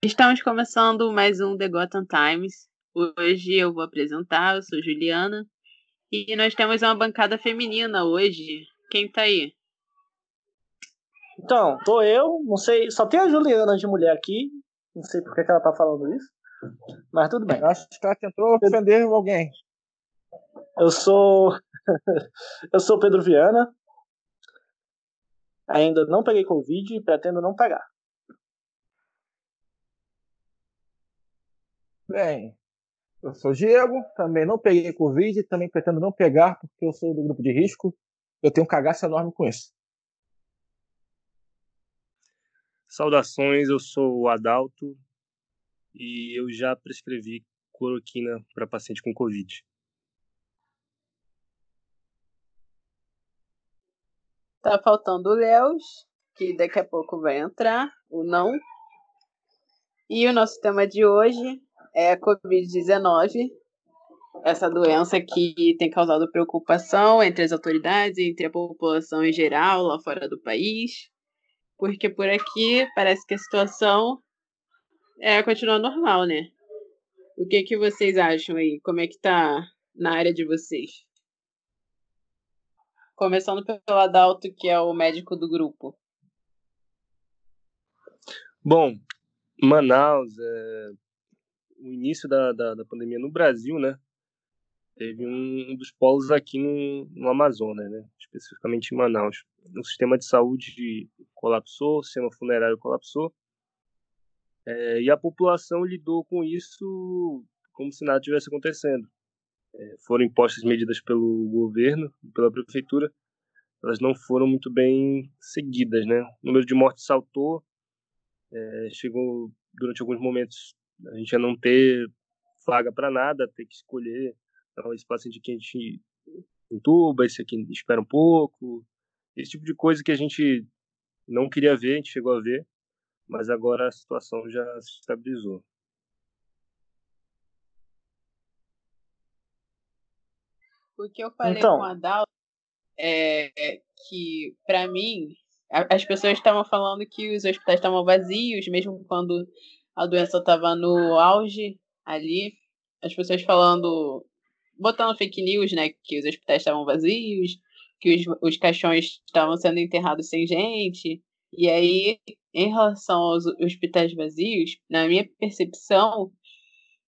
Estamos começando mais um The Gotham Times. Hoje eu vou apresentar, eu sou Juliana. E nós temos uma bancada feminina hoje. Quem tá aí? Então, tô eu, não sei, só tem a Juliana de mulher aqui. Não sei por que ela tá falando isso. Mas tudo bem. Acho que ela tentou ofender alguém. Eu sou. eu sou Pedro Viana. Ainda não peguei Covid e pretendo não pegar. Bem, eu sou Diego, também não peguei Covid, também pretendo não pegar porque eu sou do grupo de risco. Eu tenho um cagaço enorme com isso. Saudações, eu sou o Adalto e eu já prescrevi cloroquina para paciente com Covid. Tá faltando o Leos, que daqui a pouco vai entrar, o não. E o nosso tema de hoje é a Covid-19, essa doença que tem causado preocupação entre as autoridades, entre a população em geral, lá fora do país, porque por aqui parece que a situação é, continua normal, né? O que, que vocês acham aí? Como é que tá na área de vocês? Começando pelo Adalto, que é o médico do grupo. Bom, Manaus, é, o início da, da, da, pandemia no Brasil, né? Teve um, um dos polos aqui no, no Amazonas, né? Especificamente em Manaus. O sistema de saúde colapsou, o sistema funerário colapsou. É, e a população lidou com isso como se nada tivesse acontecendo. É, foram impostas medidas pelo governo, pela prefeitura, elas não foram muito bem seguidas, né? O número de mortes saltou, é, chegou durante alguns momentos a gente ia não ter vaga para nada, ter que escolher então, esse paciente que a gente intuba, esse aqui espera um pouco, esse tipo de coisa que a gente não queria ver, a gente chegou a ver, mas agora a situação já se estabilizou. O que eu falei então, com a Dal é que, para mim, as pessoas estavam falando que os hospitais estavam vazios, mesmo quando a doença estava no auge ali, as pessoas falando, botando fake news, né, que os hospitais estavam vazios, que os, os caixões estavam sendo enterrados sem gente. E aí, em relação aos hospitais vazios, na minha percepção,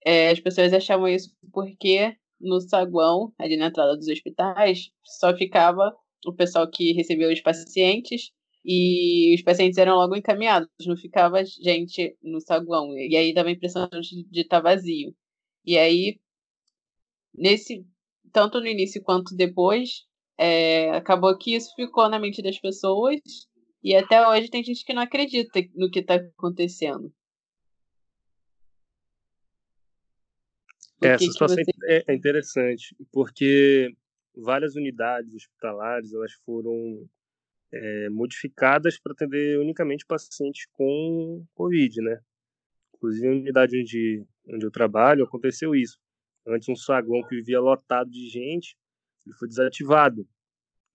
é, as pessoas achavam isso porque no saguão, ali na entrada dos hospitais, só ficava o pessoal que recebeu os pacientes e os pacientes eram logo encaminhados, não ficava gente no saguão. E aí dava a impressão de estar tá vazio. E aí, nesse tanto no início quanto depois, é, acabou que isso ficou na mente das pessoas. E até hoje tem gente que não acredita no que está acontecendo. É, essa situação você... É, é interessante, porque várias unidades hospitalares elas foram é, modificadas para atender unicamente pacientes com Covid, né? Inclusive, na unidade onde, onde eu trabalho, aconteceu isso. Antes, um saguão que vivia lotado de gente, ele foi desativado.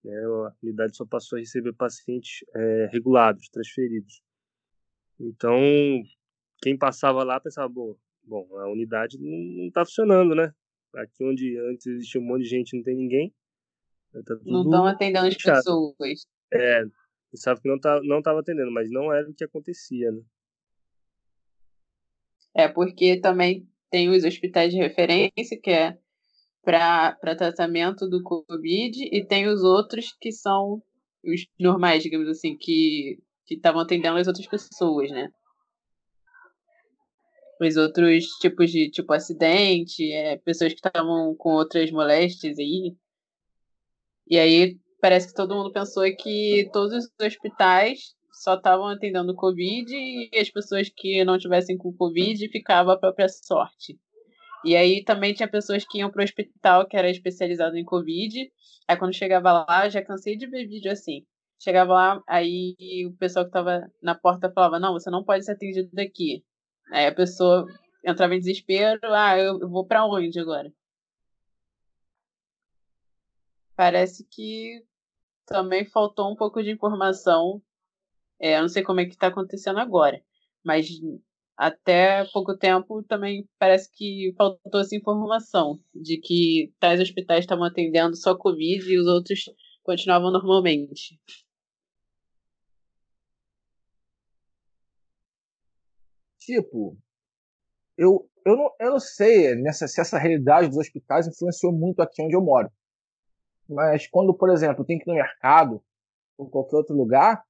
Né? A unidade só passou a receber pacientes é, regulados, transferidos. Então, quem passava lá pensava, bom, bom a unidade não está funcionando, né? Aqui onde antes existia um monte de gente não tem ninguém. Tá não estão atendendo as pessoas. É, sabe que não tá, não estava atendendo, mas não era o que acontecia, né? É, porque também tem os hospitais de referência, que é para tratamento do Covid, e tem os outros que são os normais, digamos assim, que estavam atendendo as outras pessoas, né? Os outros tipos de, tipo, acidente, é, pessoas que estavam com outras moléstias aí. E aí parece que todo mundo pensou que todos os hospitais só estavam atendendo Covid e as pessoas que não tivessem com Covid ficavam à própria sorte. E aí também tinha pessoas que iam para o hospital que era especializado em Covid. Aí quando chegava lá, já cansei de ver vídeo assim. Chegava lá, aí o pessoal que estava na porta falava: Não, você não pode ser atendido daqui. Aí a pessoa entrava em desespero: Ah, eu vou para onde agora? Parece que também faltou um pouco de informação. É, eu não sei como é que está acontecendo agora, mas até pouco tempo também parece que faltou essa informação de que tais hospitais estavam atendendo só Covid e os outros continuavam normalmente. Tipo, eu, eu, não, eu não sei nessa, se essa realidade dos hospitais influenciou muito aqui onde eu moro. Mas quando, por exemplo, tenho que ir no mercado ou qualquer outro lugar,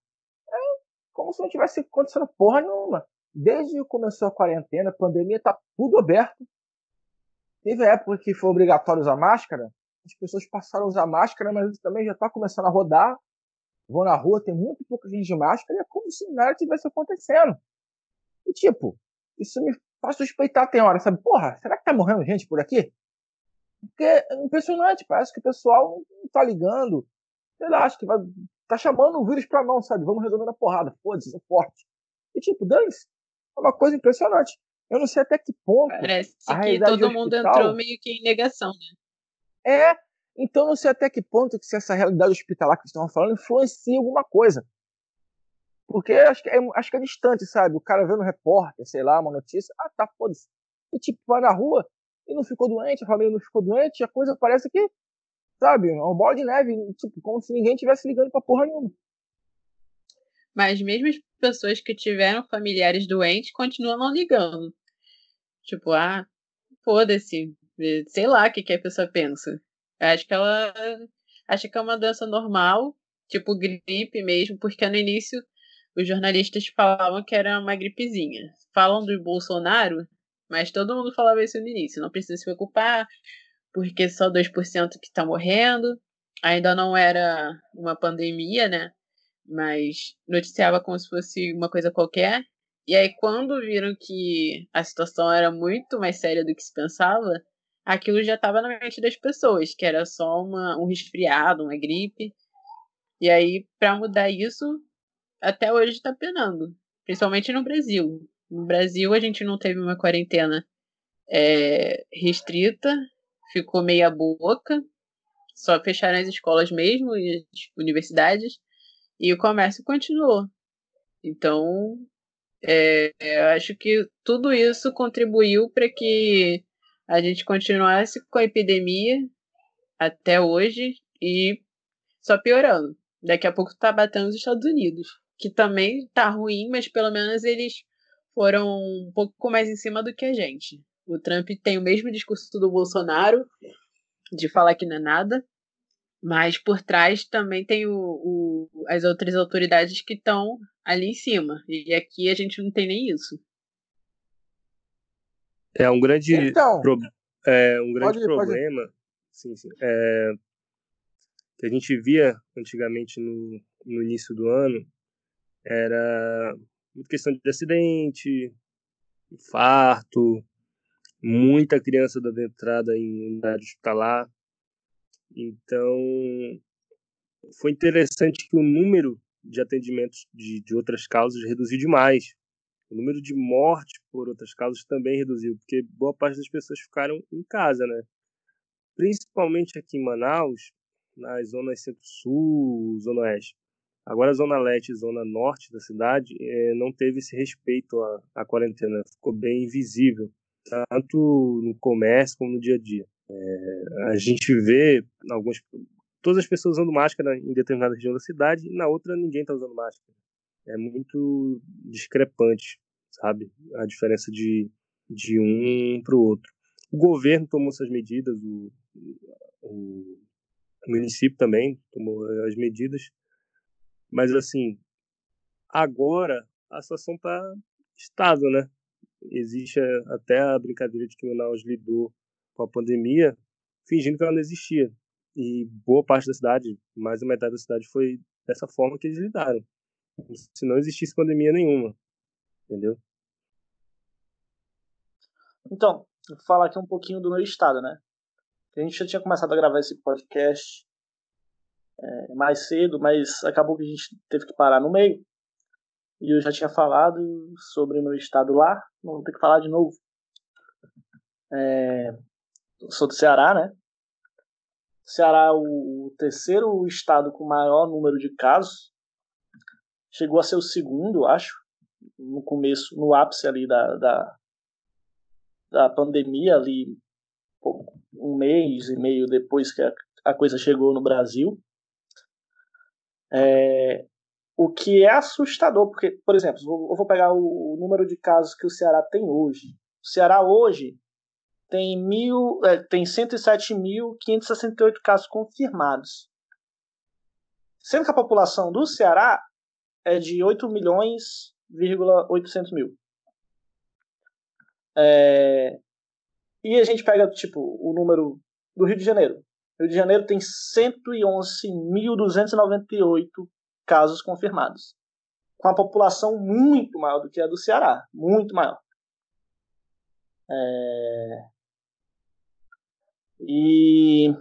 é como se não tivesse acontecendo porra nenhuma. Desde que começou a quarentena, a pandemia, tá tudo aberto. Teve a época que foi obrigatório usar máscara, as pessoas passaram a usar máscara, mas isso também já está começando a rodar. Vou na rua, tem muito pouca gente de máscara, e é como se nada tivesse acontecendo. E tipo, isso me faz suspeitar tem hora, sabe? Porra, será que tá morrendo gente por aqui? Porque é impressionante, parece que o pessoal não tá ligando. Sei lá, acho que vai. Tá chamando o vírus pra mão, sabe? Vamos resolver na porrada. Foda-se, sou forte. E tipo, dane-se. É uma coisa impressionante. Eu não sei até que ponto. Parece que todo mundo hospital... entrou meio que em negação, né? É, então não sei até que ponto que se essa realidade hospitalar que estão falando influencia alguma coisa. Porque acho que, é, acho que é distante, sabe? O cara vê no repórter, sei lá, uma notícia, ah, tá, foda-se. E tipo, vai na rua e não ficou doente, a família não ficou doente, a coisa parece que, sabe, é uma bola de neve, tipo, como se ninguém tivesse ligando pra porra nenhuma. Mas mesmo as pessoas que tiveram familiares doentes continuam não ligando. Tipo, ah, foda-se, sei lá o que, que a pessoa pensa. Acho que ela acha que é uma doença normal, tipo gripe mesmo, porque no início os jornalistas falavam que era uma gripezinha. Falam do Bolsonaro, mas todo mundo falava isso no início. Não precisa se preocupar, porque só 2% que está morrendo. Ainda não era uma pandemia, né? Mas noticiava como se fosse uma coisa qualquer. E aí, quando viram que a situação era muito mais séria do que se pensava, aquilo já estava na mente das pessoas, que era só uma, um resfriado, uma gripe. E aí, para mudar isso, até hoje está penando, principalmente no Brasil. No Brasil, a gente não teve uma quarentena é, restrita, ficou meia boca, só fecharam as escolas mesmo e as universidades, e o comércio continuou. Então, é, eu acho que tudo isso contribuiu para que a gente continuasse com a epidemia até hoje e só piorando. Daqui a pouco tá batendo os Estados Unidos que também tá ruim, mas pelo menos eles foram um pouco mais em cima do que a gente. O Trump tem o mesmo discurso do Bolsonaro, de falar que não é nada, mas por trás também tem o, o as outras autoridades que estão ali em cima. E aqui a gente não tem nem isso. É um grande, então, pro, é, um grande pode, problema pode. Sim, sim, é, que a gente via antigamente no, no início do ano era muita questão de acidente, infarto, muita criança dando entrada em unidade hospitalar. Então, foi interessante que o número de atendimentos de, de outras causas reduziu demais. O número de mortes por outras causas também reduziu, porque boa parte das pessoas ficaram em casa, né? Principalmente aqui em Manaus, nas zonas centro-sul, zona oeste. Agora a zona leste e zona norte da cidade é, não teve esse respeito à, à, quarentena, ficou bem invisível, tanto no comércio como no dia a dia. É, a gente vê algumas, todas as pessoas usando máscara em determinada região da cidade e na outra ninguém está usando máscara. É muito discrepante, sabe? A diferença de, de um para o outro. O governo tomou suas medidas, o, o município também tomou as medidas, mas assim, agora a situação está estável, né? Existe até a brincadeira de que Manaus lidou com a pandemia fingindo que ela não existia. E boa parte da cidade, mais da metade da cidade, foi dessa forma que eles lidaram. Se não existisse pandemia nenhuma. Entendeu? Então, vou falar aqui um pouquinho do meu estado, né? A gente já tinha começado a gravar esse podcast é, mais cedo, mas acabou que a gente teve que parar no meio. E eu já tinha falado sobre meu estado lá, vou ter que falar de novo. É, sou do Ceará, né? Ceará é o, o terceiro estado com maior número de casos. Chegou a ser o segundo, acho. no começo, no ápice ali da, da, da pandemia, ali um mês e meio depois que a, a coisa chegou no Brasil. É, o que é assustador, porque, por exemplo, eu vou pegar o, número de casos que o Ceará tem hoje. O Ceará hoje tem, mil, é, tem 107.568 casos confirmados. Sendo que a população do Ceará é de 8 milhões, 800 mil. É, e a gente pega, tipo, o número do Rio de Janeiro. Rio de Janeiro tem 111.298 casos confirmados. Com a população muito maior do que a do Ceará. Muito maior. É... E.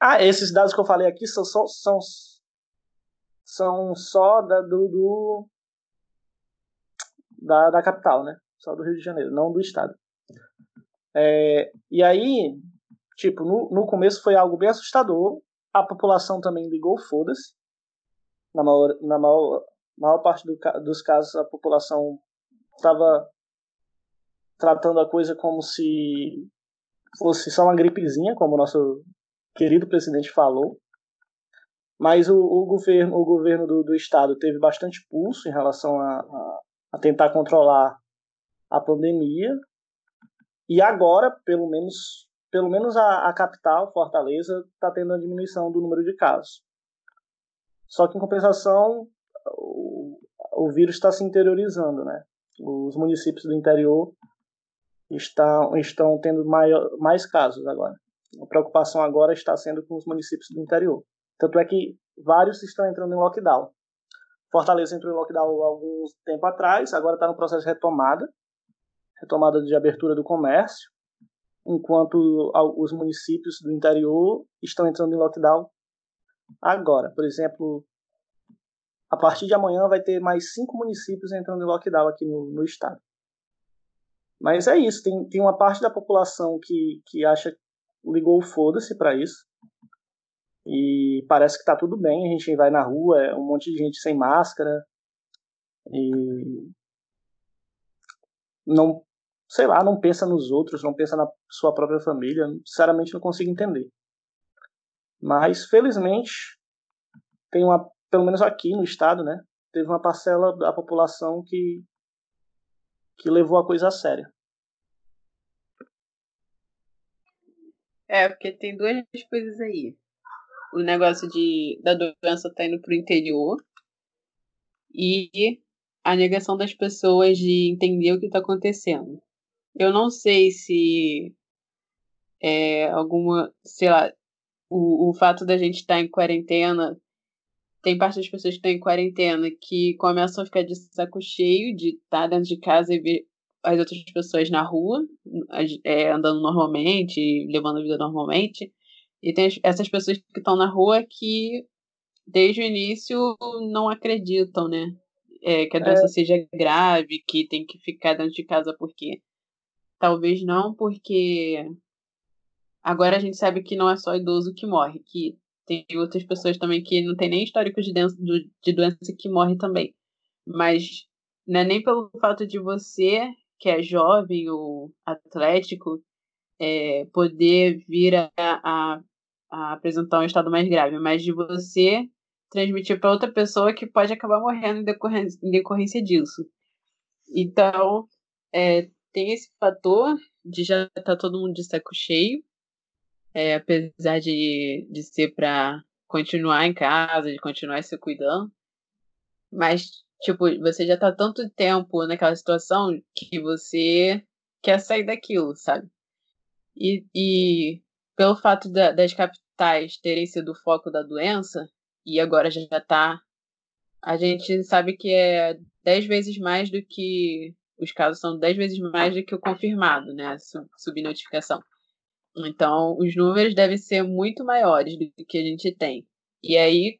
Ah, esses dados que eu falei aqui são, são, são, são só da, do, do da, da capital, né? Só do Rio de Janeiro, não do estado. É, e aí, tipo, no, no começo foi algo bem assustador. A população também ligou, foda-se. Na maior, na maior, maior parte do, dos casos, a população estava tratando a coisa como se fosse só uma gripezinha, como o nosso querido presidente falou. Mas o, o governo, o governo do, do, estado teve bastante pulso em relação a, a, a tentar controlar a pandemia. E agora, pelo menos, pelo menos a, a capital, Fortaleza, está tendo uma diminuição do número de casos. Só que, em compensação, o, o vírus está se interiorizando, né? Os municípios do interior estão, estão tendo maior, mais casos agora. A preocupação agora está sendo com os municípios do interior. Tanto é que vários estão entrando em lockdown. Fortaleza entrou em lockdown há algum tempo atrás, agora está no processo de retomada retomada de abertura do comércio, enquanto os municípios do interior estão entrando em lockdown agora. Por exemplo, a partir de amanhã vai ter mais cinco municípios entrando em lockdown aqui no, no estado. Mas é isso, tem, tem uma parte da população que, que acha ligou foda-se para isso. E parece que tá tudo bem, a gente vai na rua, é um monte de gente sem máscara. E não, sei lá, não pensa nos outros, não pensa na sua própria família, sinceramente não consigo entender. Mas felizmente tem uma, pelo menos aqui no estado, né, teve uma parcela da população que que levou a coisa a sério. É, porque tem duas coisas aí. O negócio de da doença tá indo pro interior e a negação das pessoas de entender o que está acontecendo. Eu não sei se é, alguma, sei lá, o, o fato da gente estar tá em quarentena, tem parte das pessoas que estão em quarentena que começam a ficar de saco cheio de estar tá dentro de casa e ver as outras pessoas na rua, é, andando normalmente, levando a vida normalmente. E tem essas pessoas que estão na rua que, desde o início, não acreditam, né? é, que a doença é. seja grave, que tem que ficar dentro de casa porque. Talvez não, porque agora a gente sabe que não é só idoso que morre, que tem outras pessoas também que não tem nem histórico de, doença, de doença que morre também. Mas não é nem pelo fato de você, que é jovem ou atlético, é, poder vir a, a, a apresentar um estado mais grave, mas de você transmitir para outra pessoa que pode acabar morrendo em decorrência, em decorrência disso. Então, é, tem esse fator de já estar tá todo mundo de saco cheio, é, apesar de, de ser para continuar em casa, de continuar se cuidando. Mas, tipo, você já tá tanto tempo naquela situação que você quer sair daquilo, sabe? E, e pelo fato da, das capitais terem sido o foco da doença, e agora já está. A gente sabe que é 10 vezes mais do que. Os casos são 10 vezes mais do que o confirmado, né? Sub, subnotificação. Então, os números devem ser muito maiores do que a gente tem. E aí,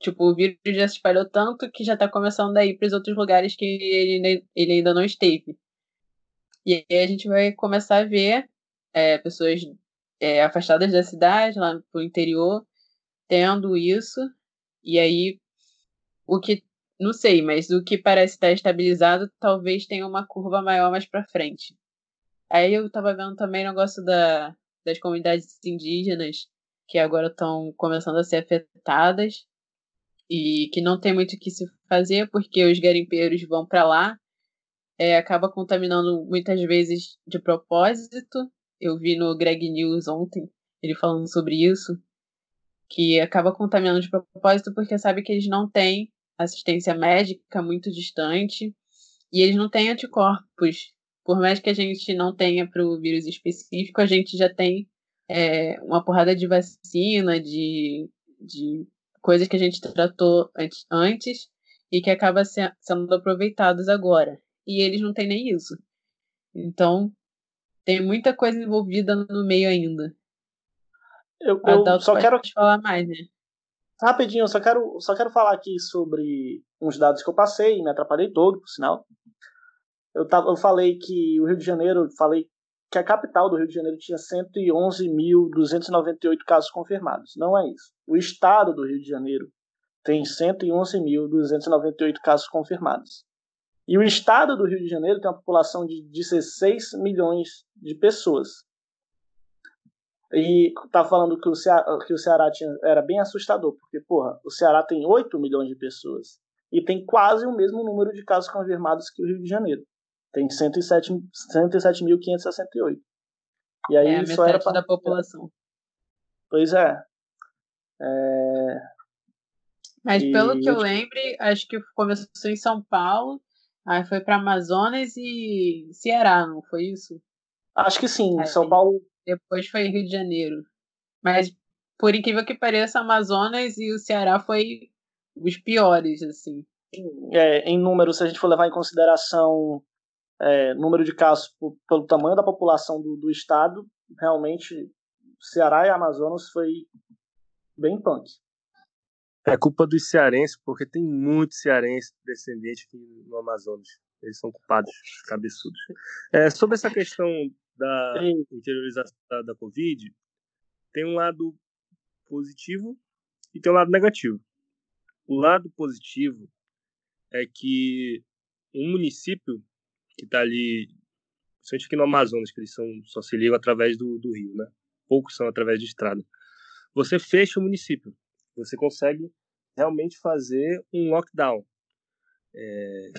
tipo, o vírus já se espalhou tanto que já está começando a ir para os outros lugares que ele, ele ainda não esteve. E aí a gente vai começar a ver é, pessoas é, afastadas da cidade, lá pro interior, tendo isso, e aí o que não sei, mas o que parece estar estabilizado talvez tenha uma curva maior mais para frente. Aí eu tava vendo também o negócio da, das comunidades indígenas que agora estão começando a ser afetadas e que não tem muito o que se fazer porque os garimpeiros vão para lá, é, acaba contaminando muitas vezes de propósito. Eu vi no Greg News ontem ele falando sobre isso, que acaba contaminando de propósito porque sabe que eles não têm assistência médica muito distante e eles não têm anticorpos. Por mais que a gente não tenha para o vírus específico, a gente já tem é, uma porrada de vacina, de, de coisas que a gente tratou antes, antes e que acaba se, sendo aproveitados agora. E eles não têm nem isso. Então, tem muita coisa envolvida no meio ainda. Eu, eu só quero falar mais, né? Rapidinho, eu só quero, só quero falar aqui sobre uns dados que eu passei, me atrapalhei todo, por sinal. Eu, tava, eu falei que o Rio de Janeiro, falei que a capital do Rio de Janeiro tinha 111.298 casos confirmados. Não é isso. O estado do Rio de Janeiro tem 111.298 casos confirmados. E o estado do Rio de Janeiro tem uma população de 16 milhões de pessoas. E tá falando que o Ceará, que o Ceará tinha, era bem assustador, porque, porra, o Ceará tem 8 milhões de pessoas e tem quase o mesmo número de casos confirmados que o Rio de Janeiro. Tem 107.568. 107, e aí é, só era pra... da população. Pois é. é... Mas e... pelo que eu lembre, acho que começou em São Paulo, aí foi para Amazonas e Ceará, não foi isso? Acho que sim. Aí, São Paulo depois foi Rio de Janeiro. Mas, por incrível que pareça, Amazonas e o Ceará foi os piores, assim. É, em número, se a gente for levar em consideração é, número de casos por, pelo tamanho da população do, do estado, realmente Ceará e Amazonas foi bem punk. É culpa dos cearenses, porque tem muito cearense descendente no Amazonas. Eles são culpados, cabeçudos. É, sobre essa questão da Sim. interiorização da, da Covid, tem um lado positivo e tem um lado negativo. O lado positivo é que um município que está ali, principalmente aqui no Amazonas, que eles são, só se ligam através do, do rio, né? Poucos são através de estrada. Você fecha o município, você consegue realmente fazer um lockdown. É,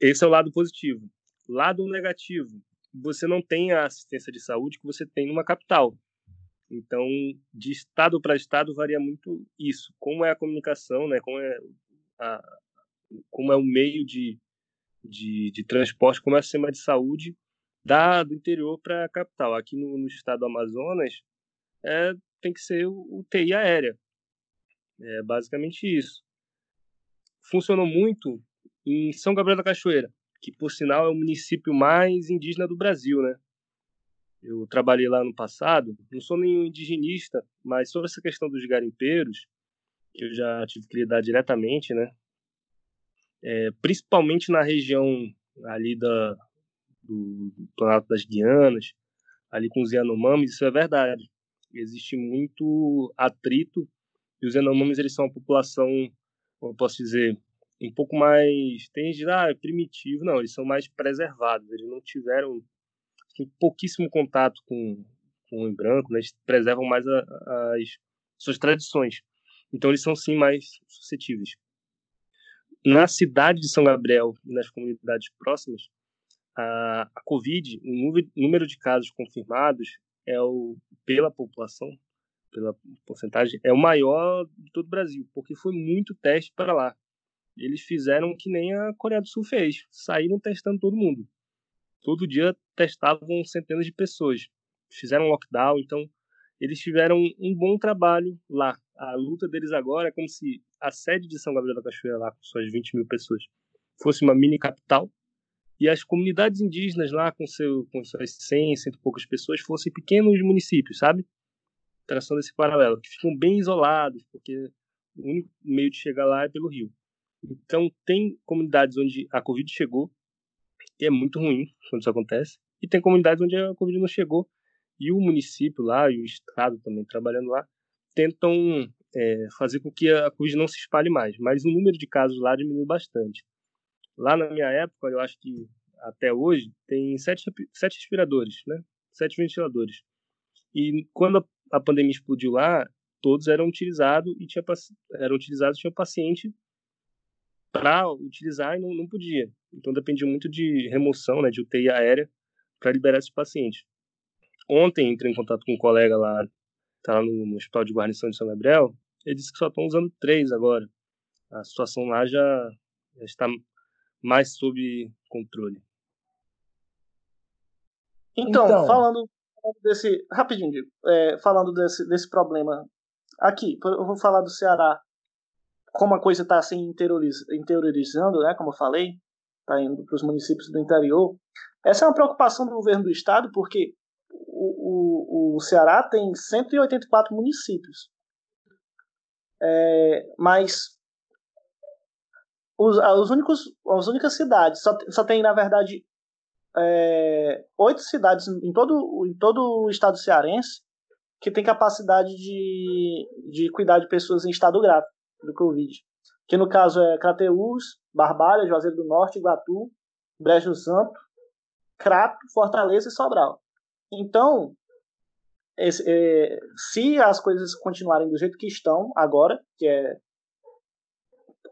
esse é o lado positivo. Lado negativo, você não tem a assistência de saúde que você tem numa capital. Então, de estado para estado varia muito isso. Como é a comunicação, né? Como é, a, como é o meio de, de, de transporte, como é o sistema de saúde da, do interior para a capital. Aqui no, no, estado do Amazonas, é, tem que ser o, o TI aérea. É basicamente isso. Funcionou muito em São Gabriel da Cachoeira que por sinal é o município mais indígena do Brasil, né? Eu trabalhei lá no passado, não sou nenhum indigenista, mas sobre essa questão dos garimpeiros, que eu já tive que lidar diretamente, né? É, principalmente na região ali da, do, Planalto das Guianas, ali com os Yanomamis, isso é verdade. Existe muito atrito e os Yanomamis eles são uma população, como eu posso dizer, um pouco mais. Tem gente ah, é primitivo. Não, eles são mais preservados. Eles não tiveram. Tem pouquíssimo contato com, com o homem branco, né? eles preservam mais a, as suas tradições. Então, eles são sim mais suscetíveis. Na cidade de São Gabriel e nas comunidades próximas, a, a Covid, o número de casos confirmados é o, pela população, pela porcentagem, é o maior de todo o Brasil, porque foi muito teste para lá eles fizeram que nem a Coreia do Sul fez. Saíram testando todo mundo. Todo dia testavam centenas de pessoas. Fizeram lockdown, então eles tiveram um bom trabalho lá. A luta deles agora é como se a sede de São Gabriel da Cachoeira, lá com suas 20 mil pessoas, fosse uma mini capital e as comunidades indígenas lá com, seu, com suas 100, cento e poucas pessoas fossem pequenos municípios, sabe? Traçando esse paralelo, que ficam bem isolados, porque o único meio de chegar lá é pelo rio. Então, tem comunidades onde a Covid chegou, e é muito ruim quando isso acontece, e tem comunidades onde a Covid não chegou, e o município lá, e o Estado também trabalhando lá, tentam é, fazer com que a Covid não se espalhe mais. Mas o número de casos lá diminuiu bastante. Lá na minha época, eu acho que até hoje, tem sete, sete respiradores, né? Sete ventiladores. E quando a, a pandemia explodiu lá, todos eram utilizados e tinha eram utilizados tinha paciente para utilizar e não, não podia. Então dependia muito de remoção, né, de UTI aérea para liberar esse paciente. Ontem entrei em contato com um colega lá, tá lá no, no Hospital de Guarnição de São Gabriel, ele disse que só estão usando três agora. A situação lá já, já está mais sob controle. Então, então falando desse. Rapidinho, é, falando desse, desse problema. Aqui, eu vou falar do Ceará. Como a coisa está se interiorizando, né? Como eu falei, está indo para os municípios do interior. Essa é uma preocupação do governo do estado, porque o, o, o Ceará tem 184 municípios. É, mas os, os únicos, as únicas cidades, só, só tem, na verdade, é, oito cidades em todo, em todo o estado cearense que tem capacidade de, de cuidar de pessoas em estado grave do Covid. Que no caso é Crateús, Barbalha, Juazeiro do Norte, Iguatu, Brejo Santo, Crato, Fortaleza e Sobral. Então, esse, é, se as coisas continuarem do jeito que estão agora, que é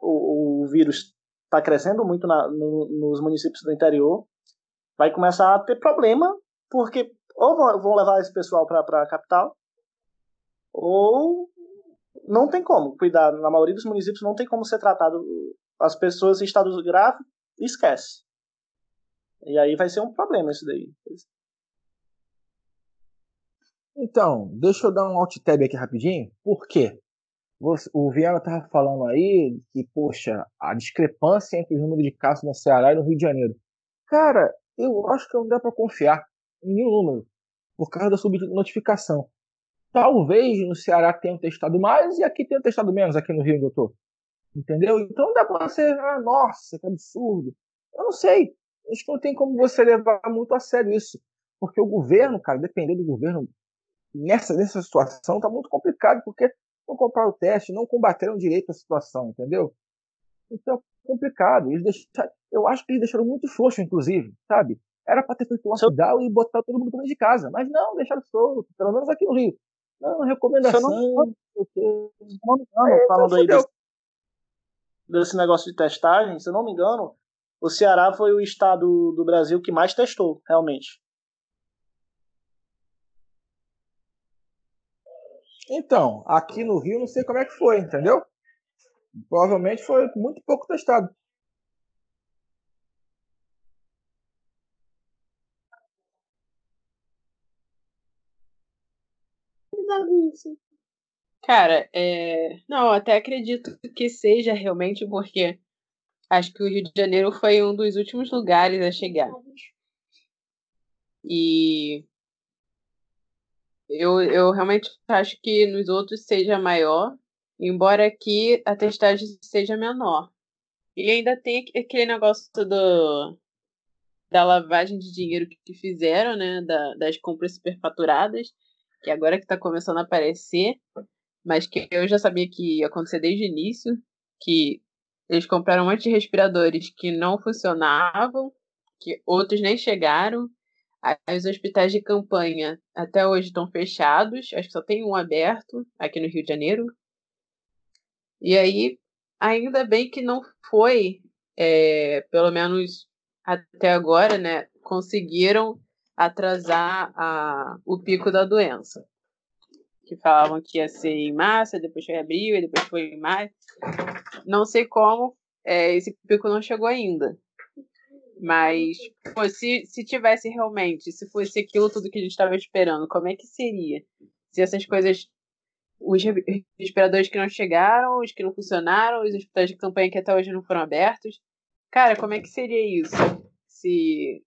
o, o vírus está crescendo muito na, no, nos municípios do interior, vai começar a ter problema, porque ou vão levar esse pessoal para a capital, ou não tem como cuidar. Na maioria dos municípios não tem como ser tratado as pessoas em estado grave, esquece. E aí vai ser um problema isso daí. Então, deixa eu dar um alt tab aqui rapidinho. Por quê? O Viana estava falando aí que, poxa, a discrepância entre o número de casos no Ceará e no Rio de Janeiro. Cara, eu acho que não dá para confiar em nenhum número, por causa da subnotificação. Talvez no Ceará tenham testado mais e aqui tenham testado menos, aqui no Rio onde eu tô. Entendeu? Então não dá pra você, ah, nossa, que absurdo. Eu não sei. Acho que não tem como você levar muito a sério isso. Porque o governo, cara, dependendo do governo, nessa, nessa situação, tá muito complicado, porque não compraram o teste, não combateram direito a situação, entendeu? Então, complicado. Eles deixaram, eu acho que eles deixaram muito frouxo, inclusive, sabe? Era para ter feito um lockdown e botar todo mundo dentro de casa, mas não, deixaram solto, pelo menos aqui no Rio. Não, recomendação. Não, não, não me engano, é, falando aí desse, desse negócio de testagem, se eu não me engano, o Ceará foi o estado do Brasil que mais testou, realmente. Então, aqui no Rio não sei como é que foi, entendeu? Provavelmente foi muito pouco testado. Cara, é... não, até acredito que seja realmente porque acho que o Rio de Janeiro foi um dos últimos lugares a chegar. E eu, eu realmente acho que nos outros seja maior, embora aqui a testagem seja menor. E ainda tem aquele negócio do, da lavagem de dinheiro que fizeram, né? Da, das compras superfaturadas, que agora que está começando a aparecer, mas que eu já sabia que ia acontecer desde o início, que eles compraram um monte de respiradores que não funcionavam, que outros nem chegaram. Os hospitais de campanha até hoje estão fechados, acho que só tem um aberto aqui no Rio de Janeiro. E aí, ainda bem que não foi, é, pelo menos até agora, né? Conseguiram atrasar a, o pico da doença. Que falavam que ia ser em março, depois foi em abril, depois foi em maio. Não sei como é, esse pico não chegou ainda. Mas, pô, se, se tivesse realmente, se fosse aquilo tudo que a gente estava esperando, como é que seria? Se essas coisas. Os respiradores que não chegaram, os que não funcionaram, os hospitais de campanha que até hoje não foram abertos. Cara, como é que seria isso? Se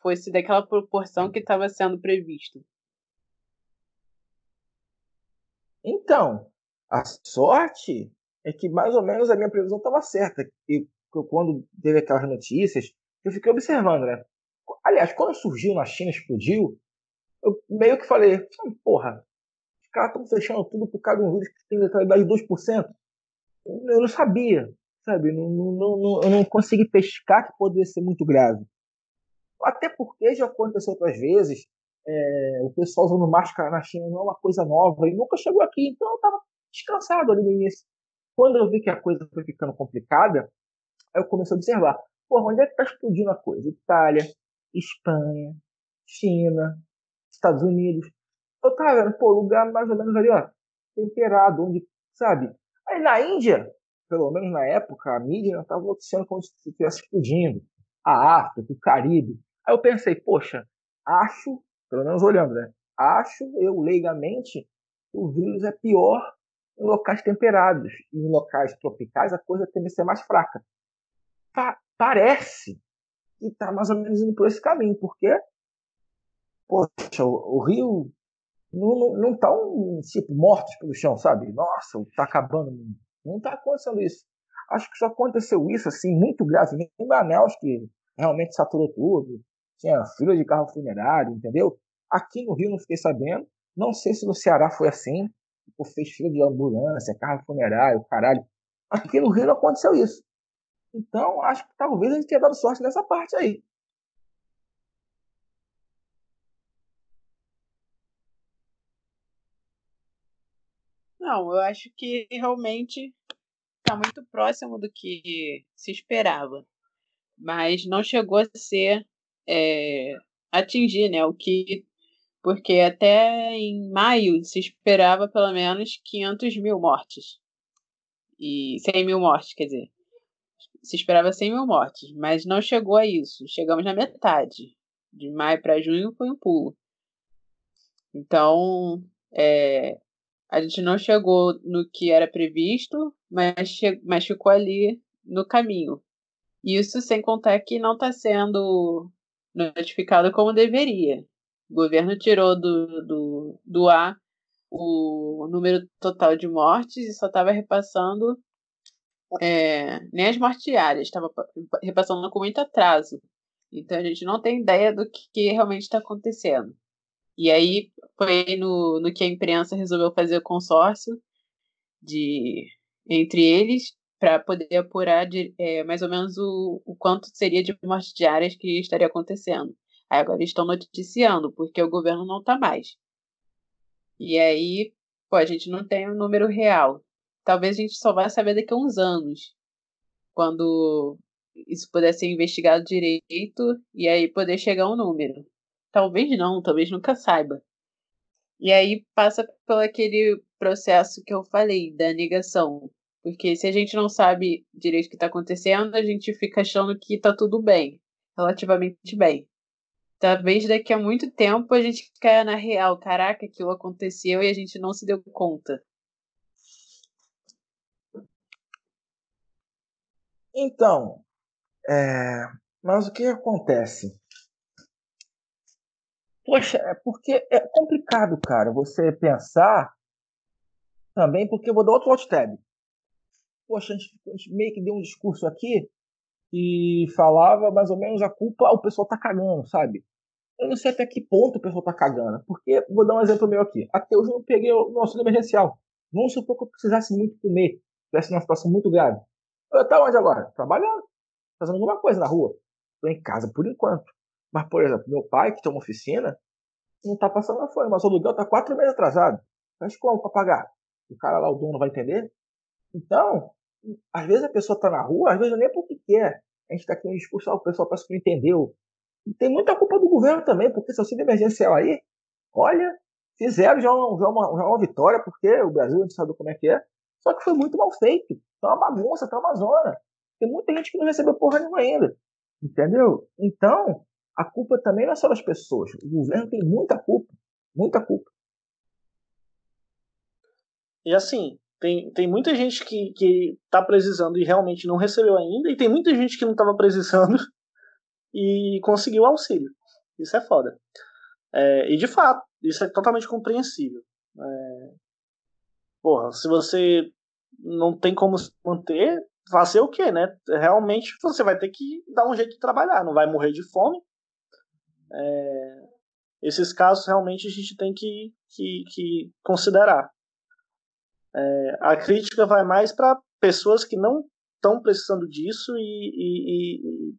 fosse daquela proporção que estava sendo previsto. Então, a sorte é que mais ou menos a minha previsão estava certa. E quando teve aquelas notícias, eu fiquei observando, né? Aliás, quando surgiu na China, explodiu, eu meio que falei, hum, porra, Os caras estão fechando tudo por causa de um vírus que tem letalidade de 2%. Eu não sabia, sabe? Não, não, não, eu não consegui pescar que poderia ser muito grave. Até porque já aconteceu outras vezes. É, o pessoal usando máscara na China não é uma coisa nova e nunca chegou aqui, então eu estava descansado ali no início. Quando eu vi que a coisa foi ficando complicada, eu comecei a observar: porra, onde é que está explodindo a coisa? Itália, Espanha, China, Estados Unidos. Eu tava vendo, pô, lugar mais ou menos ali, ó, temperado, onde, sabe? Aí na Índia, pelo menos na época, a mídia estava noticiando como se estivesse explodindo. A África, o Caribe. Aí eu pensei, poxa, acho, pelo menos olhando, né? Acho eu leigamente que o vírus é pior em locais temperados. E em locais tropicais a coisa tende a ser mais fraca. Pa parece que está mais ou menos indo por esse caminho, porque poxa, o, o Rio não, não, tá tipo, mortos pelo chão, sabe? Nossa, tá acabando. Não tá acontecendo isso. Acho que só aconteceu isso, assim, muito grave. Em Manaus, que realmente saturou tudo. Tinha fila de carro funerário, entendeu? Aqui no Rio não fiquei sabendo. Não sei se no Ceará foi assim. Tipo, fez fila de ambulância, carro funerário, caralho. Aqui no Rio não aconteceu isso. Então, acho que talvez a gente tenha dado sorte nessa parte aí. Não, eu acho que realmente está muito próximo do que se esperava, mas não chegou a ser é, atingir, né? O que porque até em maio se esperava pelo menos 500 mil mortes e 100 mil mortes, quer dizer, se esperava 100 mil mortes, mas não chegou a isso. Chegamos na metade. De maio para junho foi um pulo. Então, é, a gente não chegou no que era previsto, mas, mas ficou ali no caminho. Isso sem contar que não está sendo notificado como deveria. O governo tirou do, do, do ar o número total de mortes e só estava repassando é, nem as mortes diárias, estava repassando com muito atraso. Então a gente não tem ideia do que, que realmente está acontecendo. E aí foi no, no que a imprensa resolveu fazer o consórcio de entre eles para poder apurar de, é, mais ou menos o, o quanto seria de mortes diárias que estaria acontecendo. Aí agora estão noticiando, porque o governo não está mais. E aí, pô, a gente não tem o um número real. Talvez a gente só vá saber daqui a uns anos, quando isso puder ser investigado direito e aí poder chegar um número. Talvez não, talvez nunca saiba. E aí passa por aquele processo que eu falei da negação. Porque se a gente não sabe direito o que está acontecendo, a gente fica achando que está tudo bem, relativamente bem. Talvez daqui a muito tempo a gente caia na real, caraca, aquilo aconteceu e a gente não se deu conta. Então, é... mas o que acontece? Poxa, é porque é complicado, cara, você pensar também, porque eu vou dar outro alt tab. Poxa, a gente, a gente meio que deu um discurso aqui e falava mais ou menos a culpa, o pessoal tá cagando, sabe? Eu não sei até que ponto o pessoal tá cagando, porque vou dar um exemplo meu aqui. Até hoje eu peguei o nosso emergencial. Vamos supor que eu precisasse muito comer, tivesse uma situação muito grave. Eu tá onde agora? Trabalhando, fazendo alguma coisa na rua. Tô em casa por enquanto. Mas, por exemplo, meu pai, que tem uma oficina, não tá passando a fome, mas o aluguel tá quatro meses atrasado. Mas como para pagar? O cara lá, o dono, vai entender? Então, às vezes a pessoa tá na rua, às vezes nem porque quer. A gente tá aqui no discurso, ah, o pessoal parece que não entendeu. E tem muita culpa do governo também, porque esse auxílio emergencial aí, olha, fizeram já uma, já uma, já uma vitória, porque o Brasil, a gente sabe como é que é, só que foi muito mal feito. Tá uma bagunça, tá uma zona. Tem muita gente que não recebeu porra nenhuma ainda. Entendeu? Então, a culpa também não é só das pessoas. O governo tem muita culpa. Muita culpa. E assim, tem, tem muita gente que, que tá precisando e realmente não recebeu ainda, e tem muita gente que não estava precisando e conseguiu auxílio. Isso é foda. É, e de fato, isso é totalmente compreensível. É, porra, se você não tem como se manter, fazer o quê, né? Realmente você vai ter que dar um jeito de trabalhar, não vai morrer de fome, é, esses casos realmente a gente tem que, que, que considerar. É, a crítica vai mais para pessoas que não estão precisando disso e, e, e,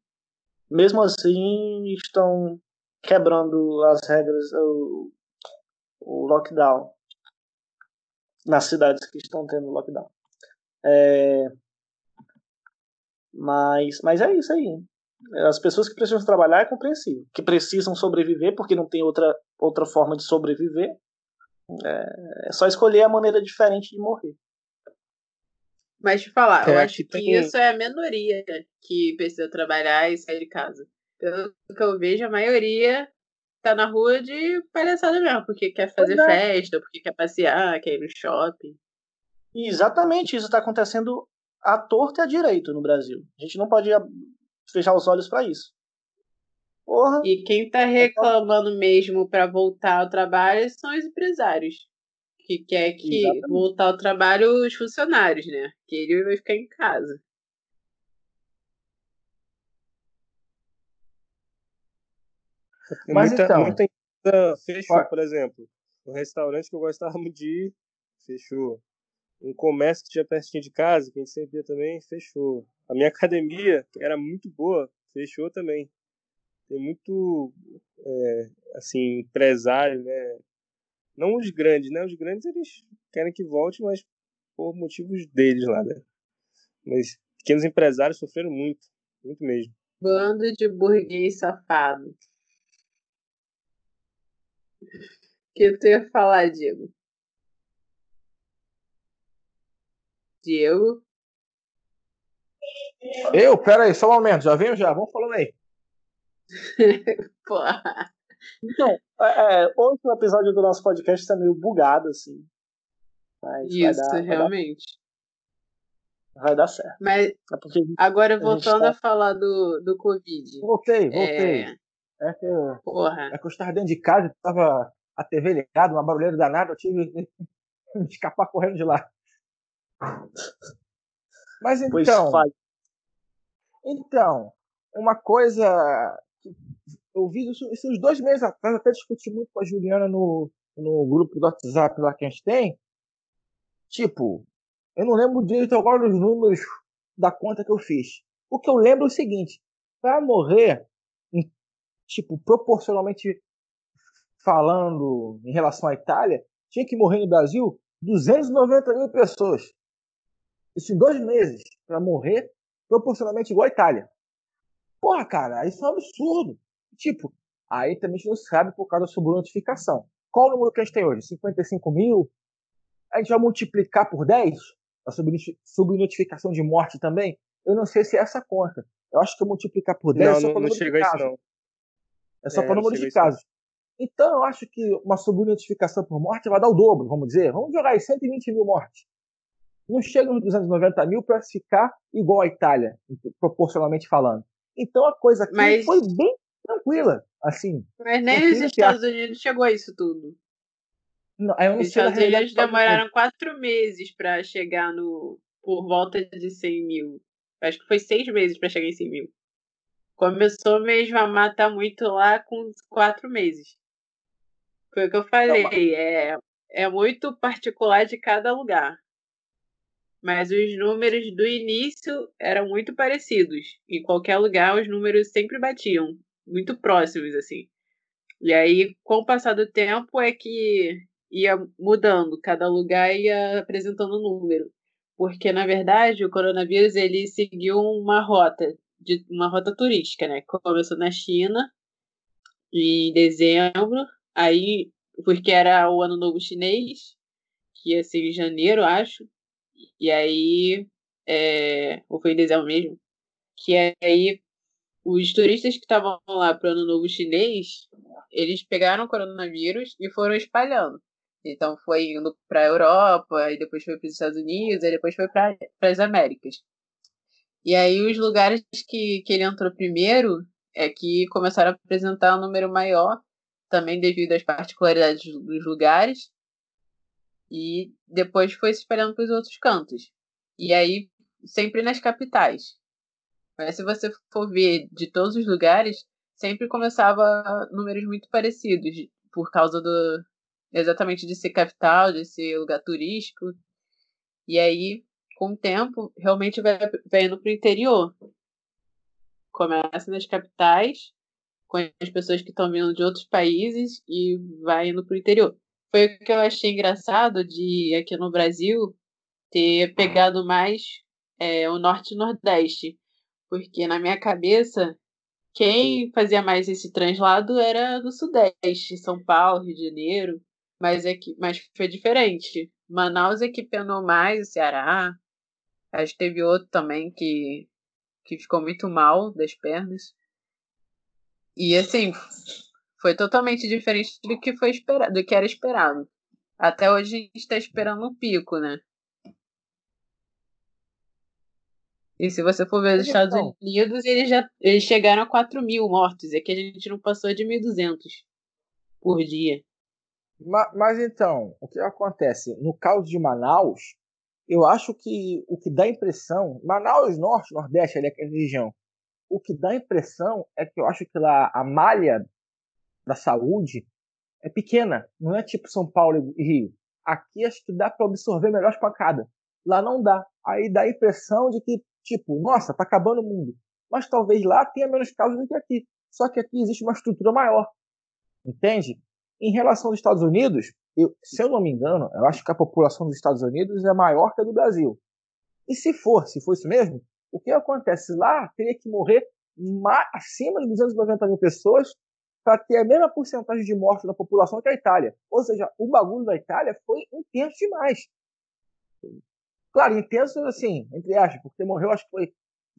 mesmo assim estão quebrando as regras, o, o lockdown nas cidades que estão tendo lockdown. É, mas, mas é isso aí. As pessoas que precisam trabalhar é compreensível. Que precisam sobreviver porque não tem outra, outra forma de sobreviver. É, é só escolher a maneira diferente de morrer. Mas te falar, é, eu acho que tem... isso é a minoria que precisa trabalhar e sair de casa. Pelo que eu vejo, a maioria tá na rua de palhaçada mesmo, porque quer fazer é. festa, porque quer passear, quer ir no shopping. exatamente, isso está acontecendo à torta e à direito no Brasil. A gente não pode fechar os olhos para isso. Porra. E quem tá reclamando mesmo para voltar ao trabalho são os empresários. Que quer que Exatamente. voltar ao trabalho os funcionários, né? Que ele vai ficar em casa. Mas muita, então, muita empresa fechou, por exemplo. Um restaurante que eu gostava muito de ir, fechou. Um comércio que tinha pertinho de casa, que a gente sempre ia também, fechou. A minha academia, que era muito boa, fechou também. Tem muito, é, assim, empresário, né? Não os grandes, né? Os grandes, eles querem que volte, mas por motivos deles lá, né? Mas pequenos empresários sofreram muito, muito mesmo. Bando de burguês safado. O que tu ia falar, Diego? Diego? Eu? Pera aí, só um momento, já venho já, vamos falando aí. Porra. Então, é, é, hoje o episódio do nosso podcast tá meio bugado, assim. Mas Isso, vai dar, realmente. Vai dar, certo. Mas é agora voltando a, tá... a, falar do, do Covid. Voltei, voltei. É... É que, Porra. é que eu estava dentro de casa, estava a TV ligada, uma barulheira danada, eu tive que escapar correndo de lá. Mas então. Então, uma coisa que eu vi isso, esses dois meses atrás, até discuti muito com a Juliana no, no grupo do WhatsApp lá que a gente tem. Tipo, eu não lembro direito agora dos números da conta que eu fiz. O que eu lembro é o seguinte: para morrer tipo, proporcionalmente falando em relação à Itália, tinha que morrer no Brasil 290 mil pessoas. Isso em dois meses, para morrer proporcionalmente igual à Itália. Porra, cara, isso é um absurdo. Tipo, aí também a gente não sabe por causa da subnotificação. Qual o número que a gente tem hoje? 55 mil? A gente vai multiplicar por 10? A subnotificação de morte também? Eu não sei se é essa conta. Eu acho que eu multiplicar por 10 não, é só não, não chega isso não. É só é, para o número de casos. Então, eu acho que uma subnotificação por morte vai dar o dobro, vamos dizer. Vamos jogar aí 120 mil mortes. Não chega nos 290 mil para ficar igual à Itália, proporcionalmente falando. Então, a coisa aqui Mas... foi bem tranquila, assim. Mas nem os Estados Unidos chegou a isso tudo. Não, eu não os Estados Unidos demoraram quatro meses para chegar no por volta de 100 mil. Acho que foi seis meses para chegar em 100 mil. Começou mesmo a matar muito lá com quatro meses. Foi o que eu falei. É, é muito particular de cada lugar. Mas os números do início eram muito parecidos. Em qualquer lugar, os números sempre batiam. Muito próximos, assim. E aí, com o passar do tempo, é que ia mudando. Cada lugar ia apresentando um número. Porque, na verdade, o coronavírus ele seguiu uma rota de uma rota turística, né? Começou na China em dezembro, aí porque era o ano novo chinês, que ia ser em janeiro, acho. E aí, é, ou foi em dezembro mesmo, que aí os turistas que estavam lá para o ano novo chinês, eles pegaram o coronavírus e foram espalhando. Então foi indo para a Europa, e depois foi para os Estados Unidos, e depois foi para as Américas. E aí os lugares que, que ele entrou primeiro é que começaram a apresentar um número maior, também devido às particularidades dos lugares, e depois foi se espalhando para os outros cantos. E aí, sempre nas capitais. Mas se você for ver de todos os lugares, sempre começava números muito parecidos, por causa do exatamente de ser capital, de ser lugar turístico. E aí, com o tempo, realmente vai, vai indo para o interior. Começa nas capitais, com as pessoas que estão vindo de outros países e vai indo para o interior. Foi o que eu achei engraçado de aqui no Brasil ter pegado mais é, o norte e nordeste, porque na minha cabeça quem fazia mais esse translado era do sudeste, São Paulo, Rio de Janeiro, mas é que, mas foi diferente. Manaus é que penou mais, o Ceará. Acho que teve outro também que, que ficou muito mal das pernas. E assim, foi totalmente diferente do que foi esperado, do que era esperado. Até hoje a gente está esperando um pico, né? E se você for ver os Estados então. Unidos, eles já eles chegaram a 4 mil mortos. É que a gente não passou de 1.200 por dia. Mas, mas, então, o que acontece? No caso de Manaus, eu acho que o que dá impressão. Manaus, Norte, Nordeste, ali, aquela região o que dá impressão é que eu acho que lá a malha da saúde é pequena, não é tipo São Paulo e Rio. Aqui acho que dá para absorver melhor as pancadas. Lá não dá. Aí dá a impressão de que, tipo, nossa, tá acabando o mundo. Mas talvez lá tenha menos casos do que aqui. Só que aqui existe uma estrutura maior. Entende? Em relação aos Estados Unidos, eu, se eu não me engano, eu acho que a população dos Estados Unidos é maior que a do Brasil. E se for, se for isso mesmo, o que acontece lá teria que morrer acima de 290 mil pessoas para ter a mesma porcentagem de mortes da população que a Itália. Ou seja, o bagulho da Itália foi intenso demais. Claro, intenso assim, entre aspas, porque morreu acho que foi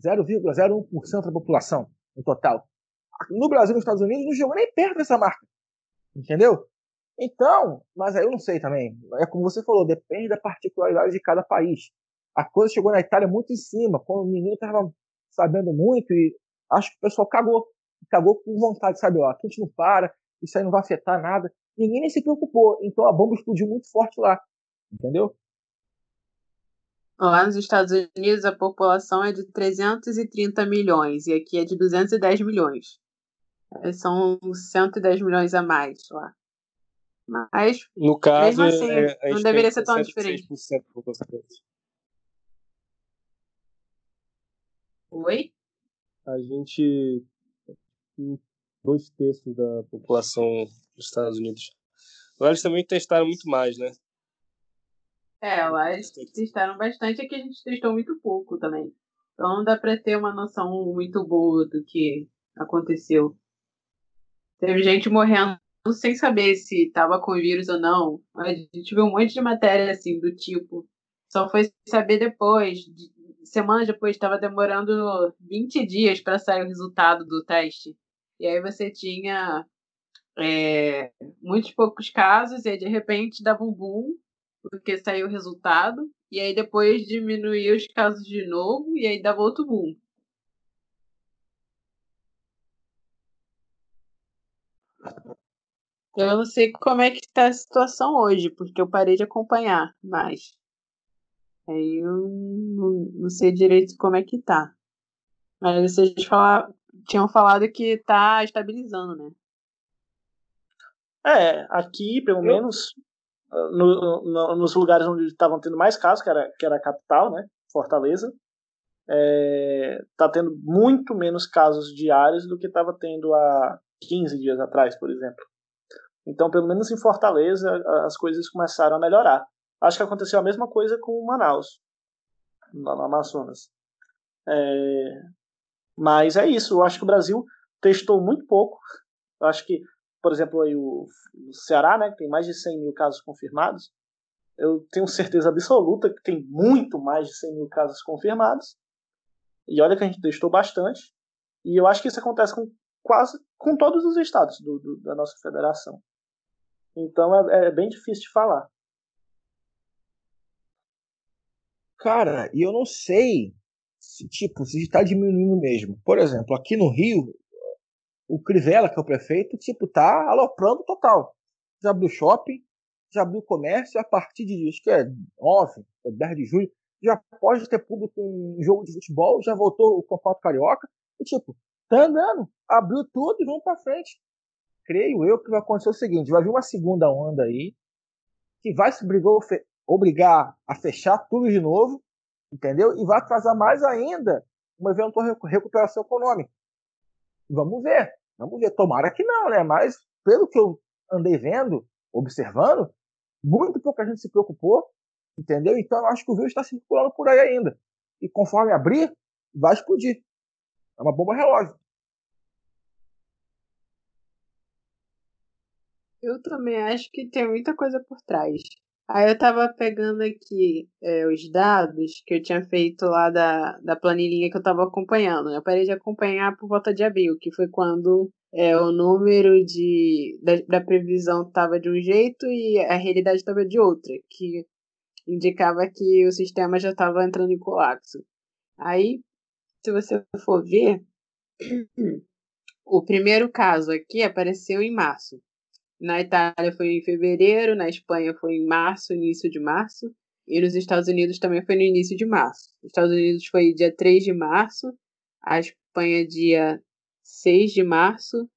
0,01% da população no total. No Brasil e nos Estados Unidos não chegou nem perto dessa marca. Entendeu? Então, mas aí eu não sei também. É como você falou, depende da particularidade de cada país a coisa chegou na Itália muito em cima, quando menino estava sabendo muito e acho que o pessoal cagou. Cagou com vontade, sabe? Ó, aqui a gente não para, isso aí não vai afetar nada. Ninguém nem se preocupou. Então a bomba explodiu muito forte lá. Entendeu? Lá nos Estados Unidos a população é de 330 milhões e aqui é de 210 milhões. É, são 110 milhões a mais lá. Mas, no caso, assim, é, é, não deveria ser tão diferente. População. Oi? A gente. Dois terços da população dos Estados Unidos. Lá eles também testaram muito mais, né? É, lá eles testaram bastante, é que a gente testou muito pouco também. Então não dá pra ter uma noção muito boa do que aconteceu. Teve gente morrendo sem saber se tava com vírus ou não. A gente viu um monte de matéria assim, do tipo. Só foi saber depois, de, semanas depois estava demorando 20 dias para sair o resultado do teste. E aí você tinha é, muitos poucos casos, e aí de repente dava um boom, porque saiu o resultado, e aí depois diminuía os casos de novo, e aí dava outro boom. Eu não sei como é que está a situação hoje, porque eu parei de acompanhar mais. Aí eu não, não sei direito como é que tá. Mas vocês falar, tinham falado que tá estabilizando, né? É, aqui, pelo eu... menos, no, no, nos lugares onde estavam tendo mais casos, que era, que era a capital, né? Fortaleza, é, tá tendo muito menos casos diários do que estava tendo há 15 dias atrás, por exemplo. Então, pelo menos em Fortaleza, as coisas começaram a melhorar. Acho que aconteceu a mesma coisa com Manaus, lá no Amazonas. É... Mas é isso, eu acho que o Brasil testou muito pouco. Eu acho que, por exemplo, aí o, Ceará, né, que tem mais de 100 mil casos confirmados, eu tenho certeza absoluta que tem muito mais de 100 mil casos confirmados. E olha que a gente testou bastante. E eu acho que isso acontece com quase com todos os estados do, do, da nossa federação. Então é, é bem difícil de falar. Cara, e eu não sei se, tipo, se está diminuindo mesmo. Por exemplo, aqui no Rio, o Crivella, que é o prefeito, tipo, tá aloprando total. Já abriu shopping, já abriu comércio, a partir de, acho que é 9 ou 10 de julho, já pode ter público em jogo de futebol, já voltou o Campeonato Carioca, e tipo, Tá andando. Abriu tudo e vamos para frente. Creio eu que vai acontecer o seguinte: vai vir uma segunda onda aí, que vai se obrigar a fechar tudo de novo, entendeu? E vai atrasar mais ainda uma eventual recuperação econômica. Vamos ver, vamos ver. Tomara que não, né? Mas pelo que eu andei vendo, observando, muito pouca gente se preocupou, entendeu? Então eu acho que o vírus está circulando por aí ainda. E conforme abrir, vai explodir. É uma bomba relógio. Eu também acho que tem muita coisa por trás. Aí eu tava pegando aqui é, os dados que eu tinha feito lá da, da planilhinha que eu tava acompanhando. Eu parei de acompanhar por volta de abril, que foi quando é, o número de, da, da previsão estava de um jeito e a realidade estava de outra, que indicava que o sistema já estava entrando em colapso. Aí, se você for ver, o primeiro caso aqui apareceu em março. Na Itália foi em fevereiro, na Espanha foi em março, início de março, e nos Estados Unidos também foi no início de março. Nos Estados Unidos foi dia 3 de março, a Espanha dia 6 de março,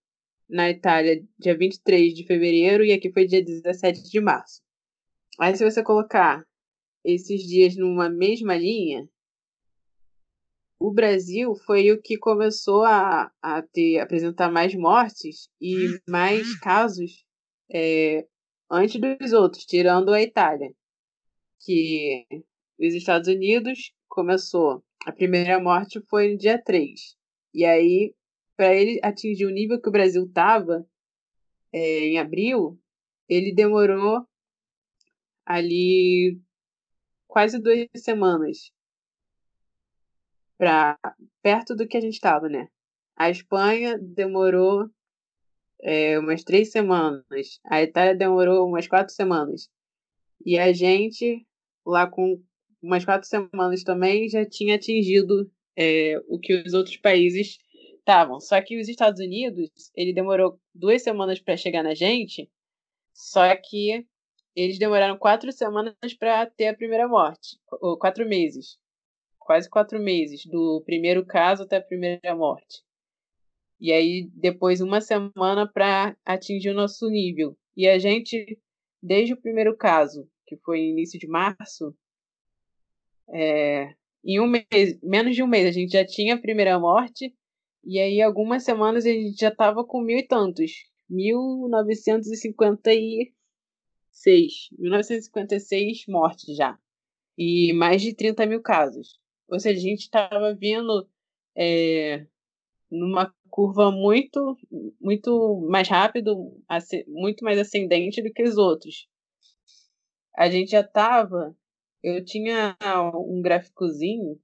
na Itália dia 23 de fevereiro e aqui foi dia 17 de março. Aí se você colocar esses dias numa mesma linha, o Brasil foi o que começou a, a ter apresentar mais mortes e mais casos é, antes dos outros, tirando a Itália, que os Estados Unidos começou. A primeira morte foi no dia 3. E aí, para ele atingir o nível que o Brasil estava é, em abril, ele demorou ali quase duas semanas para perto do que a gente estava, né? A Espanha demorou é, umas três semanas. A Itália demorou umas quatro semanas. E a gente, lá com umas quatro semanas também, já tinha atingido é, o que os outros países estavam. Só que os Estados Unidos, ele demorou duas semanas para chegar na gente, só que eles demoraram quatro semanas para ter a primeira morte, ou quatro meses, quase quatro meses, do primeiro caso até a primeira morte. E aí, depois, uma semana para atingir o nosso nível. E a gente, desde o primeiro caso, que foi início de março, é, em um mês, menos de um mês, a gente já tinha a primeira morte. E aí, algumas semanas, a gente já estava com mil e tantos. 1956. 1956 mortes já. E mais de 30 mil casos. Ou seja, a gente estava vindo é, numa curva muito muito mais rápido, muito mais ascendente do que os outros. A gente já estava, eu tinha um gráficozinho,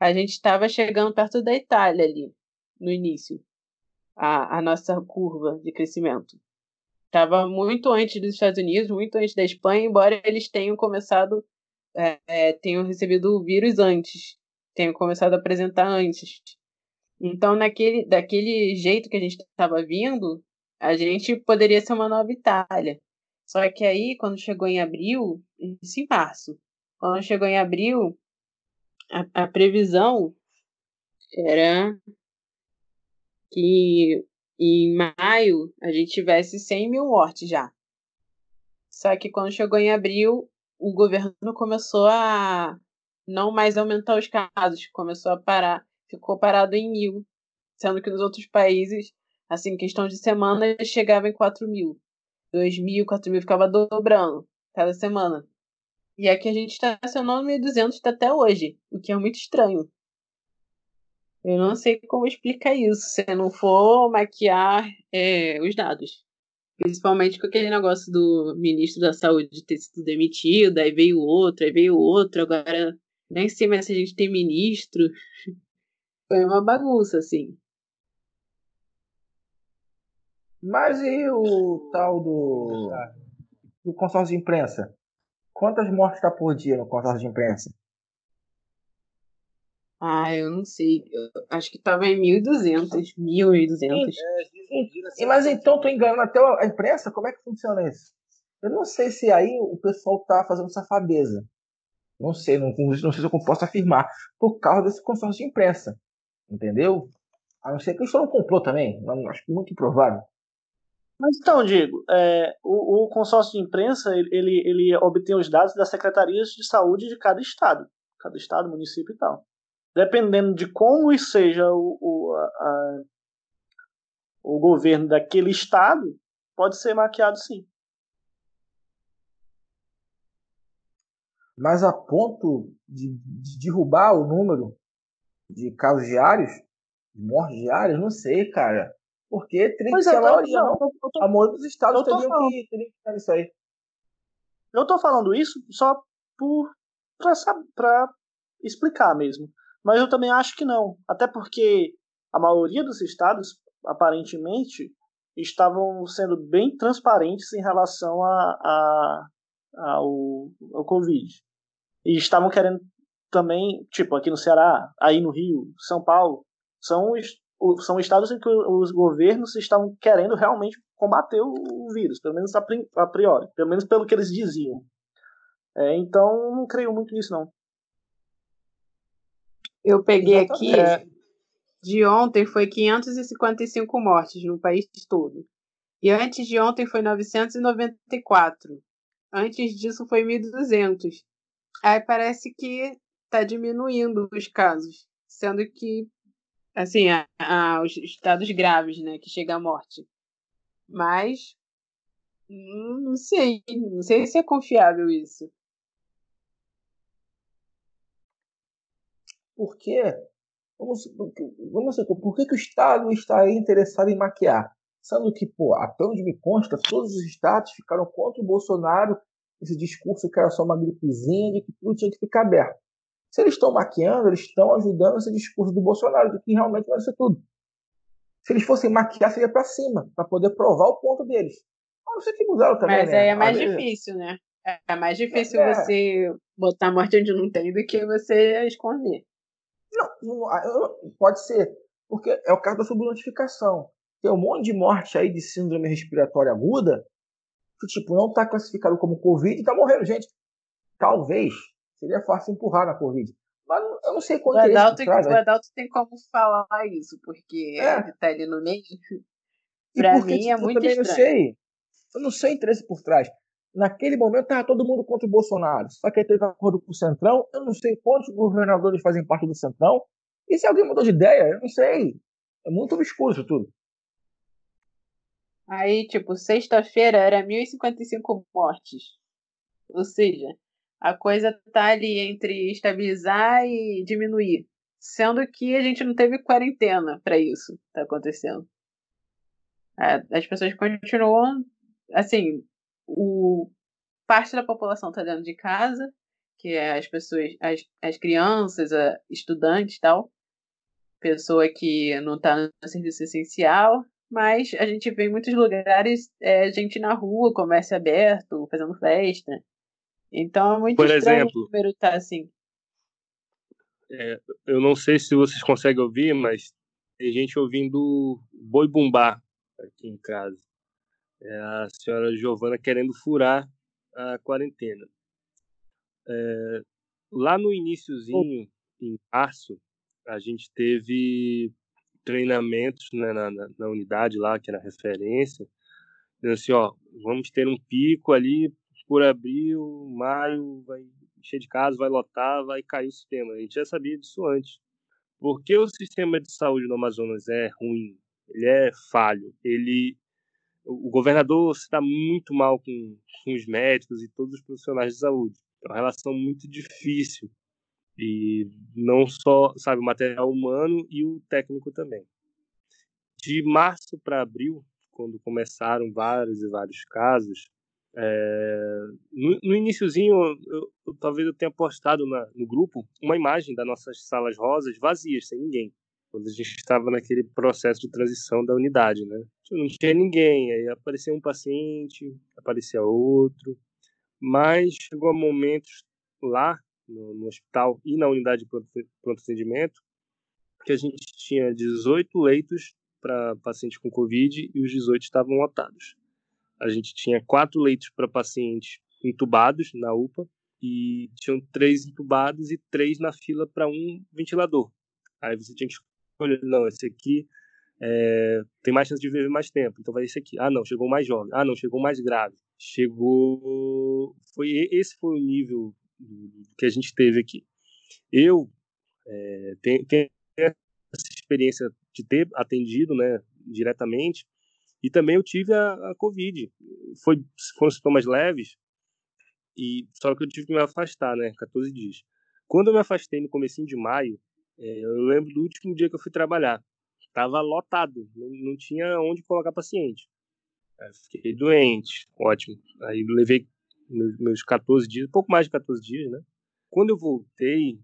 a gente estava chegando perto da Itália ali, no início, a, a nossa curva de crescimento. Estava muito antes dos Estados Unidos, muito antes da Espanha, embora eles tenham começado, é, é, tenham recebido o vírus antes, tenham começado a apresentar antes. Então, naquele, daquele jeito que a gente estava vindo, a gente poderia ser uma nova Itália. Só que aí, quando chegou em abril, isso em março, quando chegou em abril, a, a previsão era que em maio a gente tivesse 100 mil mortes já. Só que quando chegou em abril, o governo começou a não mais aumentar os casos, começou a parar ficou parado em mil, sendo que nos outros países, assim, questão de semana, chegava em 4 mil. 2 mil, 4 mil, ficava dobrando cada semana. E aqui a gente está estacionando 1.200 até hoje, o que é muito estranho. Eu não sei como explicar isso, se não for maquiar é, os dados. Principalmente com aquele negócio do ministro da saúde ter sido demitido, aí veio outro, aí veio outro, agora nem sei mais se a gente tem ministro. Foi uma bagunça, assim. Mas e o tal do, do consórcio de imprensa? Quantas mortes está por dia no consórcio de imprensa? Ah, eu não sei. Eu acho que estava em 1.200. 1.200. É, mas então tô enganando até a imprensa? Como é que funciona isso? Eu não sei se aí o pessoal tá fazendo safadeza. Não sei, não, não sei se eu posso afirmar. Por causa desse consórcio de imprensa. Entendeu? A não ser que isso não complô também, acho que muito improvável. Mas então, Diego, é, o, o, consórcio de imprensa ele, ele, ele obtém os dados das secretarias de saúde de cada estado, cada estado, município e tal. Dependendo de como seja o, o, a, o governo daquele estado, pode ser maquiado sim. Mas a ponto de, de derrubar o número de casos diários, de mortes diárias, não sei, cara. Porque teria que ser a maioria, não. não. A maioria dos estados teriam que, teriam que nisso aí. Eu tô falando isso só por pra, pra explicar mesmo. Mas eu também acho que não. Até porque a maioria dos estados, aparentemente, estavam sendo bem transparentes em relação a, a, ao, ao Covid. E estavam querendo também, tipo, aqui no Ceará, aí no Rio, São Paulo, são, são estados em que os governos estavam querendo realmente combater o vírus, pelo menos a priori, pelo menos pelo que eles diziam. É, então, não creio muito nisso, não. Eu peguei Exatamente. aqui, de ontem foi 555 mortes no país todo. E antes de ontem foi 994. Antes disso foi 1.200. Aí parece que está diminuindo os casos, sendo que, assim, a, os estados graves, né, que chega à morte. Mas, hum, não sei, não sei se é confiável isso. Por quê? Vamos, vamos por que, que o Estado está interessado em maquiar? Sendo que, pô, até onde me consta, todos os estados ficaram contra o Bolsonaro, esse discurso que era só uma gripezinha, de que tudo tinha que ficar aberto. Se eles estão maquiando, eles estão ajudando esse discurso do Bolsonaro, de que realmente vai ser tudo. Se eles fossem maquiar, seria para cima, para poder provar o ponto deles. A não ser que mudaram também. Mas né? aí é mais difícil, né? É mais difícil é. você botar morte onde não tem do que você esconder. Não, não, pode ser. Porque é o caso da subnotificação. Tem um monte de morte aí de síndrome respiratória aguda que, tipo, não está classificado como Covid e está morrendo gente. Talvez seria fácil empurrar na Covid. Mas eu não sei quanto o Adalto, é O Adalto tem como falar isso, porque é. ele tá ali no meio. Pra mim é tipo, muito eu estranho. Não sei. Eu não sei o interesse por trás. Naquele momento estava todo mundo contra o Bolsonaro. Só que aí teve acordo com o Centrão. Eu não sei quantos governadores fazem parte do Centrão. E se alguém mudou de ideia, eu não sei. É muito obscuro isso tudo. Aí, tipo, sexta-feira era 1.055 mortes. Ou seja, a coisa tá ali entre estabilizar e diminuir. Sendo que a gente não teve quarentena para isso tá acontecendo. As pessoas continuam, assim, o parte da população tá dentro de casa, que é as pessoas, as, as crianças, a, estudantes tal, pessoa que não tá no serviço essencial, mas a gente vê em muitos lugares é, gente na rua, comércio aberto, fazendo festa. Então é muito Por estranho exemplo, o número tá assim. É, eu não sei se vocês conseguem ouvir, mas tem gente ouvindo boi bumbá aqui em casa. É a senhora Giovana querendo furar a quarentena. É, lá no iníciozinho, em março, a gente teve treinamentos né, na, na, na, unidade lá, que era referência, dizendo assim, ó, vamos ter um pico ali por abril, maio, vai encher de casa, vai lotar, vai cair o sistema. A gente já sabia disso antes. Porque o sistema de saúde no Amazonas é ruim, ele é falho, ele o governador se dá muito mal com, com os médicos e todos os profissionais de saúde. É uma relação muito difícil. E não só, sabe, o material humano e o técnico também. De março para abril, quando começaram vários e vários casos, é, no, no iníciozinho, talvez eu tenha postado na, no grupo uma imagem das nossas salas rosas vazias, sem ninguém. Quando a gente estava naquele processo de transição da unidade, né? Não tinha ninguém, aí aparecia um paciente, aparecia outro. Mas chegou a momentos lá no, no hospital e na unidade de pronto atendimento que a gente tinha 18 leitos para pacientes com Covid e os 18 estavam lotados a gente tinha quatro leitos para pacientes entubados na UPA e tinham três entubados e três na fila para um ventilador. Aí você tinha que escolha. Não, esse aqui é, tem mais chance de viver mais tempo, então vai esse aqui. Ah, não, chegou mais jovem. Ah, não, chegou mais grave. Chegou. Foi, esse foi o nível que a gente teve aqui. Eu é, tenho, tenho essa experiência de ter atendido né, diretamente, e também eu tive a, a Covid. Foi, foram sintomas leves, e só que eu tive que me afastar, né, 14 dias. Quando eu me afastei no comecinho de maio, é, eu lembro do último dia que eu fui trabalhar. Tava lotado, não, não tinha onde colocar paciente. Fiquei doente, ótimo. Aí levei meus, meus 14 dias, pouco mais de 14 dias, né? Quando eu voltei,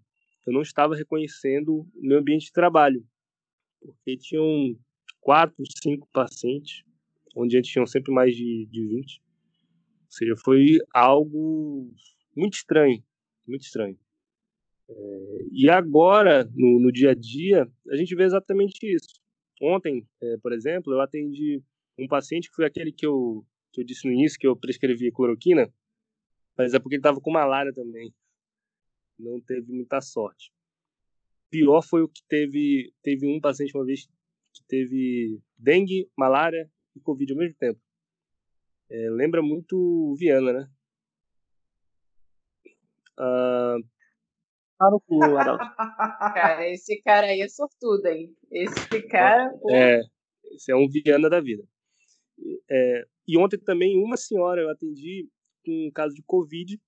eu não estava reconhecendo o meu ambiente de trabalho, porque tinham quatro, cinco pacientes, onde antes tinham sempre mais de, de 20. Ou seja, foi algo muito estranho, muito estranho. É, e agora, no, no, dia a dia, a gente vê exatamente isso. Ontem, é, por exemplo, eu atendi um paciente que foi aquele que eu, que eu disse no início, que eu prescrevi cloroquina, mas é porque ele estava com malária também. Não teve muita sorte. Pior foi o que teve, teve um paciente uma vez teve dengue, malária e covid ao mesmo tempo. É, lembra muito Viana, né? Uh, Tá no cu, cara, esse cara aí é sortudo, hein? Esse cara. Pô. É, esse é um Viana da vida. É, e ontem também uma senhora eu atendi com um caso de Covid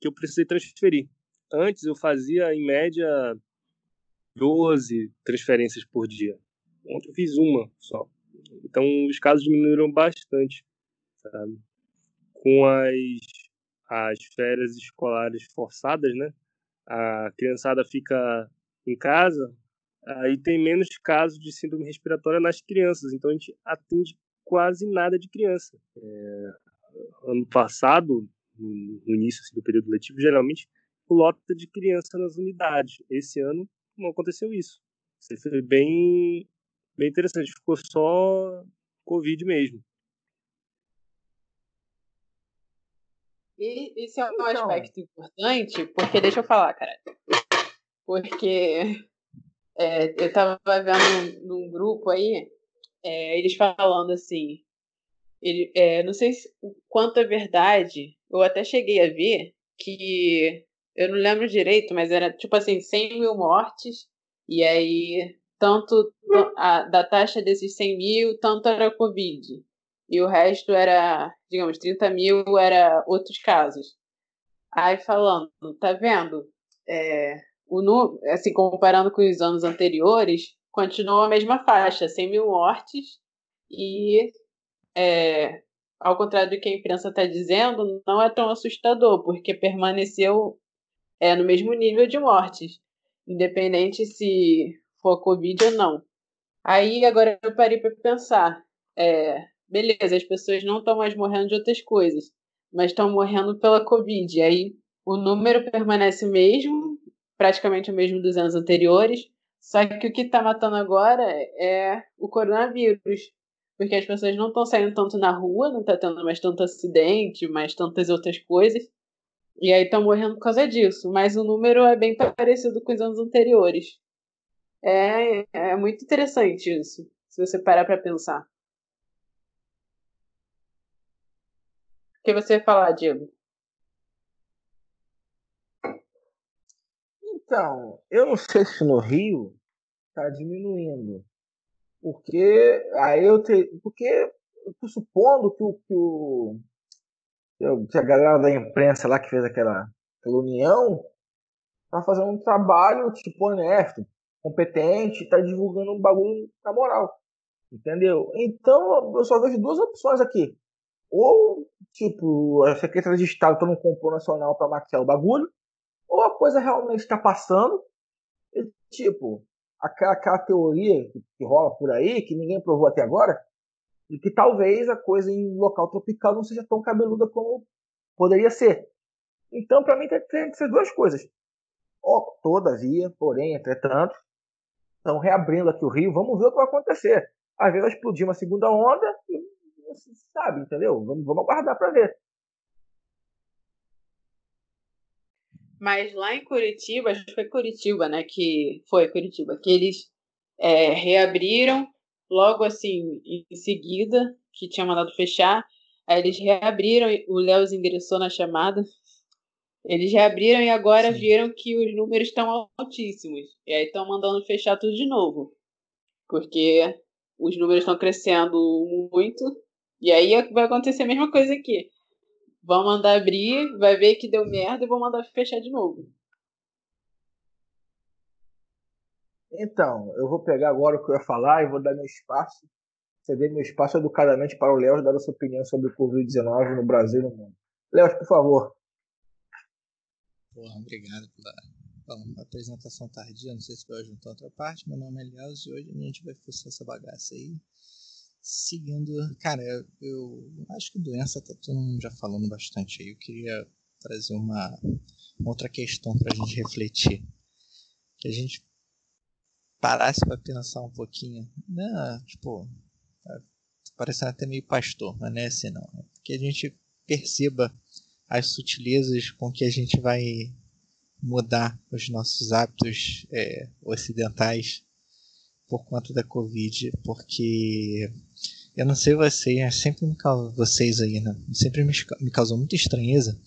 que eu precisei transferir. Antes eu fazia em média 12 transferências por dia. Ontem eu fiz uma só. Então os casos diminuíram bastante, sabe? Com as, as férias escolares forçadas, né? a criançada fica em casa, aí tem menos casos de síndrome respiratória nas crianças. Então a gente atende quase nada de criança. É, ano passado, no início assim, do período letivo, geralmente lota de criança nas unidades. Esse ano não aconteceu isso. Isso foi bem, bem interessante. Ficou só Covid mesmo. E esse é um aspecto importante, porque deixa eu falar, cara. Porque é, eu tava vendo num, num grupo aí, é, eles falando assim. Ele, é, não sei se, o quanto é verdade, eu até cheguei a ver que eu não lembro direito, mas era tipo assim, 100 mil mortes, e aí tanto a, da taxa desses 100 mil, tanto era Covid e o resto era, digamos, 30 mil era outros casos. Aí falando, tá vendo? É, o assim, comparando com os anos anteriores, continua a mesma faixa, 100 mil mortes e, é, ao contrário do que a imprensa está dizendo, não é tão assustador, porque permaneceu é, no mesmo nível de mortes, independente se for Covid ou não. Aí agora eu parei para pensar, é, beleza, as pessoas não estão mais morrendo de outras coisas, mas estão morrendo pela Covid. Aí o número permanece o mesmo, praticamente o mesmo dos anos anteriores, só que o que está matando agora é o coronavírus. Porque as pessoas não estão saindo tanto na rua, não está tendo mais tanto acidente, mais tantas outras coisas. E aí estão morrendo por causa disso. Mas o número é bem parecido com os anos anteriores. É, é muito interessante isso, se você parar para pensar. que você ia falar, Diego? Então, eu não sei se no Rio está diminuindo. Porque aí eu te, porque eu supondo que o, que o que a galera da imprensa lá que fez aquela, aquela união tá fazendo um trabalho tipo honesto, competente, tá divulgando um bagulho na moral. Entendeu? Então eu só vejo duas opções aqui. Ou tipo, a Secretaria de Estado tá num complô nacional para maquiar o bagulho, ou a coisa realmente está passando, e, tipo, aquela, aquela teoria que, que, rola por aí, que ninguém provou até agora, de que talvez a coisa em local tropical não seja tão cabeluda como poderia ser. Então, para mim, tem, tem que ser duas coisas. Oh, todavia, porém, entretanto, estão reabrindo aqui o Rio, vamos ver o que vai acontecer. Às vezes vai explodir uma segunda onda e se sabe, entendeu? Vamos, vamos aguardar para ver. Mas lá em Curitiba, acho que foi Curitiba, né? Que foi Curitiba, que eles é, reabriram logo assim em seguida, que tinha mandado fechar. Aí eles reabriram, o Léo endereçou na chamada. Eles reabriram e agora Sim. viram que os números estão altíssimos. E aí estão mandando fechar tudo de novo. Porque os números estão crescendo muito. E aí vai acontecer a mesma coisa aqui. Vão mandar abrir, vai ver que deu merda e vão mandar fechar de novo. Então, eu vou pegar agora o que eu ia falar e vou dar meu espaço, ceder meu espaço educadamente para o Léo dar a sua opinião sobre o Covid-19 no Brasil e no mundo. Léo, por favor. Porra, obrigado pela, apresentação tardia. Não sei se vai juntar outra parte. Meu nome é Léo e hoje a gente vai forçar essa bagaça aí. Seguindo, cara, eu, acho que doença tá todo mundo já falando bastante aí. Eu queria trazer uma, uma outra questão para a gente refletir. Que a gente parasse para pensar um pouquinho, né, tipo, tá parecendo até meio pastor, mas não é assim não. É que a gente perceba as sutilezas com que a gente vai mudar os nossos hábitos é, ocidentais por conta da Covid, porque eu não sei vocês, sempre me causou, vocês aí, né? Sempre me, me causou muita estranheza,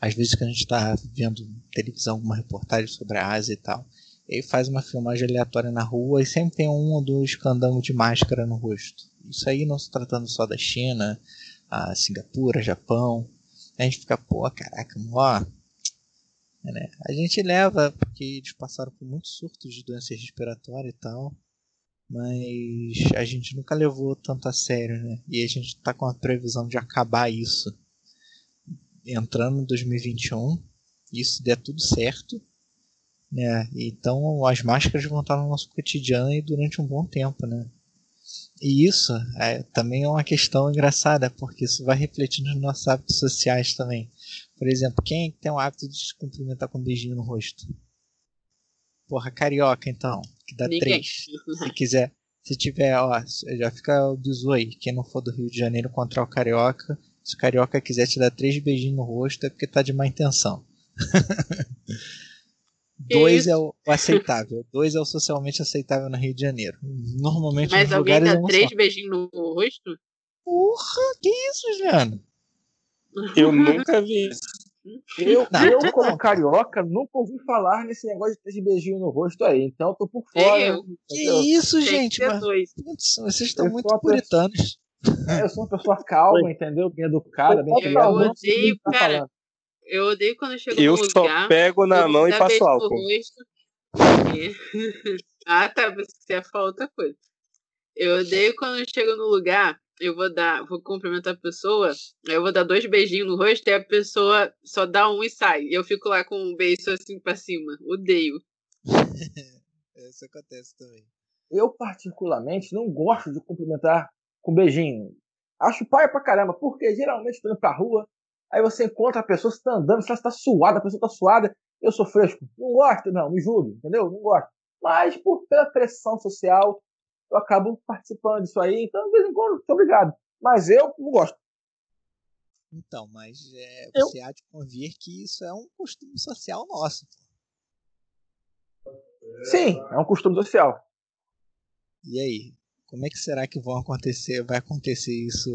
às vezes que a gente está vendo televisão, alguma reportagem sobre a Ásia e tal, ele faz uma filmagem aleatória na rua e sempre tem um ou dois candangos de máscara no rosto. Isso aí não se tratando só da China, a Singapura, Japão. A gente fica, pô, caraca, ó. É, né? A gente leva, porque eles passaram por muitos surtos de doença respiratória e tal. Mas a gente nunca levou tanto a sério, né? E a gente tá com a previsão de acabar isso entrando em 2021. Isso der tudo certo né? Então as máscaras vão estar no nosso cotidiano e durante um bom tempo, né? E isso é, também é uma questão engraçada, porque isso vai refletir nos nossos hábitos sociais também. Por exemplo, quem é tem o hábito de se cumprimentar com um beijinho no rosto? Porra, carioca então, que dá Ninguém. três. Se quiser, se tiver, ó, já fica o bizu aí. Quem não for do Rio de Janeiro encontrar o carioca, se o carioca quiser te dar três beijinhos no rosto, é porque tá de má intenção. Dois é o aceitável. Dois é o socialmente aceitável no Rio de Janeiro. Normalmente Mas nos alguém lugares dá três só. beijinhos no rosto? Porra, que isso, Juliano? Eu nunca vi isso. Eu, não, eu, como carioca, nunca ouvi falar nesse negócio de três beijinhos no rosto aí. Então eu tô por fora. Eu. Que isso, gente? Mas, putz, vocês estão eu muito puritanos. Pessoa, é, eu sou uma pessoa calma, entendeu? Bem educada, bem Eu odeio, tá cara. Eu odeio quando eu chego eu no lugar. Eu só pego na mão e passo álcool. ah, tá. Você ia falar outra coisa. Eu odeio quando eu chego no lugar, eu vou dar, vou cumprimentar a pessoa, eu vou dar dois beijinhos no rosto e a pessoa só dá um e sai. Eu fico lá com um beijo assim pra cima. Odeio. Isso acontece também. Eu, particularmente, não gosto de cumprimentar com beijinho. Acho pai pra caramba, porque geralmente tô indo pra rua, Aí você encontra a pessoa, você tá andando, você está suada, a pessoa está suada, eu sou fresco. Não gosto, não, me julgue, entendeu? Não gosto. Mas por, pela pressão social, eu acabo participando disso aí, então de vez em quando, muito obrigado. Mas eu não gosto. Então, mas é, você eu... há de convir que isso é um costume social nosso. Sim, é um costume social. E aí, como é que será que vão acontecer, vai acontecer isso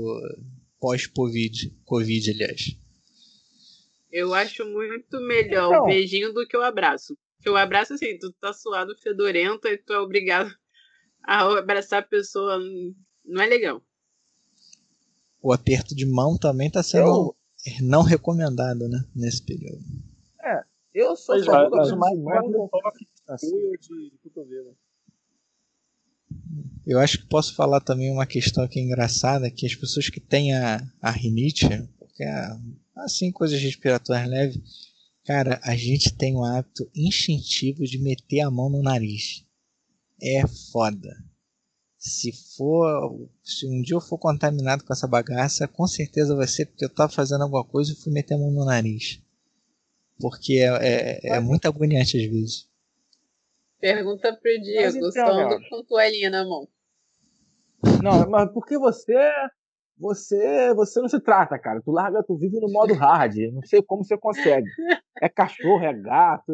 pós-Covid, Covid, aliás? Eu acho muito melhor então, o beijinho do que o abraço. Porque o abraço, assim, tu tá suado, fedorento, e tu é obrigado a abraçar a pessoa. Não é legal. O aperto de mão também tá sendo eu... não recomendado, né? Nesse período. É, eu sou a favor do mais assim. de, de cotovelo. Eu acho que posso falar também uma questão aqui engraçada, que as pessoas que têm a, a rinite, porque é, assim, coisas respiratórias leves, cara, a gente tem o hábito instintivo de meter a mão no nariz. É foda. Se for, se um dia eu for contaminado com essa bagaça, com certeza vai ser porque eu tava fazendo alguma coisa e fui meter a mão no nariz. Porque é, é, é muito agoniante às vezes. Pergunta pro Diego, então, só ando com toalhinha na mão. Não, mas porque você você você não se trata, cara. Tu larga, tu vive no modo hard. Não sei como você consegue. É cachorro, é gato.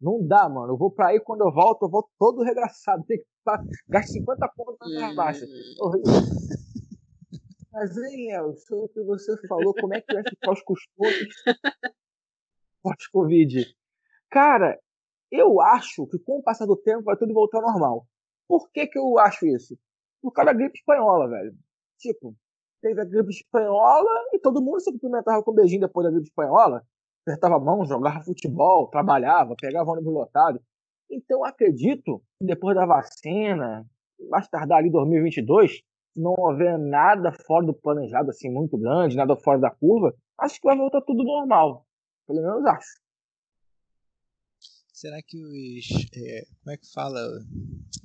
Não dá, mano. Eu vou pra aí, quando eu volto, eu volto todo regraçado. Tem que gastar 50 pontos pra baixa. Mas, hein, Léo, sobre o que você falou, como é que vai ficar os costumes pós-Covid? Cara, eu acho que com o passar do tempo vai tudo voltar ao normal. Por que, que eu acho isso? Por causa da gripe espanhola, velho. Tipo, teve a gripe espanhola e todo mundo se cumprimentava com beijinho depois da gripe espanhola. Apertava a mão, jogava futebol, trabalhava, pegava ônibus lotado. Então acredito que depois da vacina, mais tardar ali 2022, se não houver nada fora do planejado, assim, muito grande, nada fora da curva, acho que vai voltar tudo normal. Pelo menos acho. Será que os. É, como é que fala?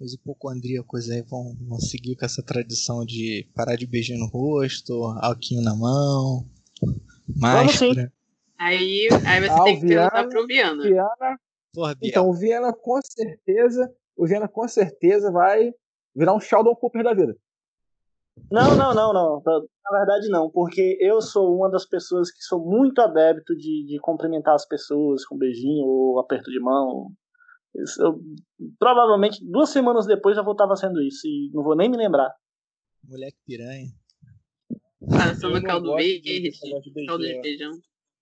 Os hipocondríacos aí vão, vão seguir com essa tradição de parar de beijar no rosto, alquinho na mão, máscara? Aí, aí você ah, tem que Viana, perguntar pro Viana. Viana Porra, então, o Viana com certeza. O Viana com certeza vai virar um Sheldon Cooper da vida. Não, não, não, não. Na verdade, não, porque eu sou uma das pessoas que sou muito adepto de, de cumprimentar as pessoas com beijinho ou aperto de mão. Eu, provavelmente duas semanas depois já vou estar fazendo isso e não vou nem me lembrar. Moleque piranha. Passando caldo verde, caldo de feijão.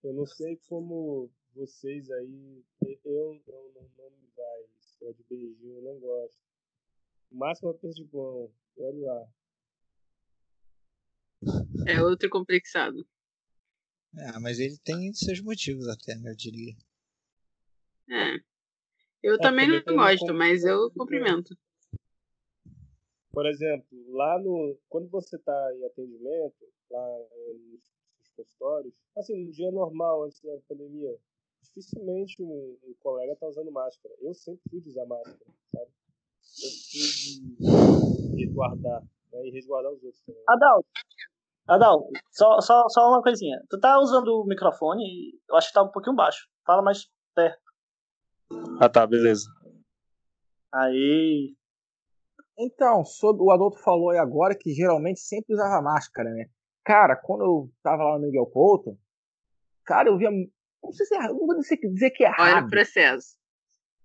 Eu não sei como vocês aí. Eu, eu não, não me vai. Só de beijinho eu não gosto. O máximo é aperto de mão. Olha lá. É outro complexado. Ah, mas ele tem seus motivos até, né, eu diria. É. Eu é, também não gosto, mas eu cumprimento. Por exemplo, lá no. Quando você está em atendimento, lá nos consultórios, assim, no dia normal, antes da pandemia, dificilmente um, um colega está usando máscara. Eu sempre fui de usar máscara, sabe? Eu fui de resguardar, né? E resguardar os outros também. Adalto, Adalto, só, só, só uma coisinha. Tu tá usando o microfone, eu acho que tá um pouquinho baixo. Fala mais perto. Ah tá, beleza. Aí. Então, sobre o Adolfo falou aí agora que geralmente sempre usava máscara, né? Cara, quando eu tava lá no Miguel Couto, cara, eu via. Não sei se é, não vou dizer, dizer que é errado. Olha o processo.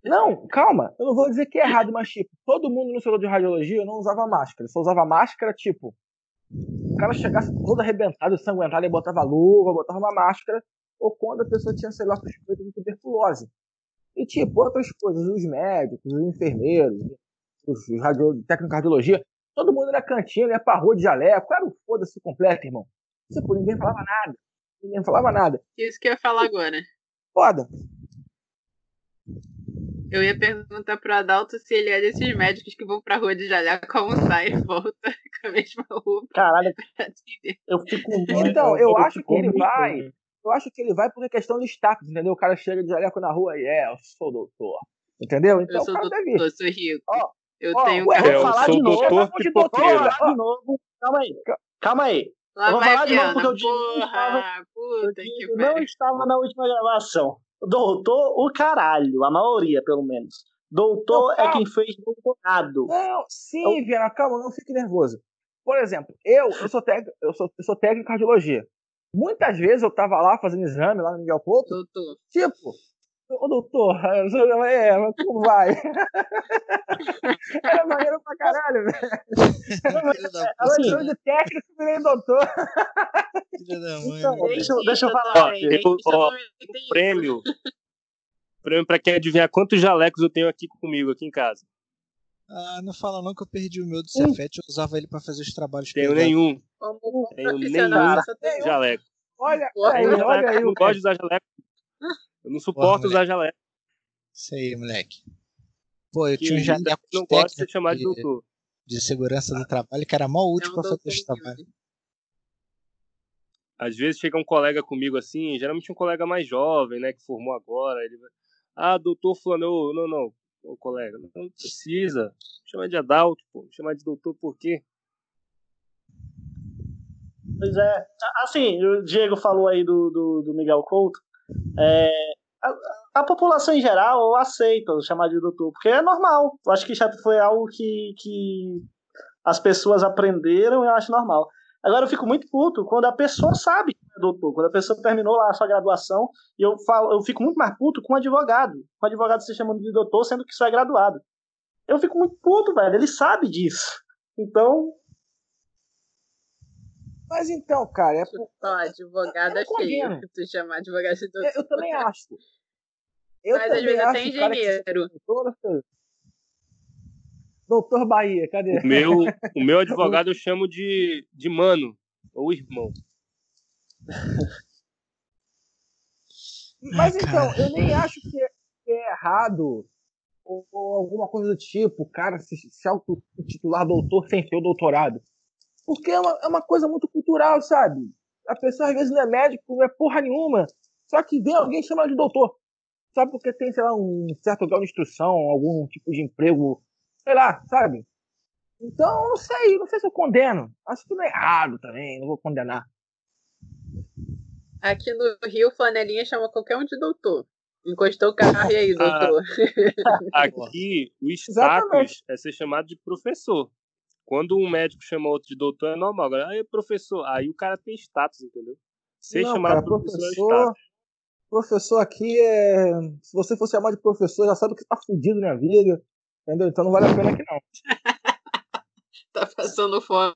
Não, calma, eu não vou dizer que é errado, mas tipo, todo mundo no setor de radiologia não usava máscara. Só usava máscara, tipo, o cara chegasse todo arrebentado, sanguentado, e botava luva, botava uma máscara, ou quando a pessoa tinha, sei lá, suspeita de tuberculose. E tipo, outras coisas, os médicos, os enfermeiros, os, radio, técnicos de cardiologia, todo mundo era cantinho, ia pra rua de jaleco, era o foda-se completo, irmão. Tipo, ninguém falava nada. Ninguém falava nada. Isso que eu ia falar agora. Foda. Eu ia perguntar pro Adalto se ele é desses médicos que vão pra rua de Jaleco almoçar e volta com a mesma roupa. Caralho, eu fico Então, eu, eu acho que ele vai. Eu acho que ele vai por questão de status, entendeu? O cara chega de jaleco na rua e é, eu sou doutor. Entendeu? Então, eu sou doutor, eu sou rico. Ó, eu ó, tenho ué, carro. Vou falar de novo. Doutor, de doutor, falar de novo. Calma aí. Calma aí. Lá eu vou vai falar de novo porque eu Porra, puta que eu não estava na última gravação. Doutor, o caralho, a maioria, pelo menos. Doutor não, é quem fez doutorado. Não, sim, eu... Viana, calma, não fique nervoso. Por exemplo, eu, eu sou técnico, eu sou, eu sou técnico em cardiologia. Muitas vezes eu tava lá fazendo exame lá no Miguel Couto. Doutor. Tipo, ô doutor, é, mas como vai? Era maneiro pra caralho, velho. Ela entrou de técnico e virei doutor. Então, deixa, deixa eu falar. Ó, eu, ó, o prêmio Prêmio pra quem adivinhar quantos jalecos eu tenho aqui comigo, aqui em casa. Ah, não fala não que eu perdi o meu do Cefete, eu usava ele pra fazer os trabalhos Tenho nenhum. Tenho nenhum jaleco. Olha, aí, olha aí. Eu não gosto de usar jaleco. Eu não suporto Porra, usar jaleco. Isso aí, moleque. Pô, eu que tinha um jaleco não gosto de ser chamado de doutor. De segurança do trabalho que era mó útil é pra fazer os trabalhos. Às vezes chega um colega comigo assim, geralmente um colega mais jovem, né, que formou agora, ele vai ah, doutor fulano, não, não, ô, colega, não precisa. Chama de Adalto, pô. Chamar de doutor por quê? Pois é. Assim, o Diego falou aí do, do, do Miguel Couto. É, a, a, população em geral aceita chamar de doutor, porque é normal. Eu acho que já foi algo que, que as pessoas aprenderam e eu acho normal. Agora eu fico muito puto quando a pessoa sabe que é doutor. Quando a pessoa terminou lá a sua graduação, e eu falo, eu fico muito mais puto com o advogado. Com o advogado se chamando de doutor, sendo que só é graduado. Eu fico muito puto, velho. Ele sabe disso. Então. Mas então, cara, é. Por... advogado é feio. Tu chamar advogado de doutor. Eu, eu também acho. Eu Mas às vezes até engenheiro. Doutor Bahia, cadê? O meu, o meu advogado eu chamo de, de mano, ou irmão. Mas então, eu nem acho que é, que é errado ou, ou, alguma coisa do tipo, cara, se, se auto-titular doutor sem ter o doutorado. Porque é uma, é uma coisa muito cultural, sabe? A pessoa às vezes não é médico, não é porra nenhuma, só que vem alguém chamar de doutor. Sabe porque tem, sei lá, um certo grau de instrução, algum tipo de emprego sei lá, sabe? Então, não sei, não sei se eu condeno. Acho que não é errado também, não vou condenar. Aqui no Rio, flanelinha chama qualquer um de doutor. Encostou o carro e aí, ah, doutor. Aqui, o status é ser chamado de professor. Quando um médico chama outro de doutor, é normal. Agora, aí, professor, aí o cara tem status, entendeu? Ser não, chamado cara, de professor, é professor, é professor aqui é. Se você for chamar de professor, já sabe que tá fudido na vida. Entendeu? Então não vale a pena aqui não. tá passando fome.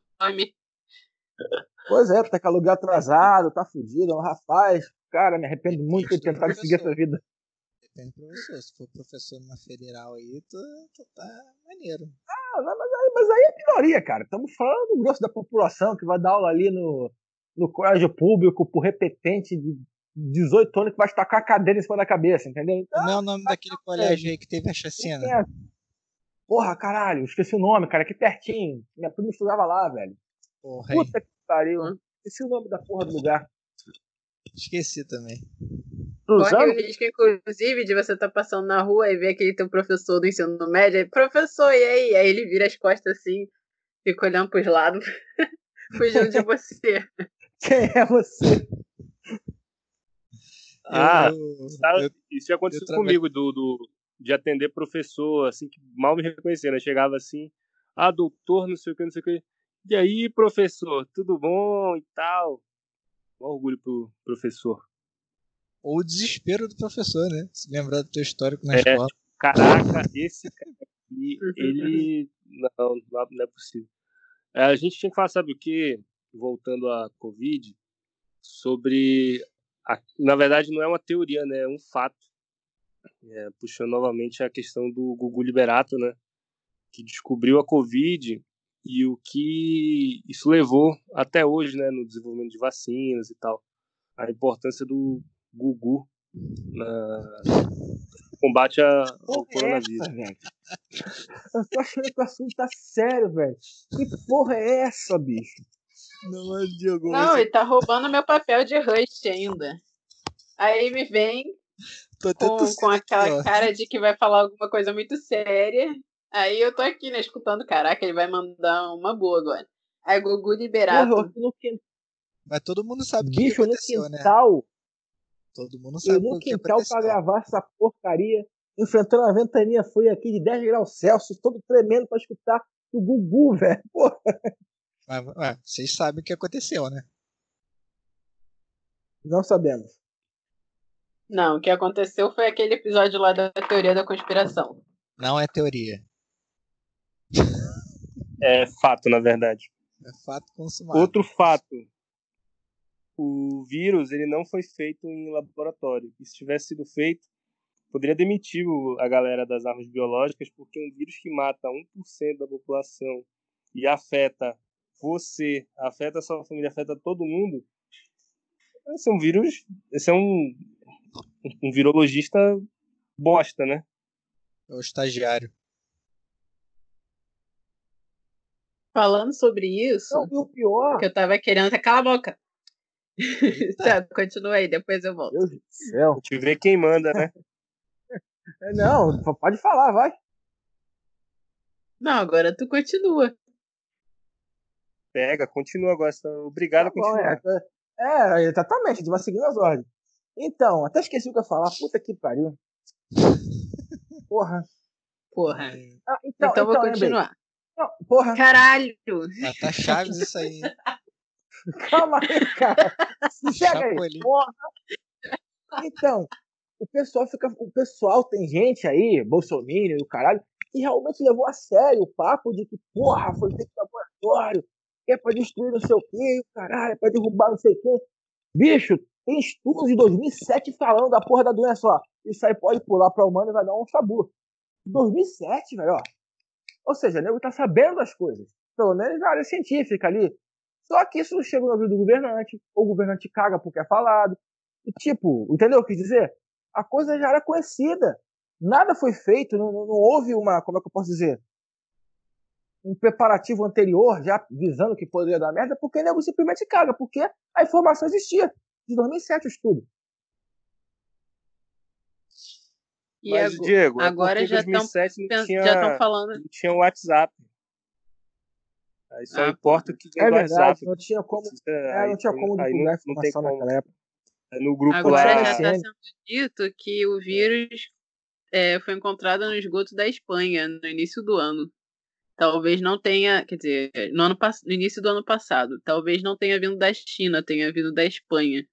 Pois é, tá com aluguel atrasado, tá fudido. Rapaz, cara, me arrependo muito de tentar seguir essa vida. Depende do professor. Se for professor numa federal aí, tu, tu tá maneiro. Ah, mas aí, mas aí é minoria, cara. Estamos falando do grosso da população que vai dar aula ali no, no colégio público por repetente de 18 anos que vai estacar a cadeira em cima da cabeça, entendeu? Então, Como é o nome tá daquele colégio aí que teve a chacina? É, Porra, caralho, esqueci o nome, cara, aqui pertinho. Minha prima estudava lá, velho. Porra, Puta que pariu. Esqueci o nome da porra do lugar. Esqueci também. Corre o risco, inclusive, de você estar tá passando na rua e ver aquele teu professor do ensino médio. Aí, professor, e aí? Aí ele vira as costas assim, fica olhando pros lados, fugindo de você. Quem é você? Ah, eu, sabe, eu, isso já aconteceu comigo, do, do, de atender professor, assim, que mal me reconhecia, né? Chegava assim, ah, doutor, não sei o que, não sei o que. E aí, professor, tudo bom e tal? Um orgulho pro professor. Ou o desespero do professor, né? Se lembrar do teu histórico na é, escola. Caraca, esse cara aqui, ele. Não, não é possível. É, a gente tinha que falar, sabe o que? Voltando à Covid, sobre. A... Na verdade, não é uma teoria, né? É um fato é, puxando novamente a questão do Gugu Liberato, né, que descobriu a Covid e o que isso levou até hoje, né, no desenvolvimento de vacinas e tal, a importância do Gugu na combate ao coronavírus. Essa, Eu tô achando que o assunto tá sério, velho. Que porra é essa, bicho? Não, é Diogo, Não, ele tá roubando meu papel de host ainda. Aí me vem com, com aquela cara de que vai falar alguma coisa muito séria. Aí eu tô aqui, né, escutando, caraca, ele vai mandar uma boa agora. Aí Gugu liberado. Porra, no quintal. Mas todo mundo sabe o que, que aconteceu, no né? quintal, né? Todo mundo sabe eu no quintal pra gravar essa porcaria, enfrentando a ventania fria aqui de 10 graus Celsius, todo tremendo pra escutar o Gugu, velho. Porra. Mas, ué, vocês sabem o que aconteceu, né? Não sabemos. Não, o que aconteceu foi aquele episódio lá da teoria da conspiração. Não é teoria. É fato, na verdade. É fato consumado. Outro fato. O vírus ele não foi feito em laboratório. E se tivesse sido feito, poderia demitir a galera das armas biológicas, porque um vírus que mata 1% da população e afeta você, afeta a sua família, afeta todo mundo, esse é um vírus, esse é um, um virologista bosta, né? É o estagiário. Falando sobre isso, não, o pior. que eu tava querendo. Cala a boca! tá, continua aí, depois eu volto. Deus do céu. Te ver quem manda, né? não, pode falar, vai. Não, agora tu continua. Pega, continua agora. Obrigado tá a continuar. Bom, é, é, exatamente, a gente vai seguindo as ordens. Então, até esqueci o que eu ia falar. Puta que pariu. Porra. Porra. Ah, então, então, vou então, continuar. Não, porra. Caralho. Ah, tá chaves isso aí. Calma aí, cara. Chega aí. Porra. Então, o pessoal fica. O pessoal tem gente aí, Bolsonaro e o caralho, que realmente levou a sério o papo de que, porra, foi feito laboratório, que é pra destruir não sei o quê, o caralho, é pra derrubar não sei o quê. Bicho, tem estudos de 2007 falando da porra da doença, ó. Isso aí pode pular pra humano e vai dar um sabu. 2007, velho, ó. Ou seja, o nego tá sabendo das coisas. Pelo menos na área científica ali. Só que isso chega no ouvido do governante, ou o governante caga porque é falado. E tipo, entendeu o que dizer? A coisa já era conhecida. Nada foi feito, não, não, não houve uma, como é que eu posso dizer? Um preparativo anterior, já visando que poderia dar merda, porque o nego simplesmente caga, porque a informação existia. De 2007 o estudo. E Mas, Diego, é agora já estão já falando. Não tinha WhatsApp. Aí só ah, importa que é verdade, WhatsApp. Não tinha como, é, não tinha como aí, divulgar não, informação não naquela época. No grupo agora lá. já está sendo dito que o vírus é, foi encontrado no esgoto da Espanha no início do ano. Talvez não tenha, quer dizer, no, ano, no início do ano passado. Talvez não tenha vindo da China, tenha vindo da Espanha.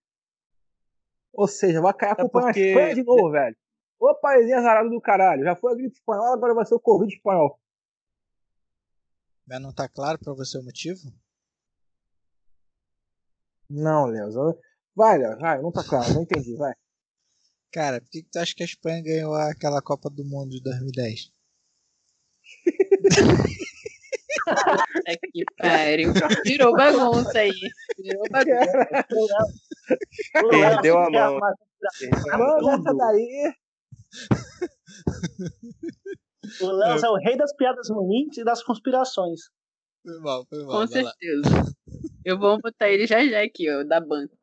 Ou seja, vai cair a é culpa é porque... na Espanha de novo, velho. Ô paizinho azarado do caralho. Já foi a gripe espanhola, agora vai ser o Covid espanhol. Mas não tá claro pra você o motivo? Não, Léo. Vai, Léo, vai, não tá claro, não entendi, vai. Cara, por que, que tu acha que a Espanha ganhou aquela Copa do Mundo de 2010? É que pariu. Virou bagunça aí. Virou bagunça. Perdeu a mão. Manda essa daí. O Léo é o rei das piadas ruins e das conspirações. Foi mal, foi mal. Com certeza. Eu vou botar ele já já aqui, ó, da banca.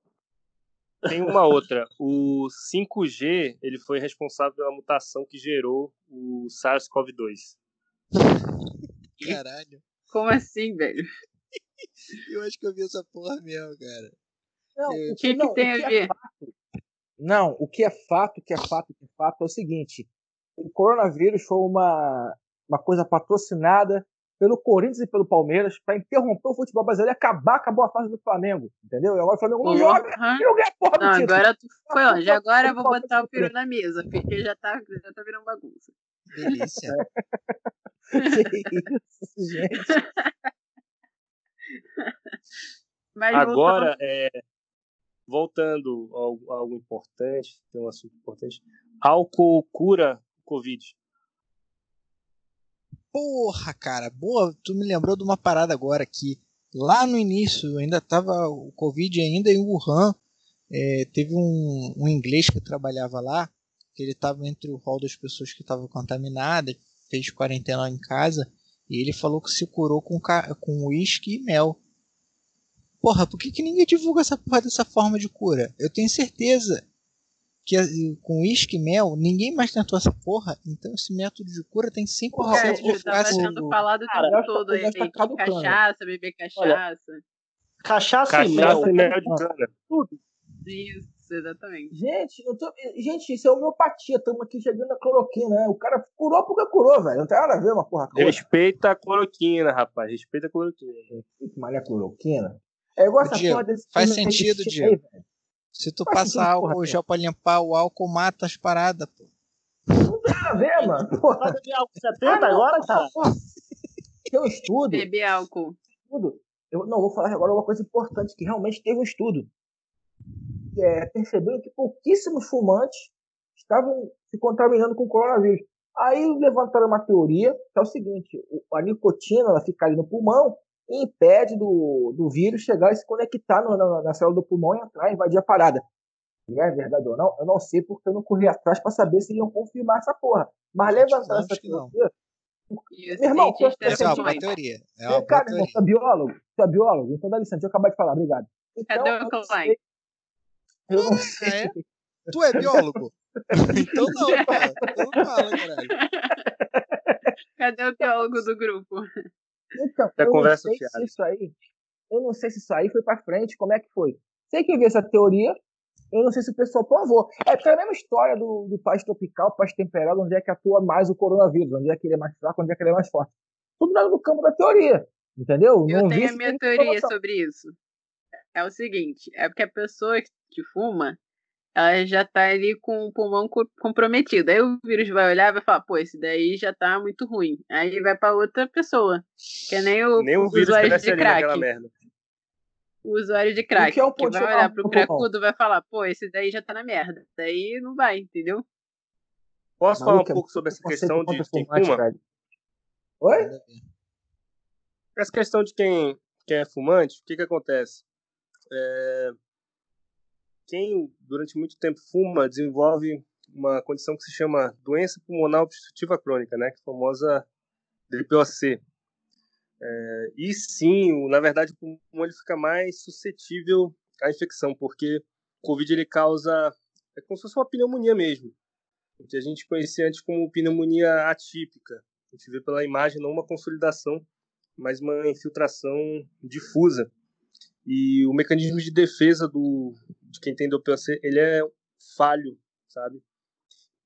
Tem uma outra. O 5G ele foi responsável pela mutação que gerou o SARS-CoV-2. Caralho. Como assim, velho? Eu acho que eu vi essa porra mesmo, cara. Não, o que, não, que tem a ver? É não, o que é fato, o que é fato, o que é fato é o seguinte: o coronavírus foi uma, uma coisa patrocinada pelo Corinthians e pelo Palmeiras para interromper o futebol brasileiro e acabar com a boa fase do Flamengo. Entendeu? E agora o Flamengo não joga uhum. e não ganha porra do não, título. Agora tu foi longe. Agora eu vou botar o peru na mesa, porque já tá, já tá virando bagunça. Delícia. que isso, gente. Mas agora, é, voltando a algo importante, tem um assunto importante. Álcool cura Covid. Porra, cara, boa, tu me lembrou de uma parada agora que lá no início ainda tava o Covid ainda em Wuhan. É, teve um, um, inglês que trabalhava lá, que ele estava entre o rol das pessoas que estavam contaminadas, fez quarentena em casa, e ele falou que se curou com, com uísque e mel. Porra, por que, que ninguém divulga essa porra dessa forma de cura? Eu tenho certeza que com uísque e mel, ninguém mais tentou essa porra, então esse método de cura tem 100% é, de eficácia. Tá sendo falado o tempo todo aí, tá cachaça, beber cachaça. Olha, cachaça, cachaça e mel. e mel de cana. Tudo. Isso, exatamente. Gente, tô... gente, isso é homeopatia, estamos aqui chegando na cloroquina, né? O cara curou porque curou, velho. Não tem nada a ver uma porra com Respeita a cloroquina, rapaz. Respeita a cloroquina. Respeita mais a cloroquina. É igual essa porra desse Faz sentido, Diego. Se tu passar álcool gel pra limpar, o álcool mata as paradas, pô. Não tem nada a ver, mano. Vai beber álcool 70 agora, cara? Tem um estudo. Beber álcool. Estudo. Eu não vou falar agora uma coisa importante, que realmente teve um estudo. É, percebendo que pouquíssimos fumantes estavam se contaminando com coronavírus. Aí levantaram uma teoria, que é o seguinte, a nicotina ela fica ali no pulmão e impede do, do vírus chegar e se conectar no, na, na célula do pulmão e entrar e invadir a parada. E é verdade ou não? Eu não sei porque eu não corri atrás para saber se iam confirmar essa porra. Mas levantar essa teoria. Meu irmão, você é uma teoria. É uma cara, teoria. você é biólogo? Você é biólogo? Então dá licença, deixa eu acabar de falar, obrigado. Então, Cadê o Klein? Eu não sei. É? Tu é biólogo? então não, cara. Então não fala, caralho. Cadê o biólogo do grupo? Então, eu conversa não sei se isso aí, eu não sei se isso aí foi para frente, como é que foi. Sei que eu vi essa teoria, eu não sei se o pessoal provou. É porque é a mesma história do, do país tropical, país temperado, onde é que atua mais o coronavírus, onde é que ele é mais fraco, onde é que ele é mais forte. Tudo no campo da teoria, entendeu? Eu não tenho a minha teoria sobre isso. é o seguinte, é porque a pessoa que fuma, ela já tá ali com o pulmão comprometido. Aí o vírus vai olhar e vai falar, pô, esse daí já tá muito ruim. Aí vai para outra pessoa. Que é nem o, nem o vírus usuário de crack. Merda. O usuário de crack. Que, é o que vai olhar pro cracudo vai falar, pô, esse daí já tá na merda. Daí não vai, entendeu? Posso falar um pouco sobre essa questão de quem fuma? Oi? Essa questão de quem, quem é fumante, o que que acontece? É, quem durante muito tempo fuma desenvolve uma condição que se chama doença pulmonar obstrutiva crônica, né, que é a famosa DPOC. É, e sim, na verdade, o pulmão ele fica mais suscetível à infecção, porque o Covid ele causa é como se fosse uma pneumonia mesmo, que a gente conhecia antes como pneumonia atípica. A gente vê pela imagem não uma consolidação, mas uma infiltração difusa. E o mecanismo de defesa do, de quem tem DPOC, ele é falho, sabe?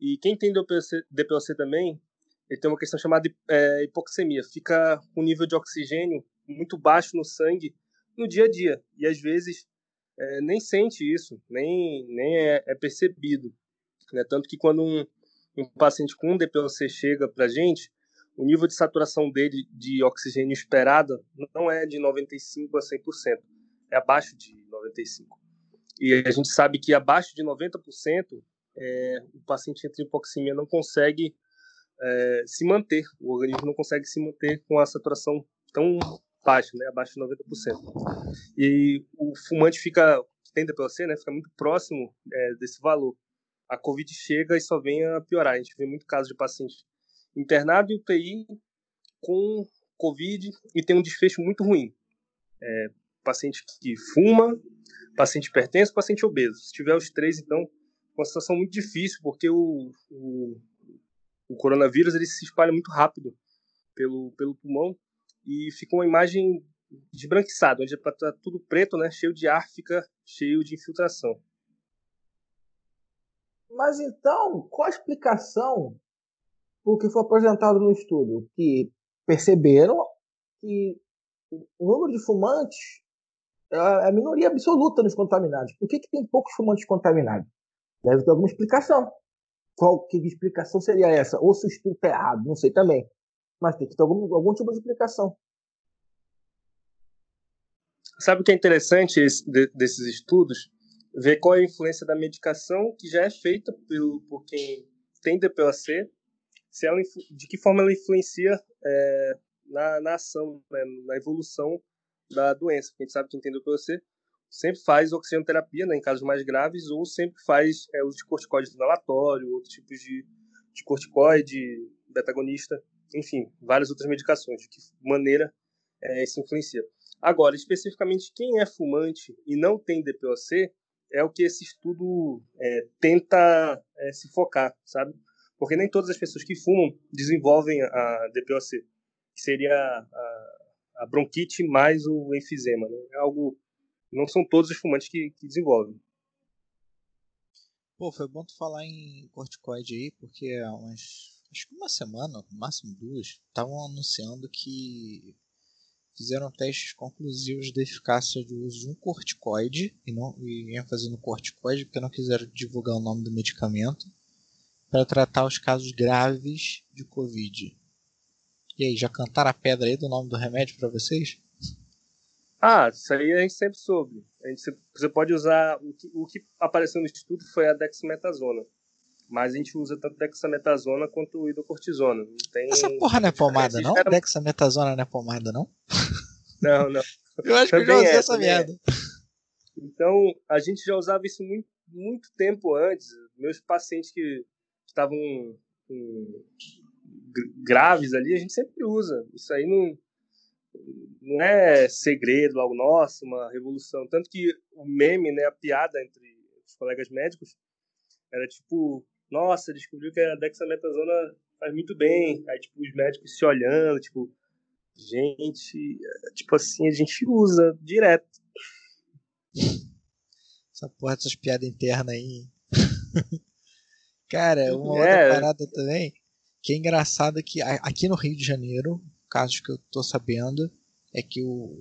E quem tem DPOC, DPOC também, ele tem uma questão chamada é, hipoxemia. Fica um nível de oxigênio muito baixo no sangue no dia a dia. E às vezes é, nem sente isso, nem, nem é, é percebido. Né? Tanto que quando um, um paciente com DPOC chega para gente, o nível de saturação dele de oxigênio esperada não é de 95% a 100%, é abaixo de 95%. E a gente sabe que abaixo de 90%, é, o paciente entre hipoxemia não consegue é, se manter, o organismo não consegue se manter com a saturação tão baixa, né, abaixo de 90%. E o fumante fica, tem DPOC, né, fica muito próximo é, desse valor. A COVID chega e só vem a piorar. A gente vê muito caso de paciente internado em UTI com COVID e tem um desfecho muito ruim. É, paciente que fuma, paciente hipertenso, paciente obeso. Se tiver os três, então, uma situação muito difícil, porque o, o, o coronavírus ele se espalha muito rápido pelo, pelo pulmão e fica uma imagem desbranquiçada, onde está tudo preto, né, cheio de ar, fica cheio de infiltração. Mas então, qual a explicação o que foi apresentado no estudo? Que perceberam que o número de fumantes é a minoria absoluta nos contaminados. Por que, que tem poucos fumantes contaminados? Deve ter alguma explicação. Qual que explicação seria essa? Ou se o estudo está errado, não sei também. Mas tem que ter algum, algum tipo de explicação. Sabe o que é interessante esse, de, desses estudos? Ver qual é a influência da medicação que já é feita pelo, por quem tem DPOC, se ela, de que forma ela influencia é, na, na ação, né, na evolução da doença. A gente sabe que você sempre faz oxigenoterapia né, em casos mais graves ou sempre faz é, uso de corticoide inalatório, outros tipos de, de corticoide, betagonista, enfim, várias outras medicações. De que maneira é, isso influencia. Agora, especificamente quem é fumante e não tem DPOC é o que esse estudo é, tenta é, se focar, sabe? Porque nem todas as pessoas que fumam desenvolvem a DPOC, que seria a bronquite mais o enfisema. Né? É algo. Não são todos os fumantes que, que desenvolvem. Pô, foi bom tu falar em corticoide aí, porque há umas. Acho que uma semana, no máximo duas, estavam anunciando que fizeram testes conclusivos da eficácia do uso de um corticoide, e, não, e ênfase no corticoide, porque não quiseram divulgar o nome do medicamento, para tratar os casos graves de Covid. E aí, já cantaram a pedra aí do nome do remédio para vocês? Ah, isso aí a gente sempre soube. A gente, você pode usar. O que, o que apareceu no estudo foi a dexametasona. Mas a gente usa tanto dexametasona quanto hidrocortisona. Tem... Essa porra não é pomada, não? Era... Dexametasona não é pomada, não? Não, não. eu acho que eu já usei é, essa merda. É. Então, a gente já usava isso muito, muito tempo antes. Meus pacientes que estavam com graves ali, a gente sempre usa. Isso aí não, não é segredo, algo nosso, uma revolução. Tanto que o meme, né, a piada entre os colegas médicos era tipo, nossa, descobriu que a dexametasona faz muito bem. Aí, tipo, os médicos se olhando, tipo, gente, tipo assim, a gente usa direto. Essa porra dessas piadas internas aí. Cara, uma é. outra parada também que é engraçado que aqui no Rio de Janeiro, casos que eu tô sabendo, é que o,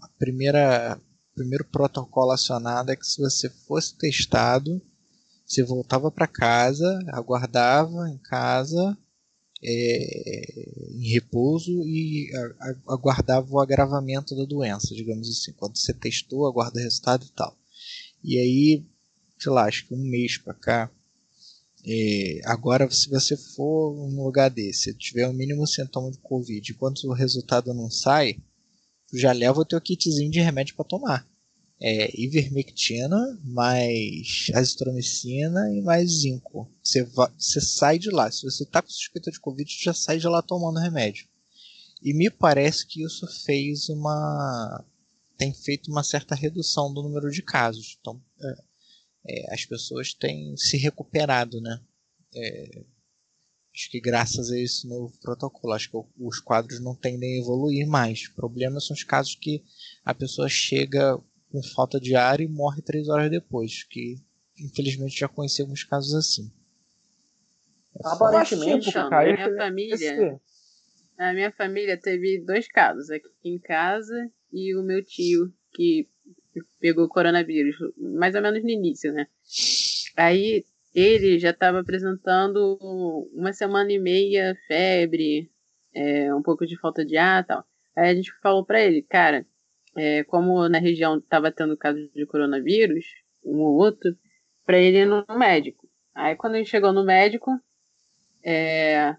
a primeira primeiro protocolo acionado é que se você fosse testado, você voltava para casa, aguardava em casa é, em repouso e aguardava o agravamento da doença, digamos assim. Quando você testou, aguarda o resultado e tal. E aí, sei lá, acho que um mês para cá, é, agora se você for num lugar desse, se tiver o mínimo sintoma de Covid, enquanto o resultado não sai, já leva o teu kitzinho de remédio para tomar é, ivermectina, mais azitromicina e mais zinco. Você, você sai de lá. Se você está com suspeita de Covid, já sai de lá tomando remédio. E me parece que isso fez uma. tem feito uma certa redução do número de casos. Então, é, é, as pessoas têm se recuperado, né? É, acho que graças a esse novo protocolo, acho que os quadros não tendem a evoluir mais. O problema são os casos que a pessoa chega com falta de ar e morre três horas depois, que infelizmente já conheci alguns casos assim. É Aparentemente, a minha família, a minha família teve dois casos aqui em casa e o meu tio que pegou coronavírus, mais ou menos no início, né? Aí ele já estava apresentando uma semana e meia febre, é, um pouco de falta de ar, tal. Aí a gente falou para ele, cara, é, como na região estava tendo casos de coronavírus, um ou outro, para ele ir no médico. Aí quando ele chegou no médico, é,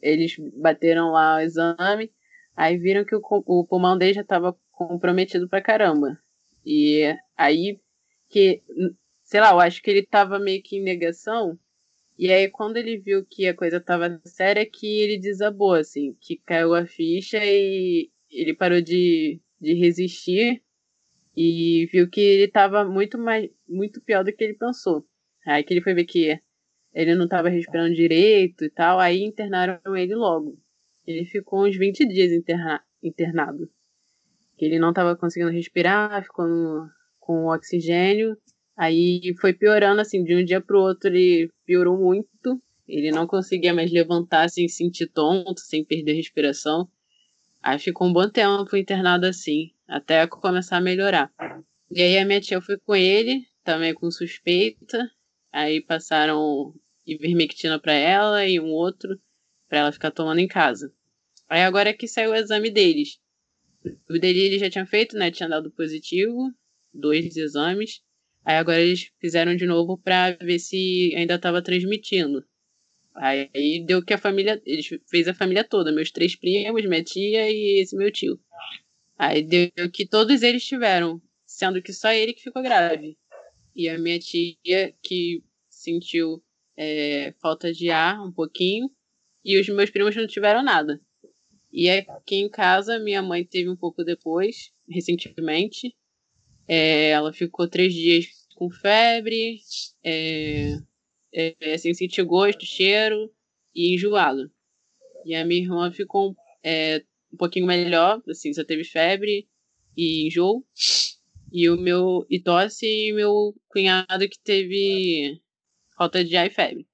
eles bateram lá o exame, aí viram que o, o pulmão dele já estava comprometido pra caramba. E aí que, sei lá, eu acho que ele estava meio que em negação. E aí quando ele viu que a coisa estava séria, que ele desabou, assim, que caiu a ficha e ele parou de de resistir e viu que ele estava muito mais muito pior do que ele pensou. Aí que ele foi ver que ele não estava respirando direito e tal, aí internaram ele logo. Ele ficou uns 20 dias interna internado. Que ele não estava conseguindo respirar, ficou no, com oxigênio. Aí foi piorando assim, de um dia pro outro ele piorou muito. Ele não conseguia mais levantar sem sentir tonto, sem perder respiração. Aí ficou um bom tempo internado assim, até começar a melhorar. E aí a minha tia foi com ele, também com suspeita. Aí passaram ivermectina para ela e um outro para ela ficar tomando em casa. Aí agora é que saiu o exame deles. O dele ele já tinha feito, né? Tinha dado positivo, dois exames. Aí agora eles fizeram de novo para ver se ainda estava transmitindo. Aí deu que a família. Ele fez a família toda, meus três primos, minha tia e esse meu tio. Aí deu que todos eles tiveram, sendo que só ele que ficou grave. E a minha tia que sentiu é, falta de ar um pouquinho. E os meus primos não tiveram nada. E aqui em casa, minha mãe teve um pouco depois, recentemente. É, ela ficou três dias com febre, é, é, sem sentir gosto, cheiro e enjoado. E a minha irmã ficou é, um pouquinho melhor, assim, só teve febre e enjoo. E o meu. e tosse e meu cunhado que teve falta de ar e febre.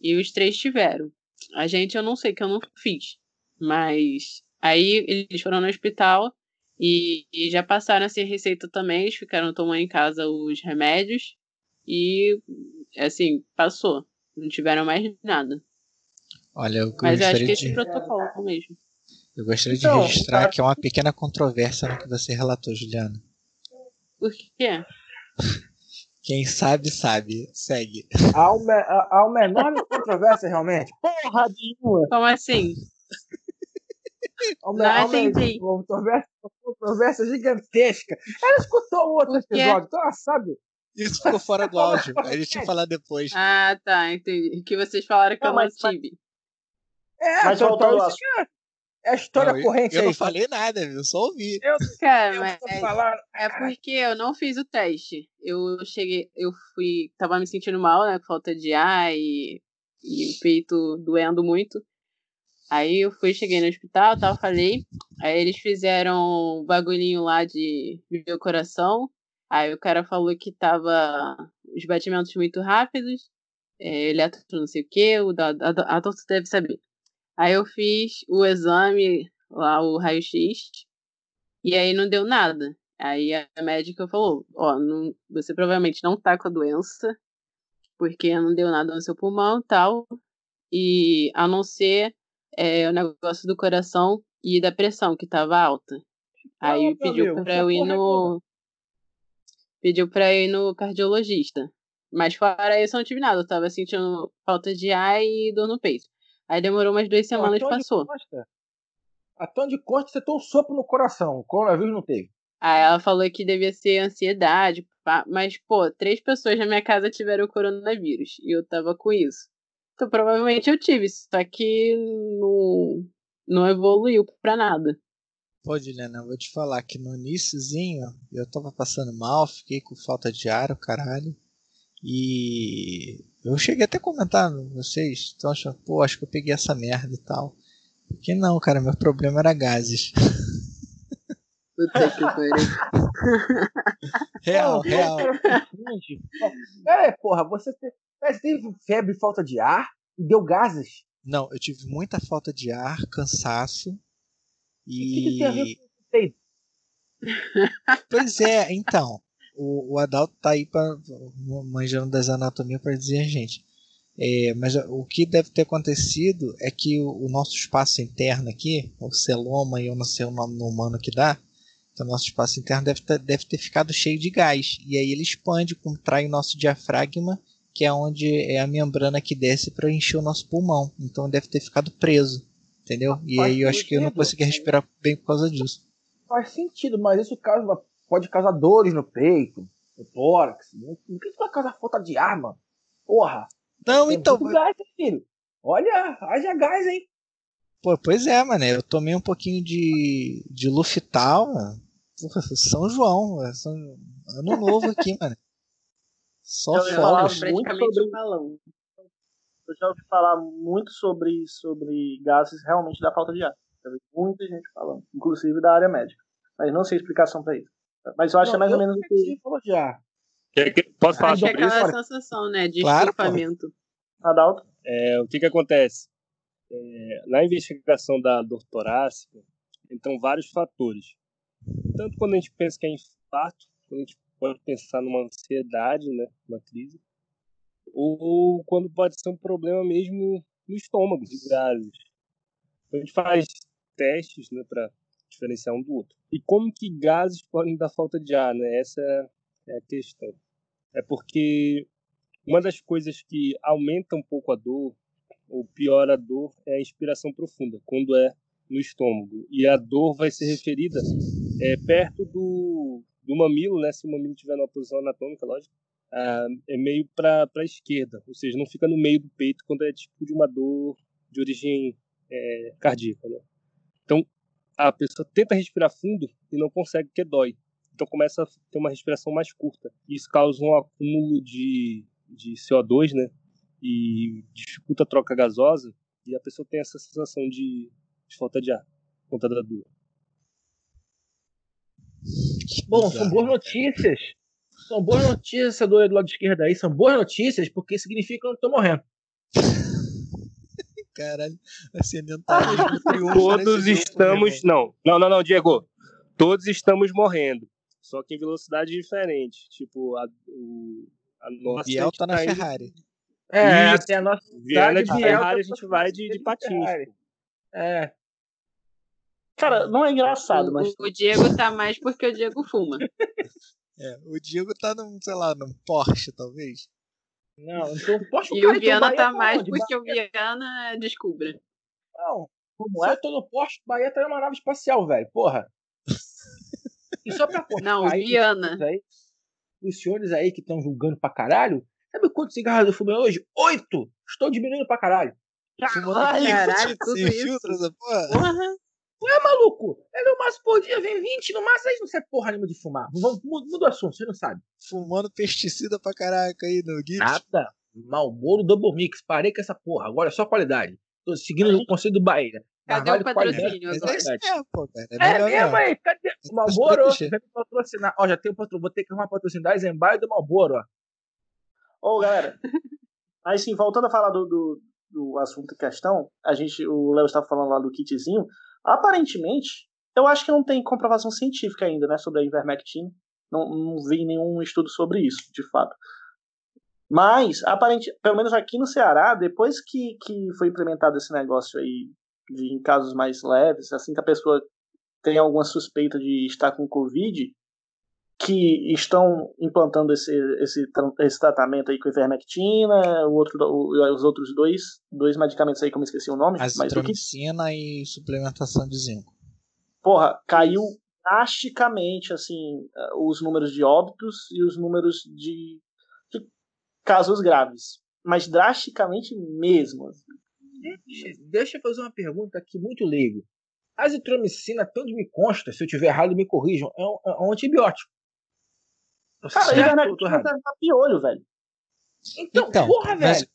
E os três tiveram. A gente eu não sei que eu não fiz. Mas aí eles foram no hospital e, e já passaram essa receita também. Eles ficaram tomando em casa os remédios. E assim, passou. Não tiveram mais nada. Olha, eu Mas eu acho que esse de... protocolo mesmo. Eu gostaria de então, registrar que é uma pequena controvérsia no que você relatou, Juliana. Por quê? Quem sabe, sabe. Segue. Há, uma, há uma enorme controvérsia, realmente. Porra nenhuma. Como assim? Uma, Não entendi. Uma controvérsia, uma controvérsia gigantesca. Ela escutou o outro episódio, então ela sabe. Isso ficou fora do áudio. A gente ia falar depois. Ah, tá, entendi. Que vocês falaram que não, eu não tive. É, mas voltou então, é a história não, corrente eu, eu aí. não falei nada, eu só ouvi. Eu, Cara, eu mas é, é porque eu não fiz o teste. Eu cheguei, eu fui, tava me sentindo mal, né, com falta de ar e, e o peito doendo muito. Aí eu fui, cheguei no hospital, tal, falei. Aí eles fizeram um bagulhinho lá de o coração. Aí o cara falou que tava os batimentos muito rápidos, é, eletro não sei o que, o da, a, a, deve saber. Aí eu fiz o exame, lá o raio-x, e aí não deu nada. Aí a médica falou: Ó, não, você provavelmente não tá com a doença, porque não deu nada no seu pulmão e tal. E a não ser é, o negócio do coração e da pressão, que tava alta. Aí pediu para eu ir no. Pediu pra eu ir no cardiologista. Mas fora isso, eu não tive nada. Eu tava sentindo falta de ar e dor no peito. Aí demorou umas duas semanas e passou. A tom de corte você tem um sopro no coração. O coronavírus não teve. Aí ela falou que devia ser ansiedade, mas, pô, três pessoas na minha casa tiveram coronavírus e eu tava com isso. Então provavelmente eu tive, só que não, não evoluiu pra nada. Pô, Juliana, eu vou te falar que no iníciozinho eu tava passando mal, fiquei com falta de ar, o caralho. E eu cheguei até a comentar, vocês estão achando, pô, acho que eu peguei essa merda e tal. Que não, cara, meu problema era gases. Puta que pariu. real, real. É, porra, você teve febre, falta de ar e deu gases? Não, eu tive muita falta de ar, cansaço e. O que, que tem a ver com Pois é, então. O, o Adalto tá aí pra, manjando das anatomias para dizer a gente. É, mas o que deve ter acontecido é que o, o, nosso espaço interno aqui, o celoma e eu não sei o nome no humano que dá, então nosso espaço interno deve ter, deve ter ficado cheio de gás. E aí ele expande, contrai o nosso diafragma, que é onde é a membrana que desce para encher o nosso pulmão. Então deve ter ficado preso, entendeu? E aí eu acho que eu não consegui respirar bem por causa disso. Faz sentido, mas isso causa, pode causar dores no peito, no tórax. O que vai causar falta de ar, mano? Porra! Não, Tem então. Gás, filho. Olha, haja gás, hein? Pô, pois é, mano. Eu tomei um pouquinho de, de Lufital, mano. São João, São... ano novo aqui, mano. Só eu fogos. Muito sobre... balão. Eu já ouvi falar muito sobre, sobre gases realmente da falta de ar. muita gente falando, inclusive da área médica. Mas não sei explicação para isso. Mas eu acho não, que é mais ou menos o que. Falou de ar. Posso falar Acho sobre é aquela sensação, né, de claro, estufamento. Adalto? É, o que que acontece? É, na investigação da dor torácica, entram vários fatores. Tanto quando a gente pensa que é infarto, quando a gente pode pensar numa ansiedade, né, uma crise, ou quando pode ser um problema mesmo no estômago, de gases. A gente faz testes, né, para diferenciar um do outro. E como que gases podem dar falta de ar, né? Essa é a questão. É porque uma das coisas que aumenta um pouco a dor, ou piora a dor, é a inspiração profunda, quando é no estômago. E a dor vai ser referida é, perto do, do mamilo, né? Se o mamilo estiver numa posição anatômica, lógico, ah, é meio para a esquerda, ou seja, não fica no meio do peito quando é tipo de uma dor de origem é, cardíaca, né? Então, a pessoa tenta respirar fundo e não consegue, porque dói. Então começa a ter uma respiração mais curta. Isso causa um acúmulo de, de CO2, né? E dificulta a troca gasosa. E a pessoa tem essa sensação de, de falta de ar, conta da dor. Bom, são boas notícias. São boas notícias essa dor do lado esquerdo aí. São boas notícias porque significa que eu não tô morrendo. Caralho, acendendo Todos estamos. Não, não, não, não, Diego. Todos estamos morrendo. Só que em velocidade diferente. Tipo, a, o, a nossa. Biel tá na tá Ferrari. É, Isso. até a nossa. Viana de Ferrari a gente vai de, de patins. É. Cara, não é engraçado, mas. O Diego tá mais porque o Diego fuma. É, o Diego tá num, sei lá, num Porsche, talvez. Não, então Porsche E o então Viana tá mais porque o Viana descubra. Não, como é? Eu tô no Porsche, Bahia tá numa nave espacial, velho. Porra. E só pra cortar Não, aí, Viana. Aí, os senhores aí que estão julgando pra caralho, sabe quantos cigarros eu fumei hoje? Oito! Estou diminuindo pra caralho. Caralho, caralho tudo isso. Filtro, essa porra. porra. Ué, maluco, é no máximo por dia, vem 20, no máximo aí não sabe porra nenhuma de fumar. Muda o assunto, você não sabe. Fumando pesticida pra caraca aí no Gibbs. Nada. Malboro Double Mix, parei com essa porra, agora é só qualidade. Tô seguindo o conselho do Bahia. Cadê o patrocínio agora? É, pô, cara. É, é mesmo aí, cadê? O Malboro, vai me patrocinar. Ó, já tem o patrocínio, vou ter que arrumar patrocínio da Eisenbahn e do Malboro, ó. Ô, galera, mas sim, voltando a falar do, do, do assunto em questão, a gente, o Léo estava falando lá do kitzinho, aparentemente, Eu acho que não tem comprovação científica ainda, né, sobre a ivermectina. Não, não vi nenhum estudo sobre isso, de fato. Mas, aparente, pelo menos aqui no Ceará, depois que, que foi implementado esse negócio aí, de, em casos mais leves, assim que a pessoa tem alguma suspeita de estar com Covid, que estão implantando esse, esse, esse tratamento aí com ivermectina, o outro, o, os outros dois, dois medicamentos aí que eu me esqueci o nome. Azitromicina que... e suplementação de zinco. Porra, caiu drasticamente assim os números de óbitos e os números de, de casos graves. Mas drasticamente mesmo. Deixa, deixa eu fazer uma pergunta aqui muito leigo. A azitromicina, tanto me consta, se eu tiver errado, me corrijam, é um, é um antibiótico. Cara, ele vai na piolho, velho. Então, então porra, mas... velho.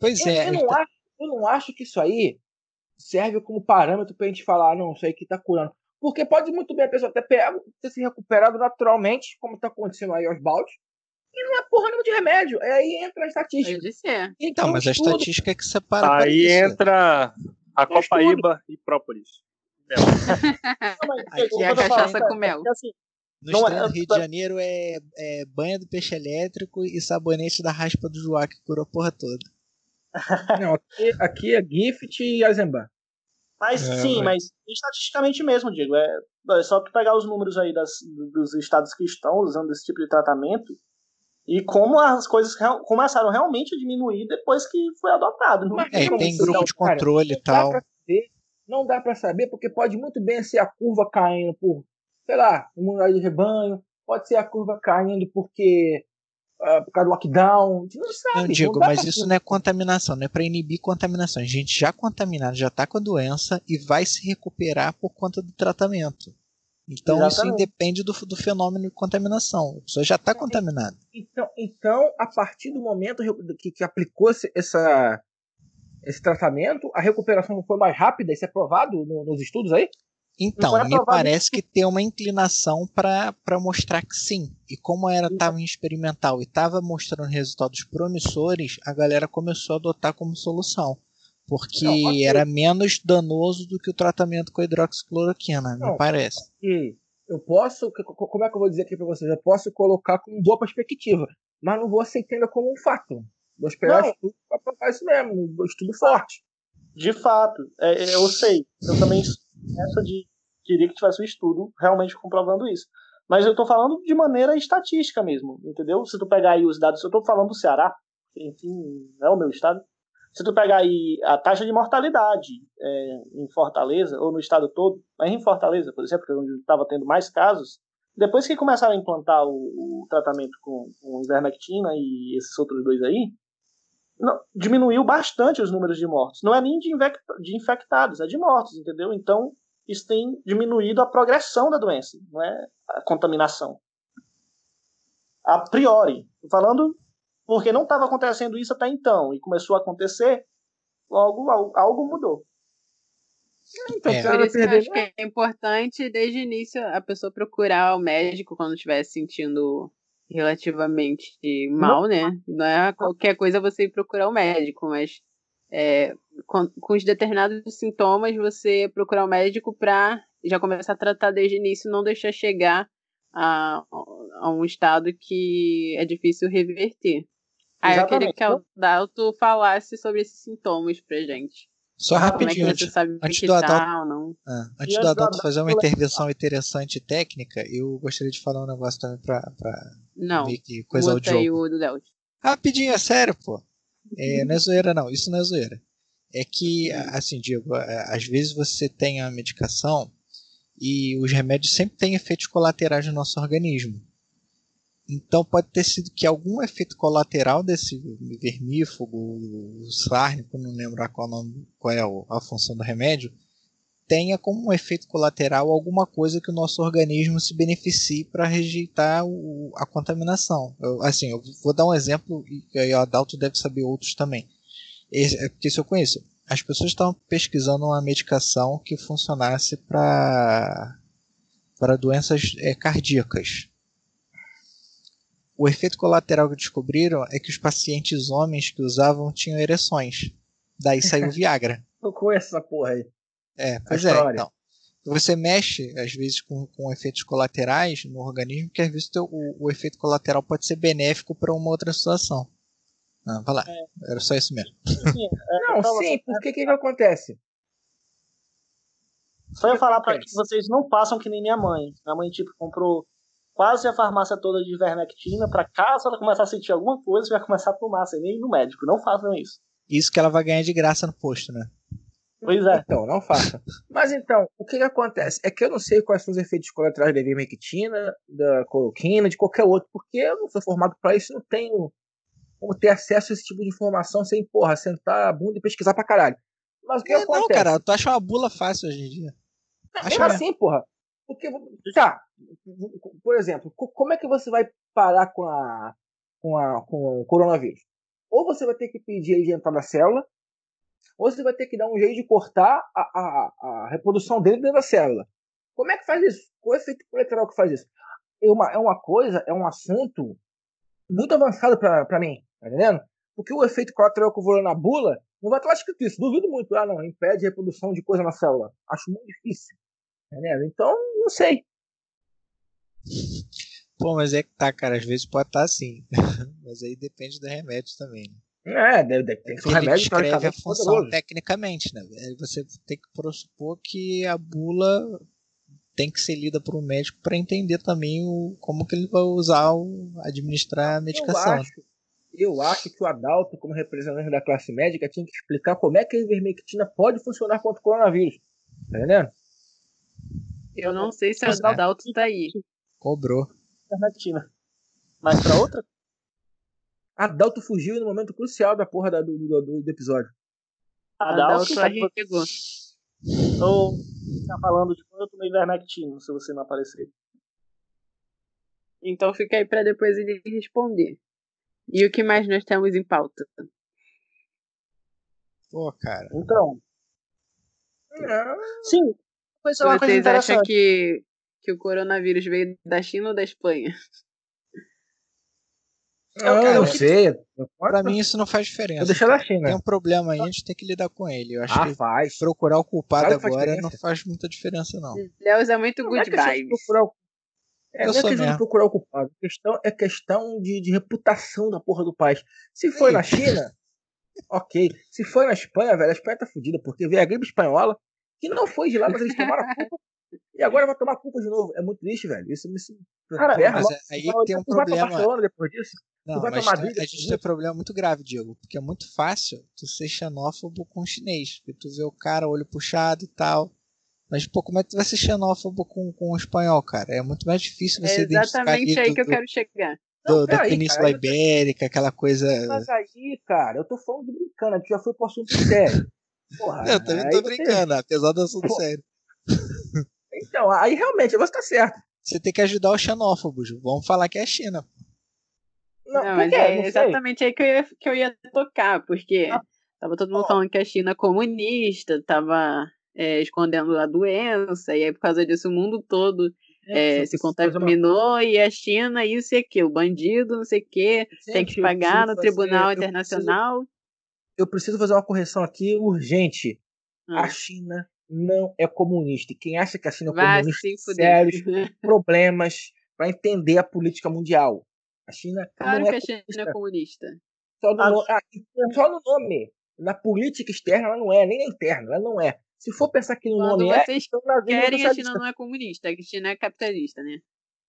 Pois eu, é. Eu não, então... acho, eu não acho que isso aí serve como parâmetro pra gente falar, ah, não, isso aí que tá curando. Porque pode muito bem a pessoa ter, pego, ter se recuperado naturalmente, como tá acontecendo aí aos baldes, e não é porra nenhuma de remédio. É aí entra a estatística. É. Então, mas a estatística é que separa. Aí entra a Copaíba e própolis. Aqui é a cachaça com mel. Assim, no não é, Rio de Janeiro é, é banha do peixe elétrico e sabonete da raspa do Joá que curou a porra toda. Não, aqui, aqui é Gift e Azemba. Mas é, sim, é. mas estatisticamente mesmo, digo. É, é só tu pegar os números aí das, dos estados que estão usando esse tipo de tratamento e como as coisas real, começaram realmente a diminuir depois que foi adotado. Não é, tem grupo de controle e tal. não dá para saber, porque pode muito bem ser a curva caindo por sei lá, imunidade de rebanho, pode ser a curva caindo porque uh, por causa do lockdown, não sabe. Não digo, não mas isso não é contaminação, não é para inibir contaminação. A gente já contaminado, já está com a doença e vai se recuperar por conta do tratamento. Então Exatamente. isso independe do, do fenômeno de contaminação. A pessoa já está contaminada. Então, então, a partir do momento que, que aplicou esse, essa, esse tratamento, a recuperação foi mais rápida, isso é provado no, nos estudos aí? Então, me parece que tem uma inclinação para mostrar que sim. E como era estava em experimental e estava mostrando resultados promissores, a galera começou a adotar como solução. Porque não, okay. era menos danoso do que o tratamento com hidroxicloroquina, não, me parece. Okay. Eu posso, como é que eu vou dizer aqui para vocês? Eu posso colocar com boa perspectiva, mas não vou aceitar ainda como um fato. Vou esperar não. estudo para provar isso mesmo, um estudo forte. De fato, é, eu sei. Eu também essa de queria que tivesse um estudo realmente comprovando isso. Mas eu estou falando de maneira estatística mesmo, entendeu? Se tu pegar aí os dados, eu estou falando do Ceará, enfim, é o meu estado. Se tu pegar aí a taxa de mortalidade é, em Fortaleza, ou no estado todo, mas em Fortaleza, por exemplo, que é onde estava tendo mais casos, depois que começaram a implantar o, o tratamento com, com ivermectina e esses outros dois aí, não, diminuiu bastante os números de mortos. Não é nem de, de infectados, é de mortos, entendeu? Então, isso tem diminuído a progressão da doença, não é a contaminação. A priori, falando porque não estava acontecendo isso até então e começou a acontecer, logo algo mudou. Então, é. Por isso que eu acho que é importante, desde o início, a pessoa procurar o médico quando estiver se sentindo relativamente mal, não. né? Não é qualquer coisa você ir procurar o médico, mas é, com, com os determinados sintomas, você procurar o um médico para já começar a tratar desde o início, não deixar chegar a, a um estado que é difícil reverter. Aí eu queria que o Dalto falasse sobre esses sintomas pra gente. Só rapidinho, é antes, antes do Adalto, tá, ah, antes do Adalto fazer uma intervenção interessante técnica, eu gostaria de falar um negócio também pra, pra não, ver que coisa o jogo. do Rapidinho, é sério, pô. É, não é zoeira, não. Isso não é zoeira. É que, assim, Diego, às vezes você tem a medicação e os remédios sempre têm efeitos colaterais no nosso organismo. Então pode ter sido que algum efeito colateral desse vermífugo, o sárnico, não lembro qual, nome, qual é a função do remédio, tenha como um efeito colateral alguma coisa que o nosso organismo se beneficie para rejeitar o, a contaminação. Eu, assim, eu vou dar um exemplo e o Adalto deve saber outros também. Esse, é porque se eu conheço, as pessoas estavam pesquisando uma medicação que funcionasse para para doenças é, cardíacas. O efeito colateral que descobriram é que os pacientes homens que usavam tinham ereções. Daí saiu Viagra. Eu conheço essa porra aí. É, pois é. Então. você mexe, às vezes, com, com efeitos colaterais no organismo, que às vezes o, o efeito colateral pode ser benéfico para uma outra situação. Ah, vai lá. É. Era só isso mesmo. Sim, é, não, sim, porque o que, que acontece? Só ia falar para que vocês não passam que nem minha mãe. Minha mãe, tipo, comprou quase a farmácia toda de vermectina para caso ela começar a sentir alguma coisa, vai começar a tomar sem nem ir no médico. Não façam isso. Isso que ela vai ganhar de graça no posto, né? Pois é. Então, não faça. Mas então, o que, que acontece? É que eu não sei quais são os efeitos colaterais da ivermectina, da coloquina, de qualquer outro, porque eu não sou formado para isso, não tenho como ter acesso a esse tipo de informação sem, porra, sentar a bunda e pesquisar pra caralho. Mas o que é, acontece? Não, cara, tu acha uma bula fácil hoje em dia. Acho assim, porra. Porque, tá, por exemplo, como é que você vai parar com a com, a, com o coronavírus? Ou você vai ter que pedir ele de entrar na célula, ou você vai ter que dar um jeito de cortar a, a, a reprodução dele dentro da célula. Como é que faz isso? Qual é o efeito colateral que faz isso? É uma, é uma coisa, é um assunto muito avançado para mim, tá entendendo? Porque o efeito colateral que eu vou na bula, não vai estar escrito isso. Duvido muito. Ah, não, impede a reprodução de coisa na célula. Acho muito difícil. Entendendo? Então, não sei. Pô, mas é que tá, cara. Às vezes pode estar tá assim. mas aí depende do remédio também, né? É, deve, tem que ser um remédio que a função poderoso. tecnicamente, né? Você tem que pressupor que a bula tem que ser lida por um médico para entender também o, como que ele vai usar o, administrar a medicação. Eu acho, eu acho que o Adalto, como representante da classe médica, tinha que explicar como é que a ivermectina pode funcionar contra o coronavírus. Tá entendendo? Eu não sei se o Adalto tá aí. Cobrou. Ivermectina. Mas para outra Adalto fugiu no momento crucial da porra da, do, do, do, episódio. Adalto, Adalto arregou. Ou tá falando de quando eu tomei se você não aparecer. Então fica aí pra depois ele responder. E o que mais nós temos em pauta? Pô, cara. Então. Sim. Foi só uma Vocês acham que, que o coronavírus veio da China ou da Espanha? Eu, eu, não sei. Pra mim isso não faz diferença. Eu da China. Tem um problema aí, a gente tem que lidar com ele. Eu acho ah, que faz. procurar o culpado claro agora não faz muita diferença, não. Deus é muito good não é vibes. Procurar o... É, eu não é questão de procurar o culpado. A questão é questão de, de reputação da porra do país. Se foi na China, ok. Se foi na Espanha, velho, a Espanha tá fodida, porque veio a gripe espanhola, que não foi de lá, mas eles tomaram a culpa. E agora vai tomar culpa de novo. É muito triste, velho. Isso me. Cara, mas é, aí tem um problema. Depois disso. Não, mas a, a gente tem um problema muito grave, Diego, porque é muito fácil tu ser xenófobo com o chinês, porque tu vê o cara, olho puxado e tal. Mas, pô, como é que tu vai ser xenófobo com, com o espanhol, cara? É muito mais difícil você é exatamente aí do, que eu quero chegar. Do, Não, da aí, Península cara, Ibérica, aquela coisa. Mas aí, cara, eu tô falando de brincando, a gente já foi pro assunto sério. Porra, eu também tô brincando, você... apesar do assunto Pô. sério. Então, aí realmente você tá certo. Você tem que ajudar os xenófobos. Vamos falar que é a China. Não, não mas é não exatamente aí que eu, ia, que eu ia tocar, porque ah. tava todo mundo oh. falando que a China é comunista, tava é, escondendo a doença, e aí por causa disso o mundo todo é, é, se contaminou e a China, isso e aquilo, bandido, não sei o quê, tem que pagar no Tribunal Internacional. Eu preciso, fazer uma correção aqui urgente. A ah. China não é comunista. E quem acha que a China é Vai, comunista, sérios problemas para entender a política mundial. A China claro não é que a China é comunista. Só no, no, ah, só no nome. Na política externa ela não é, nem na interna, ela não é. Se for pensar que no Quando nome é, vocês é, então querem, a China não é comunista, a China é capitalista, né?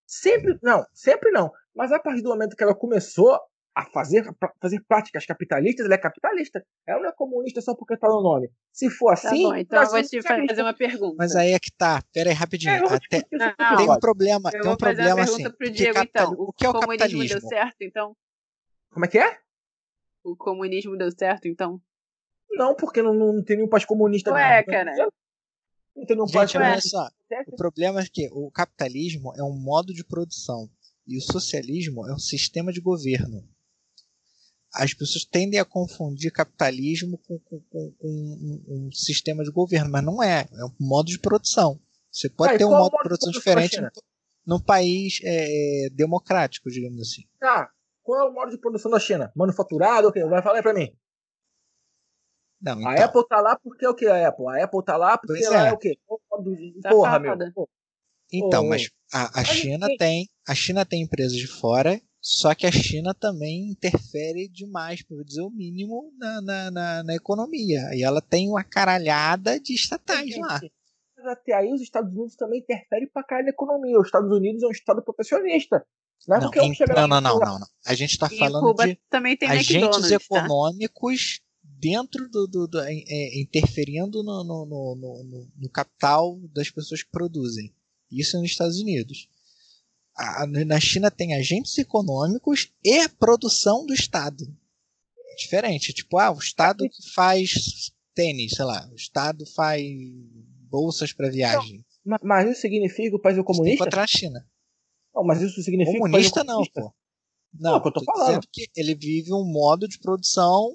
Sempre, não, sempre não. Mas a partir do momento que ela começou a fazer, fazer práticas capitalistas, ela é capitalista. Ela não é comunista só porque está no nome. Se for tá assim. Tá bom, então eu vou te fazer uma pergunta. Mas aí é que tá. Pera aí, rapidinho. É, Até... Não, tem um problema. Eu tem um problema assim. Pro Diego, capital... então. O, que é o, o comunismo capitalismo? deu certo, então? Como é que é? O comunismo deu certo, então? Não, porque não, não tem nenhum país comunista. Ué, não. cara. Não tem nenhum país olha só. O problema é que o capitalismo é um modo de produção. E o socialismo é um sistema de governo as pessoas tendem a confundir capitalismo com, com, com, com um, um, sistema de governo, mas não é. É um modo de produção. Você pode ah, ter um modo de produção diferente num país é, democrático, digamos assim. Tá. Qual é o modo de produção da China? Manufaturado? Okay. Vai falar aí pra mim. Não, então. A Apple tá lá porque é o que a Apple? A Apple tá lá porque pois ela é, é o quê? Porra, meu. Então, mas a, a China tem, a China tem empresas de fora, só que a China também interfere demais, para dizer o mínimo, na, na, na, na, economia. E ela tem uma caralhada de estatais lá. Mas até aí os Estados Unidos também interferem pra caralho na economia. Os Estados Unidos é um estado protecionista. Não, é não, em, não, não, não, não, não, A gente está falando de agentes econômicos tá? dentro do, do, do é, interferindo no, no, no, no, capital das pessoas que produzem. Isso é nos Estados Unidos. A, na China tem agentes econômicos e produção do Estado. É diferente. Tipo, ah, o Estado que faz tênis, sei lá. O Estado faz bolsas para viagem. Não, mas isso significa o país é comunista? Contra a China. Não, mas isso significa comunista não, pô. Não, não eu tô falando. que ele vive um modo de produção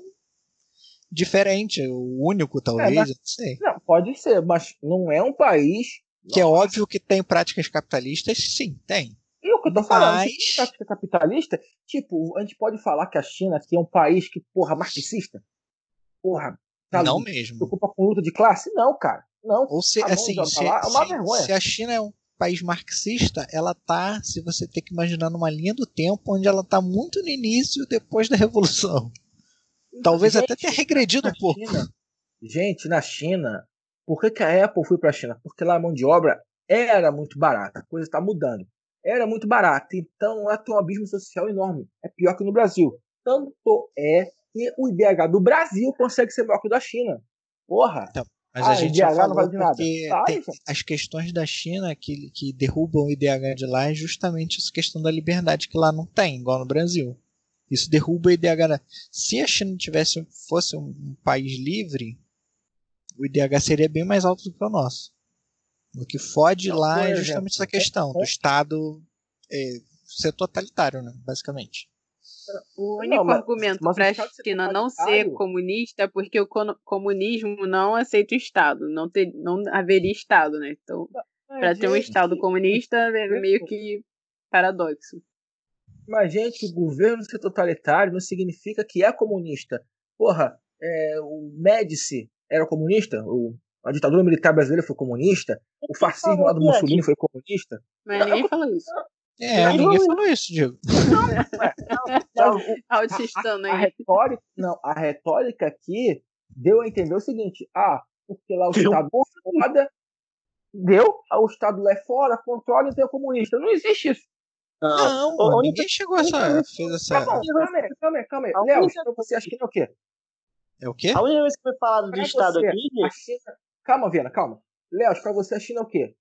diferente, o único talvez, é, mas, não sei. Não, pode ser, mas não é um país que é óbvio que tem práticas capitalistas, sim, tem. E o que eu tô falando, mas... prática capitalista, tipo, a gente pode falar que a China aqui é um país que, porra, marxista? Porra, tá não mesmo. Se ocupa com luta de classe? Não, cara. Não. Ou se, assim, se, é uma se, vergonha. se a China é um país marxista, ela tá, se você tem que imaginar numa linha do tempo, onde ela tá muito no início, depois da revolução. Talvez gente, até tenha regredido um pouco. China, gente, na China, por que, que a Apple foi para a China? Porque lá a mão de obra era muito barata, a coisa está mudando. Era muito barata, então lá tem um abismo social enorme. É pior que no Brasil. Tanto é que o IDH do Brasil consegue ser maior que o da China. Porra! Então, mas ah, a gente IDH não vale nada. Tá, as questões da China que, que derrubam o IDH de lá é justamente essa questão da liberdade que lá não tem, igual no Brasil. Isso derruba o IDH. Se a China tivesse fosse um país livre, o IDH seria bem mais alto do que o nosso. O que fode Não, lá é justamente essa questão do Estado é, ser totalitário, né, basicamente. O único não, mas, argumento para a China não ser comunista é porque o comunismo não aceita o Estado, não, ter, não haveria Estado, né? Então, para ter um Estado comunista é meio que paradoxo. Mas, gente, o governo ser totalitário não significa que é comunista. Porra, é, o Médici era comunista? O, a ditadura militar brasileira foi comunista? O fascismo lá do Mussolini foi comunista? Mas ninguém falou isso. É, ninguém falou isso, Diego. Não, não, não, a, a, retórica, não, a retórica aqui deu a entender o seguinte: ah, porque lá o deu. Estado é foda, deu, o Estado lá é fora, controla e tem o comunista. Não existe isso. Não, não ninguém chegou a essa. Fez essa... Calma, calma aí, calma aí, calma aí. Léo, você acha que é o quê? É o quê? A única vez que foi falado pra de Estado você, aqui. China... Calma, Viana, calma. Léo, pra você a China é o quê?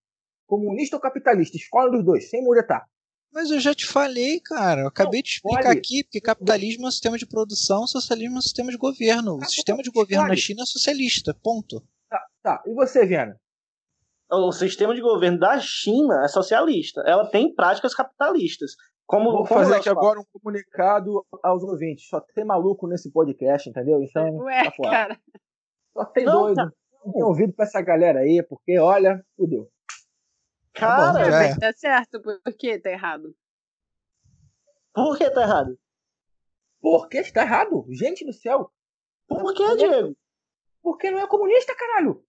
Comunista ou capitalista? Escola dos dois, sem muretar. Mas eu já te falei, cara. Eu acabei de explicar pode. aqui, porque capitalismo é um sistema de produção, socialismo é um sistema de governo. O sistema de governo na China é socialista, ponto. Tá, tá. E você, Viana? O sistema de governo da China é socialista. Ela tem práticas capitalistas. Como, Vou fazer aqui agora um comunicado aos ouvintes. Só tem maluco nesse podcast, entendeu? Então, Ué, tá fora. Cara. Só tem não, doido. Tá... Não tem ouvido pra essa galera aí, porque, olha, fudeu. Cara, tá, bom, é. tá certo, por que tá errado? Por que tá errado? Por que está errado? Gente do céu. Por que, Diego? Porque não é comunista, caralho.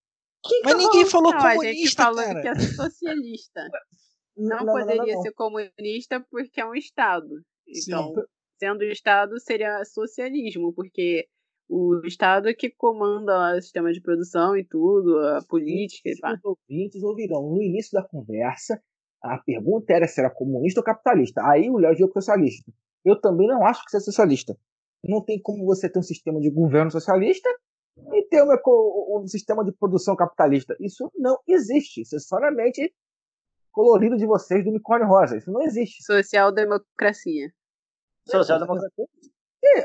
Quem Mas ninguém falou, falou comunista, a gente falou cara. que é socialista não, não poderia não, ser comunista porque é um Estado. Então, Sim. sendo Estado, seria socialismo, porque o Estado é que comanda o sistema de produção e tudo, a política e Os ouvintes ouvirão no início da conversa a pergunta era se era comunista ou capitalista. Aí o Léo disse socialista. Eu também não acho que você é socialista. Não tem como você ter um sistema de governo socialista e ter um, um sistema de produção capitalista. Isso não existe. Isso é somente colorido de vocês do unicórnio rosa. Isso não existe. Social-democracia. Social-democracia?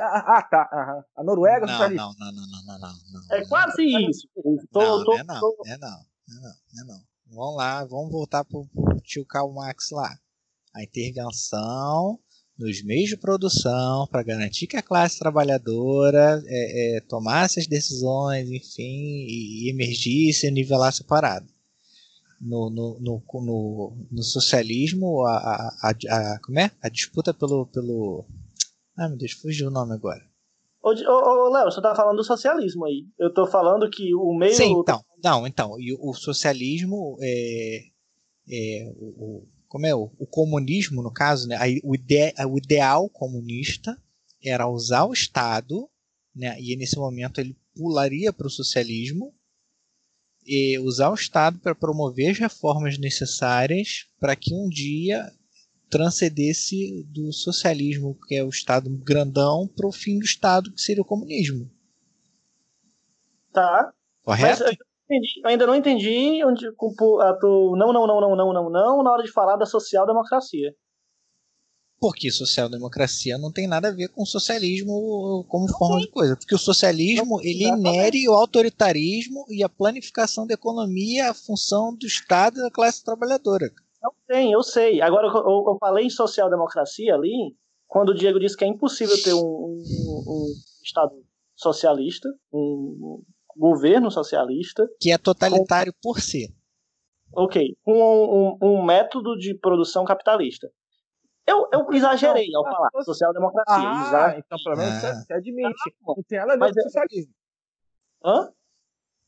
Ah, tá. Uhum. A Noruega não, socialista. Não, não, não, não, não, não. É quase isso. Tô, não, tô, não, é não, tô... é não, é não, é não. Vamos lá, vamos voltar pro, pro tio Karl Marx lá. A intervenção nos meios de produção para garantir que a classe trabalhadora é, é, tomasse as decisões, enfim, e, e emergisse e nivelasse a parada no, no, no, no, no socialismo, a, a, a, a, como é? a disputa pelo, pelo. Ah, meu Deus, fugiu o nome agora. Ô, ô, ô Léo, você tá falando do socialismo aí. Eu tô falando que o meio. Sim, então. Não, então. O socialismo é. é o, o, como é? O, o comunismo, no caso, né? O, ide, o ideal comunista era usar o Estado, né? E nesse momento ele pularia para o socialismo e usar o Estado para promover as reformas necessárias para que um dia transcendesse do socialismo, que é o Estado grandão, para o fim do Estado, que seria o comunismo. Tá. Correto? Mas eu, ainda não entendi onde. Tu, não, não, não, não, não, não, não, na hora de falar da social-democracia. Porque social-democracia não tem nada a ver com socialismo como forma de coisa. Porque o socialismo, ele inere o autoritarismo e a planificação da economia a função do Estado e da classe trabalhadora. Não tem, eu sei. Agora, eu, eu falei em social-democracia ali, quando o Diego disse que é impossível ter um, um, um Estado socialista, um governo socialista. Que é totalitário com... por si. Ok, com um, um, método de produção capitalista. Eu, eu exagerei ao falar social-democracia. Ah, então pelo menos ah. você admite. Não tem nada a ver com socialismo. Hã?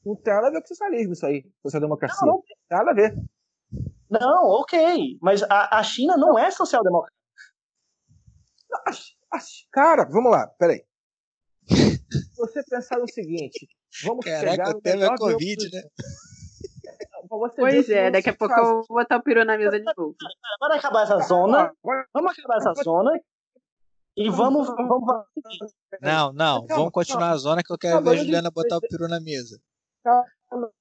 Não tem nada a ver com socialismo isso aí, social-democracia. Não, não tem nada a ver. Não, ok. Mas a, a China não é social-democrata. Cara, vamos lá, peraí. Se você pensar no seguinte, vamos Caraca, pegar o tema é Covid, né? Pois é, daqui a pouco eu vou botar o peru na mesa de novo. Bora acabar essa zona. Vamos acabar essa zona. E vamos. vamos... Não, não, vamos continuar a zona que eu quero ver a Juliana botar o peru na mesa.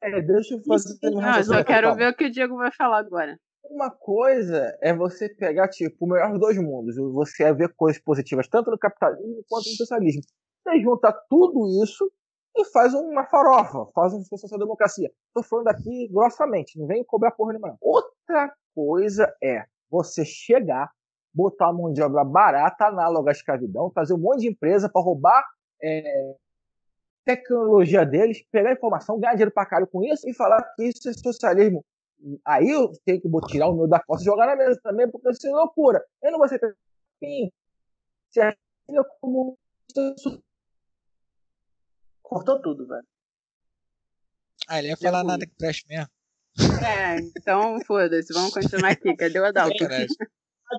É, deixa eu fazer. Não, eu só quero ver o que o Diego vai falar agora. Uma coisa é você pegar, tipo, o melhor dos dois mundos. Você é ver coisas positivas tanto no capitalismo quanto no socialismo. Você junta tudo isso e faz uma farofa, faz uma social-democracia. Estou falando aqui grossamente, não vem cobrar porra nenhuma. Outra coisa é você chegar, botar uma mão de obra barata, análoga à escravidão, fazer um monte de empresa para roubar é, tecnologia deles, pegar informação, ganhar dinheiro pra caralho com isso e falar que isso é socialismo. Aí eu tenho que tirar o meu da costa e jogar na mesa também, porque isso é loucura. Eu não vou ser se é como cortou tudo, velho. Ah, ele ia falar nada que preste mesmo. É, então foda-se, vamos continuar aqui. Cadê o Adalto?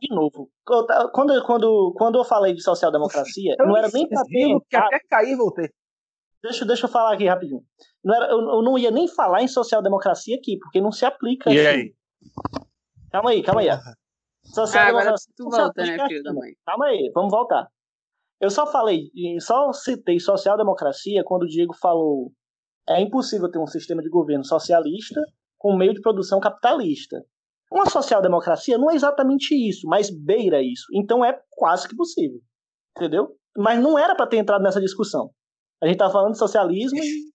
De novo, quando, quando, quando eu falei de social-democracia, não era nem pra ter. Que até cair voltei. Deixa, deixa eu falar aqui rapidinho. Não era, eu, eu não ia nem falar em social-democracia aqui, porque não se aplica. E aí? Calma aí, calma aí. Social-democracia. Ah, tu volta, né, filho da mãe? Calma aí, vamos voltar. Eu só falei, só citei social-democracia quando o Diego falou é impossível ter um sistema de governo socialista com meio de produção capitalista. Uma social-democracia não é exatamente isso, mas beira isso. Então é quase que possível. Entendeu? Mas não era para ter entrado nessa discussão. A gente tá falando de socialismo e.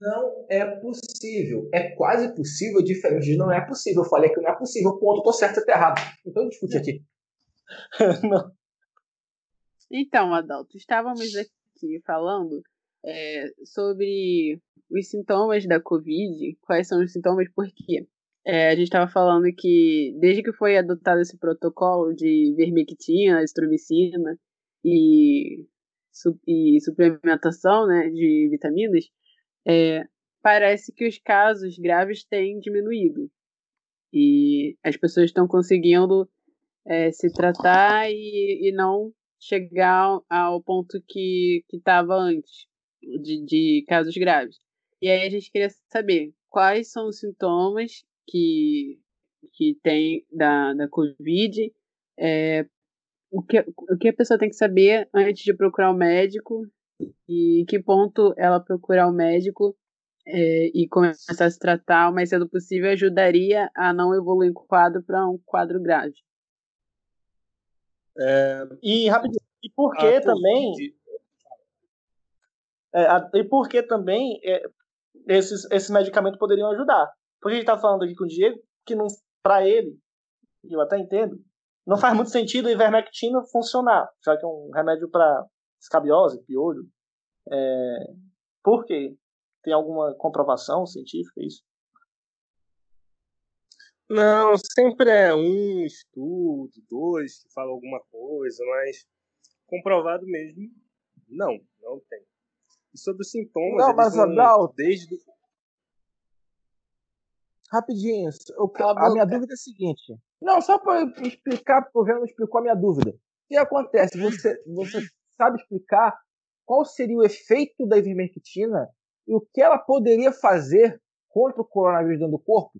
Não é possível. É quase possível, diferente de não é possível. Eu falei que não é possível, ponto, tô certo, você tá errado. Então discute aqui. não. Então, Adalto, estávamos aqui falando é, sobre os sintomas da Covid, quais são os sintomas, porque é, a gente estava falando que desde que foi adotado esse protocolo de vermectina, estromicina e e suplementação né, de vitaminas, é, parece que os casos graves têm diminuído. E as pessoas estão conseguindo é, se tratar e, e não chegar ao ponto que estava antes de, de casos graves. E aí a gente queria saber quais são os sintomas que, que tem da, da Covid, é, o que, o que a pessoa tem que saber antes de procurar o um médico e em que ponto ela procurar o um médico é, e começar a se tratar o mais cedo possível ajudaria a não evoluir o quadro para um quadro grave. É, e rapidinho, e por que também. É, a, e por que também é, esses, esses medicamentos poderiam ajudar? Porque a gente está falando aqui com o Diego que para ele, eu até entendo, não faz muito sentido a ivermectina funcionar, já que é um remédio para escabiose, piolho. É... Por quê? Tem alguma comprovação científica isso? Não, sempre é um estudo, dois que fala alguma coisa, mas comprovado mesmo, não. Não tem. E sobre os sintomas. Não, mas Adalto. Desde. Rapidinho, eu, a minha dúvida é a seguinte. Não, só para explicar, porque o Venom explicou a minha dúvida. O que acontece? Você, você sabe explicar qual seria o efeito da ivermectina e o que ela poderia fazer contra o coronavírus dentro do corpo?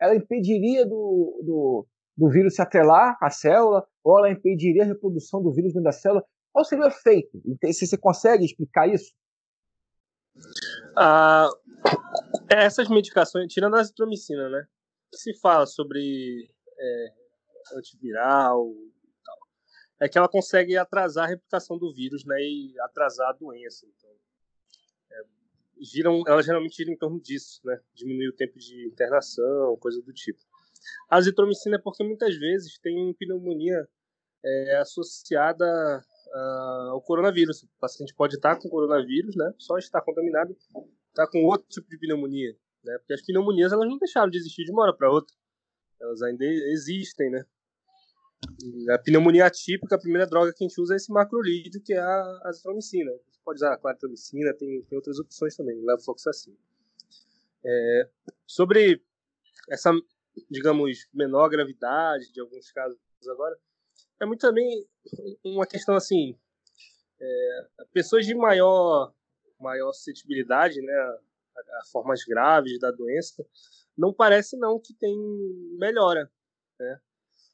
Ela impediria do, do, do vírus se atrelar à célula ou ela impediria a reprodução do vírus dentro da célula? Qual seria o efeito? Se você consegue explicar isso? Ah, essas medicações, tirando a azitromicina, né? Que se fala sobre é, antiviral tal, é que ela consegue atrasar a replicação do vírus, né? E atrasar a doença. Então, é, giram, ela geralmente gira em torno disso, né? Diminuir o tempo de internação, coisa do tipo. A azitromicina é porque muitas vezes tem pneumonia é, associada ao coronavírus. O paciente pode estar com coronavírus, né? Só estar contaminado, estar com outro tipo de pneumonia, né? Porque as pneumonias elas não deixaram de existir de uma hora para outra. Elas ainda existem, né? A pneumonia atípica, a primeira droga que a gente usa é esse macrolídeo, que é a azitromicina. Você pode usar a claritromicina, tem, tem outras opções também, levofloxacina. É, sobre essa, digamos, menor gravidade de alguns casos agora, é muito também uma questão assim, é, pessoas de maior maior suscetibilidade, né, a, a, formas graves da doença, não parece não que tem melhora, né?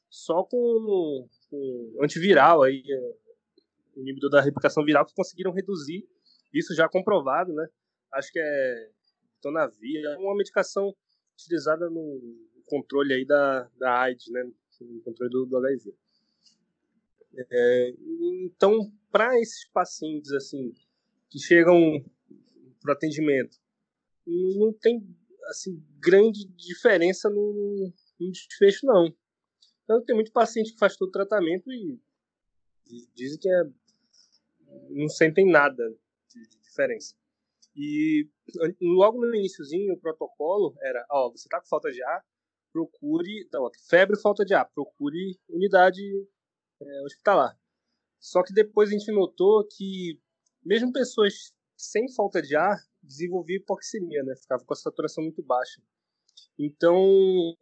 Só com, com antiviral aí, inibidor da replicação viral que conseguiram reduzir isso já comprovado, né? Acho que é tonavir, é uma medicação utilizada no controle aí da, da AIDS, né? No controle do, do HIV. É, então, para esses pacientes assim que chegam para atendimento, não tem assim grande diferença no, no desfecho não. Então, tem muito paciente que faz todo o tratamento e dizem que é, não sentem nada de, de diferença. E logo no iníciozinho, o protocolo era, ó, você tá com falta de ar, procure, não, febre e falta de ar, procure unidade é, hospitalar. Só que depois a gente notou que mesmo pessoas sem falta de ar desenvolviam hipoxemia, né? Ficava com a saturação muito baixa. Então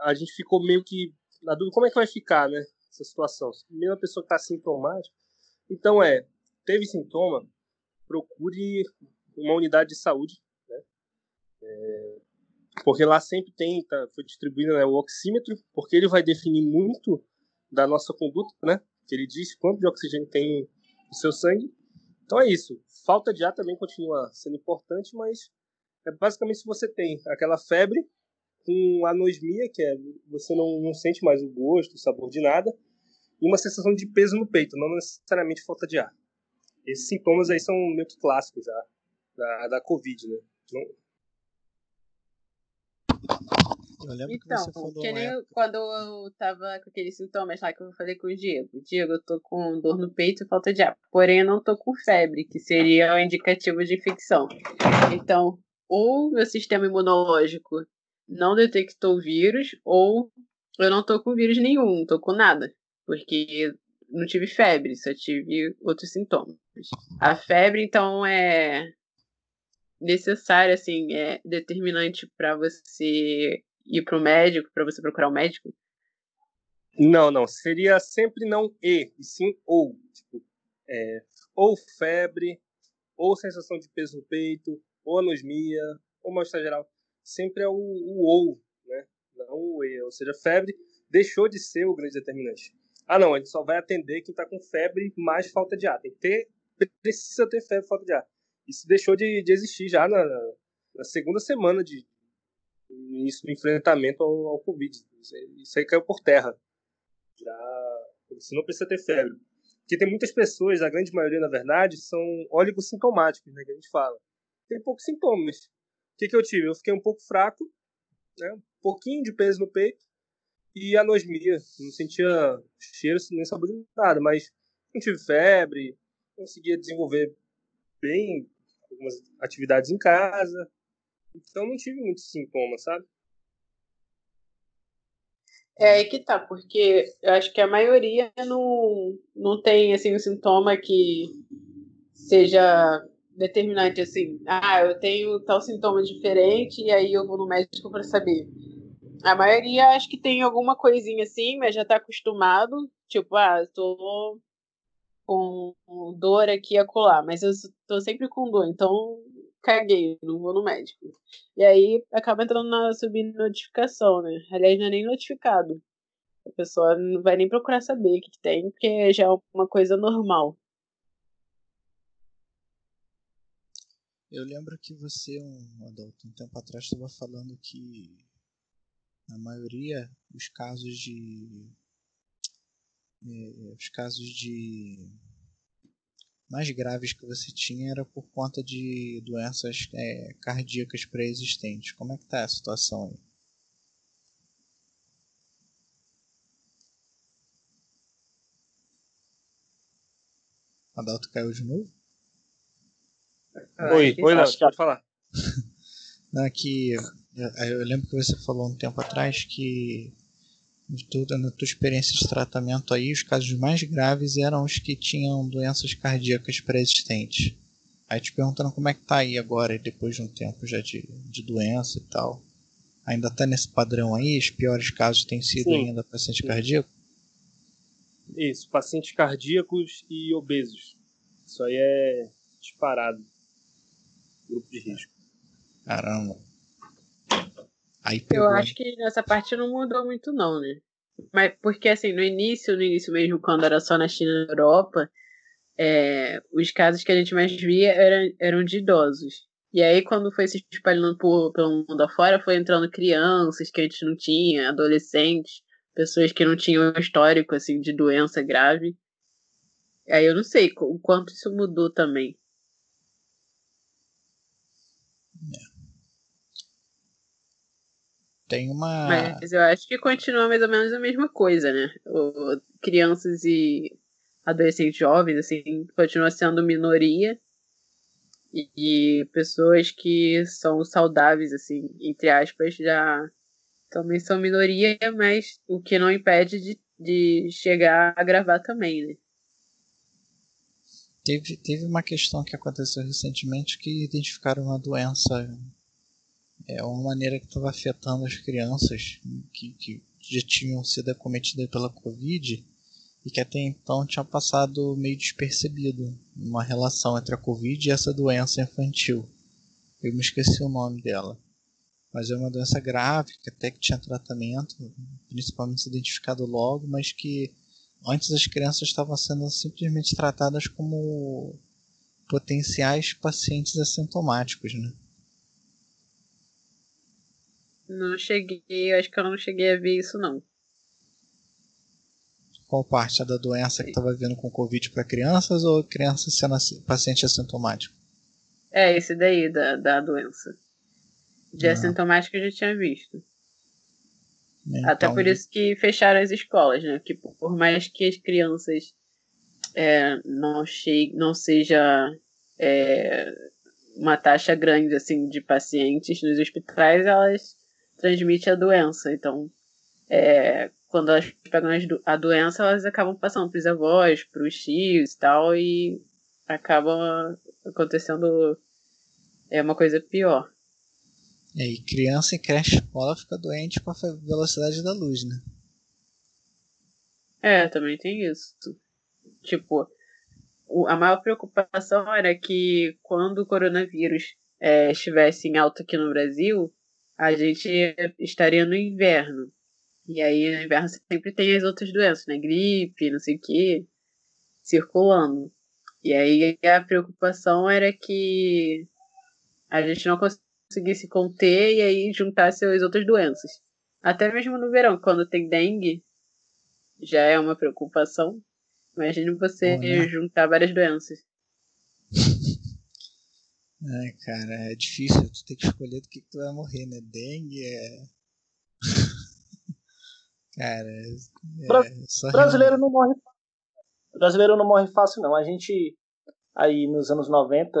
a gente ficou meio que na dúvida como é que vai ficar, né? Essa situação. Mesmo a pessoa que está sintomática. Então é, teve sintoma, procure uma unidade de saúde, né? É, porque lá sempre tem, tá, foi distribuído né, o oxímetro, porque ele vai definir muito da nossa conduta, né? Que ele diz quanto de oxigênio tem no seu sangue. Então é isso. Falta de ar também continua sendo importante, mas é basicamente se você tem aquela febre com anosmia, que é você não, não sente mais o gosto, o sabor de nada, e uma sensação de peso no peito, não necessariamente falta de ar. Esses sintomas aí são meio que clássicos já da, da Covid, né? Não, eu lembro então, que você falou. Que nem época... quando eu tava com aqueles sintomas lá que eu falei com o Diego. Diego, eu tô com dor no peito e falta de ar. Porém, eu não tô com febre, que seria o indicativo de infecção. Então, ou meu sistema imunológico não detectou o vírus, ou eu não tô com vírus nenhum, não tô com nada. Porque não tive febre, só tive outros sintomas. A febre, então, é necessária, assim, é determinante para você ir para o médico, para você procurar o um médico? Não, não. Seria sempre não e, e sim ou. Tipo, é, ou febre, ou sensação de peso no peito, ou anosmia, ou mal-estar geral. Sempre é o, o ou, né? Não o e. Ou seja, febre deixou de ser o grande determinante. Ah, não, gente só vai atender quem está com febre mais falta de ar. Tem que ter, precisa ter febre falta de ar. Isso deixou de, de existir já na, na segunda semana de, início do enfrentamento ao, ao Covid. Isso aí, caiu por terra. Já, você não precisa ter febre. Porque tem muitas pessoas, a grande maioria, na verdade, são oligossintomáticos, né, que a gente fala. Tem poucos sintomas. O que, que eu tive? Eu fiquei um pouco fraco, né, um pouquinho de peso no peito e anosmia. Não sentia cheiro nem sabor de nada, mas não tive febre, conseguia desenvolver bem algumas atividades em casa, então não tive muitos sintomas, sabe? É aí que tá, porque eu acho que a maioria não, não tem assim um sintoma que seja determinante assim. Ah, eu tenho tal sintoma diferente e aí eu vou no médico para saber. A maioria acho que tem alguma coisinha assim, mas já tá acostumado. Tipo, ah, tô com dor aqui e acolá, mas eu tô sempre com dor, então caguei, não vou no médico. E aí acaba entrando na subnotificação, né? Aliás, não é nem notificado. A pessoa não vai nem procurar saber o que, que tem, porque já é uma coisa normal. Eu lembro que você, um adulto, um tempo atrás, estava falando que a maioria dos casos de. Eh, os casos de mais graves que você tinha era por conta de doenças é, cardíacas pré-existentes. Como é que tá a situação aí? Adalto caiu de novo? Oi, oi, Léo, pode falar. Não, é que eu, eu lembro que você falou um tempo atrás que de tudo, na tua experiência de tratamento aí, os casos mais graves eram os que tinham doenças cardíacas pré-existentes. Aí te perguntando como é que tá aí agora, depois de um tempo já de, de doença e tal. Ainda tá nesse padrão aí? Os piores casos têm sido Sim. ainda paciente Sim. cardíaco? Isso, pacientes cardíacos e obesos. Isso aí é disparado. Grupo de risco. Caramba. Aí pegou. Eu acho que nessa parte não mudou muito, não, né? Mas porque assim, no início, no início mesmo, quando era só na China e na Europa, é, os casos que a gente mais via eram, eram de idosos. E aí, quando foi se espalhando por, pelo mundo afora, foi entrando crianças que a gente não tinha, adolescentes, pessoas que não tinham histórico assim, de doença grave. Aí eu não sei o quanto isso mudou também. Tem uma. Mas eu acho que continua mais ou menos a mesma coisa, né? O, crianças e adolescentes jovens, assim, continua sendo minoria. E, e pessoas que são saudáveis, assim, entre aspas, já também são minoria, mas o que não impede de, de chegar a gravar também, né? Teve, teve uma questão que aconteceu recentemente que identificaram uma doença é uma maneira que estava afetando as crianças que, que já tinham sido acometidas pela Covid e que até então tinha passado meio despercebido uma relação entre a Covid e essa doença infantil. Eu me esqueci o nome dela. Mas é uma doença grave, que até que tinha tratamento, principalmente identificado logo, mas que antes as crianças estavam sendo simplesmente tratadas como potenciais pacientes assintomáticos, né? Não cheguei, acho que eu não cheguei a ver isso não. Qual parte? A da doença que estava vindo com Covid para crianças ou crianças sendo paciente assintomático? É, esse daí, da, da doença. De ah. assintomático eu já tinha visto. Então... Até por isso que fecharam as escolas, né? Que por mais que as crianças é, não, chegue, não seja é, uma taxa grande assim de pacientes nos hospitais, elas transmite a doença. Então, é, quando elas pegam a doença, elas acabam passando para os avós, para os tios e tal, e acabam acontecendo é uma coisa pior. É, e criança em creche escola fica doente com a velocidade da luz, né? É, também tem isso. Tipo, a maior preocupação era que quando o coronavírus é, estivesse em alta aqui no Brasil, a gente estaria no inverno. E aí no inverno sempre tem as outras doenças, né? Gripe, não sei o que, circulando. E aí a preocupação era que a gente não conseguisse conter e aí juntasse as outras doenças. Até mesmo no verão, quando tem dengue, já é uma preocupação. Imagine você Olha. juntar várias doenças. Ai, cara, é difícil. Tu tem que escolher do que, que tu vai morrer, né? Dengue é. cara, é. é brasileiro não morre Brasileiro não morre fácil, não. A gente, aí nos anos 90,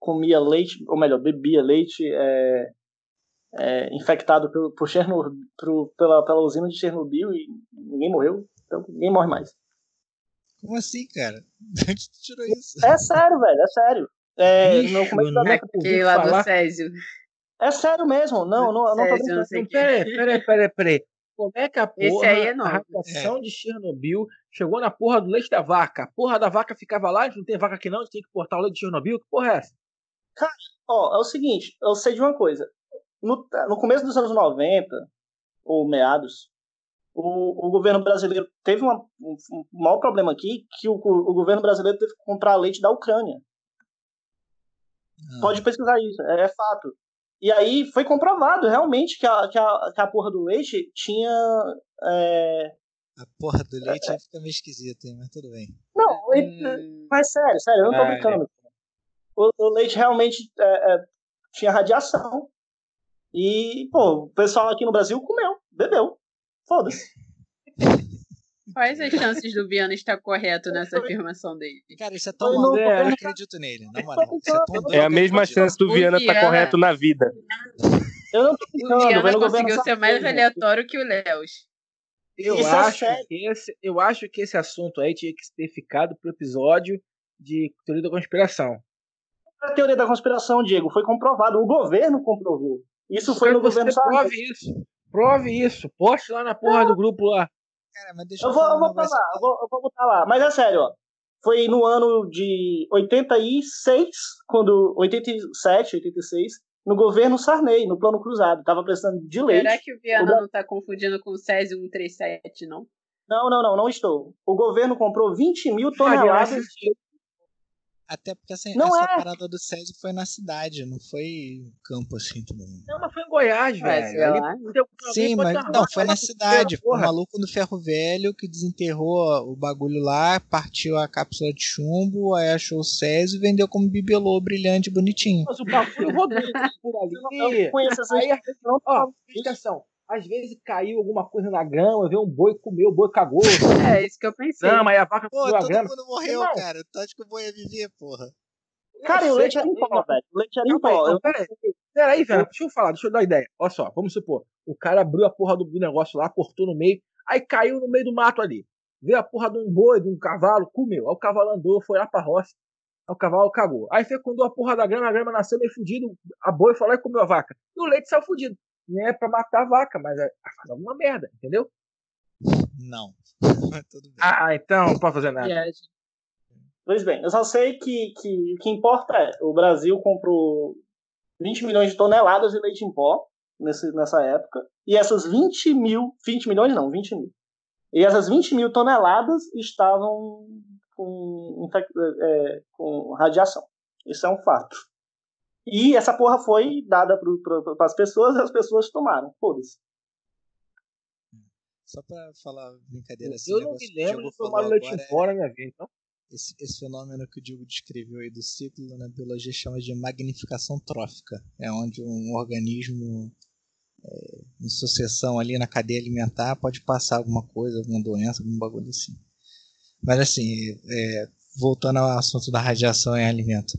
comia leite, ou melhor, bebia leite é, é, infectado por, por Chernobyl, por, pela, pela usina de Chernobyl e ninguém morreu. Então ninguém morre mais. Como assim, cara? De onde tu tirou isso? É sério, velho, é sério. É, Ixi, no começo da né? década. Aquele lá do falar- Césio. É sério mesmo, não, não, não tô Césio, brincando. não sei o quê. Peraí, peraí, peraí, peraí. Como é que a porra, Esse aí é a radiação de Chernobyl chegou na porra do leite da vaca? A porra da vaca ficava lá, a gente não tem vaca aqui não, a gente tem que portar o leite de Chernobyl? Que porra é essa? Ó, é o seguinte, eu sei de uma coisa. No, no começo dos anos 90, ou meados, o, o governo brasileiro teve uma, um, um maior problema aqui, que o, o governo brasileiro teve que comprar leite da Ucrânia. Ah, Pode pesquisar isso, é, é fato. E aí foi comprovado realmente que a, que a, que a porra do leite tinha. é, A porra do leite aí fica meio esquisito, hein? Mas tudo bem. Não, leite- Hum, mas sério, sério, eu não tô Ah, brincando. O, o leite realmente é, é, tinha radiação. E, pô, o pessoal aqui no Brasil comeu, bebeu. Foda-se. Quais as chances do Viana estar correto nessa afirmação dele? Cara, isso é tão maluco que eu não acredito nele, na moral. Isso é tão doido É a mesma chance do O Viana estar Viana- correto na vida. Eu não tô O brincando, foi Viana conseguiu ser mais aleatório que o Leos. Eu Isso é acho, sério. que esse, eu acho que esse assunto aí tinha que ter ficado pro episódio de teoria da conspiração. A teoria da conspiração, Diego, foi comprovado. O governo comprovou. Isso Eu foi no governo prove isso. Prove isso. Poste lá na porra do grupo lá. Cara, mas deixa Eu vou, falar eu vou falar, eu vou, eu vou botar lá. Mas é sério, ó. Foi no ano de 86, quando 87, 86, no governo Sarney, no plano cruzado. Tava precisando de leite. Será que o Viana O não tá confundindo com o Césio 137, não? Não, não, não, não estou. O governo comprou 20 mil toneladas. sentido. Até porque essa, Não essa é. parada do Césio foi na cidade, não foi campo assim também. Não, mas foi em Goiás, Ué, velho. alguém Sim, mas não, foi na cidade. Foi o maluco do ferro velho que desenterrou o bagulho lá, partiu a cápsula de chumbo, aí achou o Césio e vendeu como bibelô brilhante bonitinho. Mas o bagulho rodou por Eu ali. não conheço essa Aí, não ó, atenção. Às vezes caiu alguma coisa na grama, veio um boi comeu, o boi cagou. É, isso que eu pensei. Grama, aí a vaca Pô, todo grama. mundo morreu, Irmão. cara. Tu acha que o boi ia viver, porra? Cara, e o leite que- era em pó, velho. O leite era em Calma aí, pó. então, Eu- peraí. Peraí, velho, deixa eu falar, deixa eu dar uma ideia. Olha só, vamos supor, o cara abriu a porra do, do negócio lá, cortou no meio, aí caiu no meio do mato ali. Veio a porra de um boi, de um cavalo, comeu. Aí o cavalo andou, foi lá pra roça. Aí o cavalo cagou. Aí fecundou a porra da grama, a grama nasceu meio fudido, a boi foi lá e comeu a vaca. E o leite saiu fudido. Não é pra matar a vaca, mas é, faz alguma merda, entendeu? Não. Tudo bem. Ah, então não pode fazer nada. Viagem. Pois bem, eu só sei que, que o que importa é o Brasil comprou 20 milhões de toneladas de leite em pó nesse, nessa época. E essas 20 mil, 20 milhões não, 20 mil. E essas 20 mil toneladas estavam com, infec- é, com radiação. Isso é um fato. E essa porra foi dada para as pessoas e as pessoas tomaram. Foda-se. Só pra falar brincadeira assim, Eu não me lembro de tomar leite em é- pó na minha vida, então. esse, esse fenômeno que o Diogo descreveu aí do ciclo na biologia chama de magnificação trófica. É onde um organismo é, em sucessão ali na cadeia alimentar pode passar alguma coisa, alguma doença, algum bagulho assim. Mas assim, é, voltando ao assunto da radiação em alimento.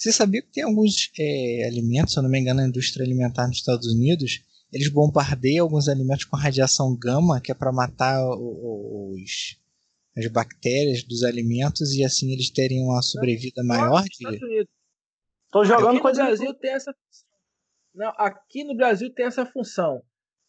Você sabia que tem alguns é, alimentos, se eu não me engano, na indústria alimentar nos Estados Unidos, eles bombardeiam alguns alimentos com radiação gama, que é para matar o- o- os, as bactérias dos alimentos e assim eles terem uma sobrevida maior? De... Estados Unidos. Tô Aqui jogando no coisa. Brasil tem essa não, aqui no Brasil tem essa função.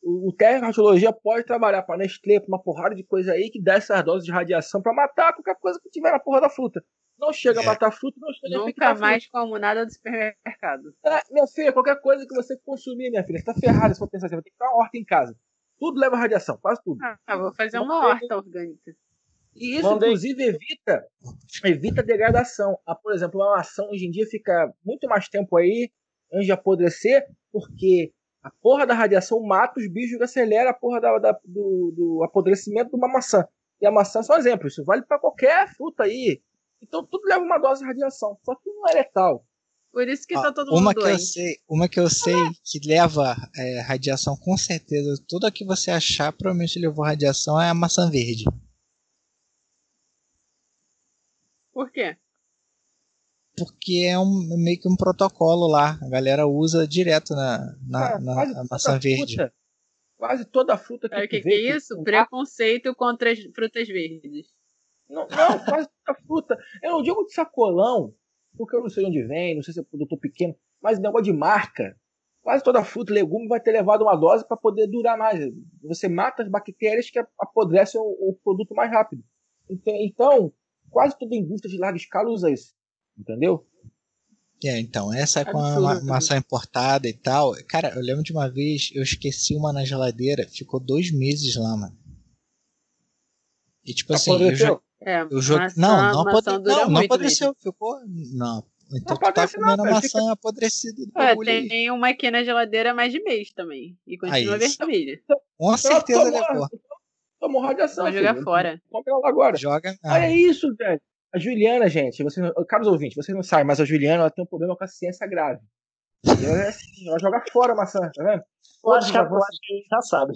O, o técnico de radiologia pode trabalhar para Nestlé, para uma porrada de coisa aí que dá essas doses de radiação para matar qualquer coisa que tiver na porra da fruta. Não chega É. a matar fruta, não chega a Nunca infectar mais como nada do supermercado. fruta. É, minha filha, qualquer coisa que você consumir, minha filha, você tá ferrada se for pensar assim, vai ter que ter uma horta em casa. Tudo leva radiação, quase tudo. Ah, vou fazer Não uma horta orgânica. E isso, Mandei. inclusive, evita, evita a degradação. Ah, por exemplo, uma maçã hoje em dia fica muito mais tempo aí antes de apodrecer, porque a porra da radiação mata os bichos e acelera a porra da- da- do, do apodrecimento de uma maçã. E a maçã é só um exemplo, isso vale para qualquer fruta aí. Então tudo leva uma dose de radiação, só que não é letal. Por isso que Ó, tá todo uma mundo que eu sei, uma que eu sei que leva é, radiação com certeza. Tudo que você achar provavelmente levou radiação é a maçã verde. Por quê? porque é um, meio que um protocolo lá. A galera usa direto na, na, na, na maçã verde. Fruta, quase toda a fruta que é, que, que é isso? Preconceito contra as frutas verdes. Não, não quase toda a fruta. Eu não digo de sacolão, porque eu não sei onde vem, não sei se é produtor pequeno, mas negócio de marca. Quase toda fruta e legume vai ter levado uma dose para poder durar mais. Você mata as bactérias que apodrecem o, o produto mais rápido. Então, então, quase toda indústria de larga escala usa isso. Entendeu? É, então, essa é com a ma maçã importada e tal. Cara, eu lembro de uma vez, eu esqueci uma na geladeira, ficou dois meses lá, mano. E tipo assim, eu, jo é, eu joguei. Não, não, apodre... não, não apodreceu, ficou. Não. Então não tu tá comendo a maçã fica... apodrecida do é, tem uma aqui na geladeira mais de mês também. E continua Aí, vermelha. Com certeza levou. Tomou radiação. Vai jogar fora. Compra ela agora. Joga. Ah. Olha isso, velho. A Juliana, gente, você, caros ouvintes, vocês não sabem, mas a Juliana ela tem um problema com a ciência grave. Ela, é assim, ela joga fora a maçã, tá vendo? Pode acho que, acho que já sabe.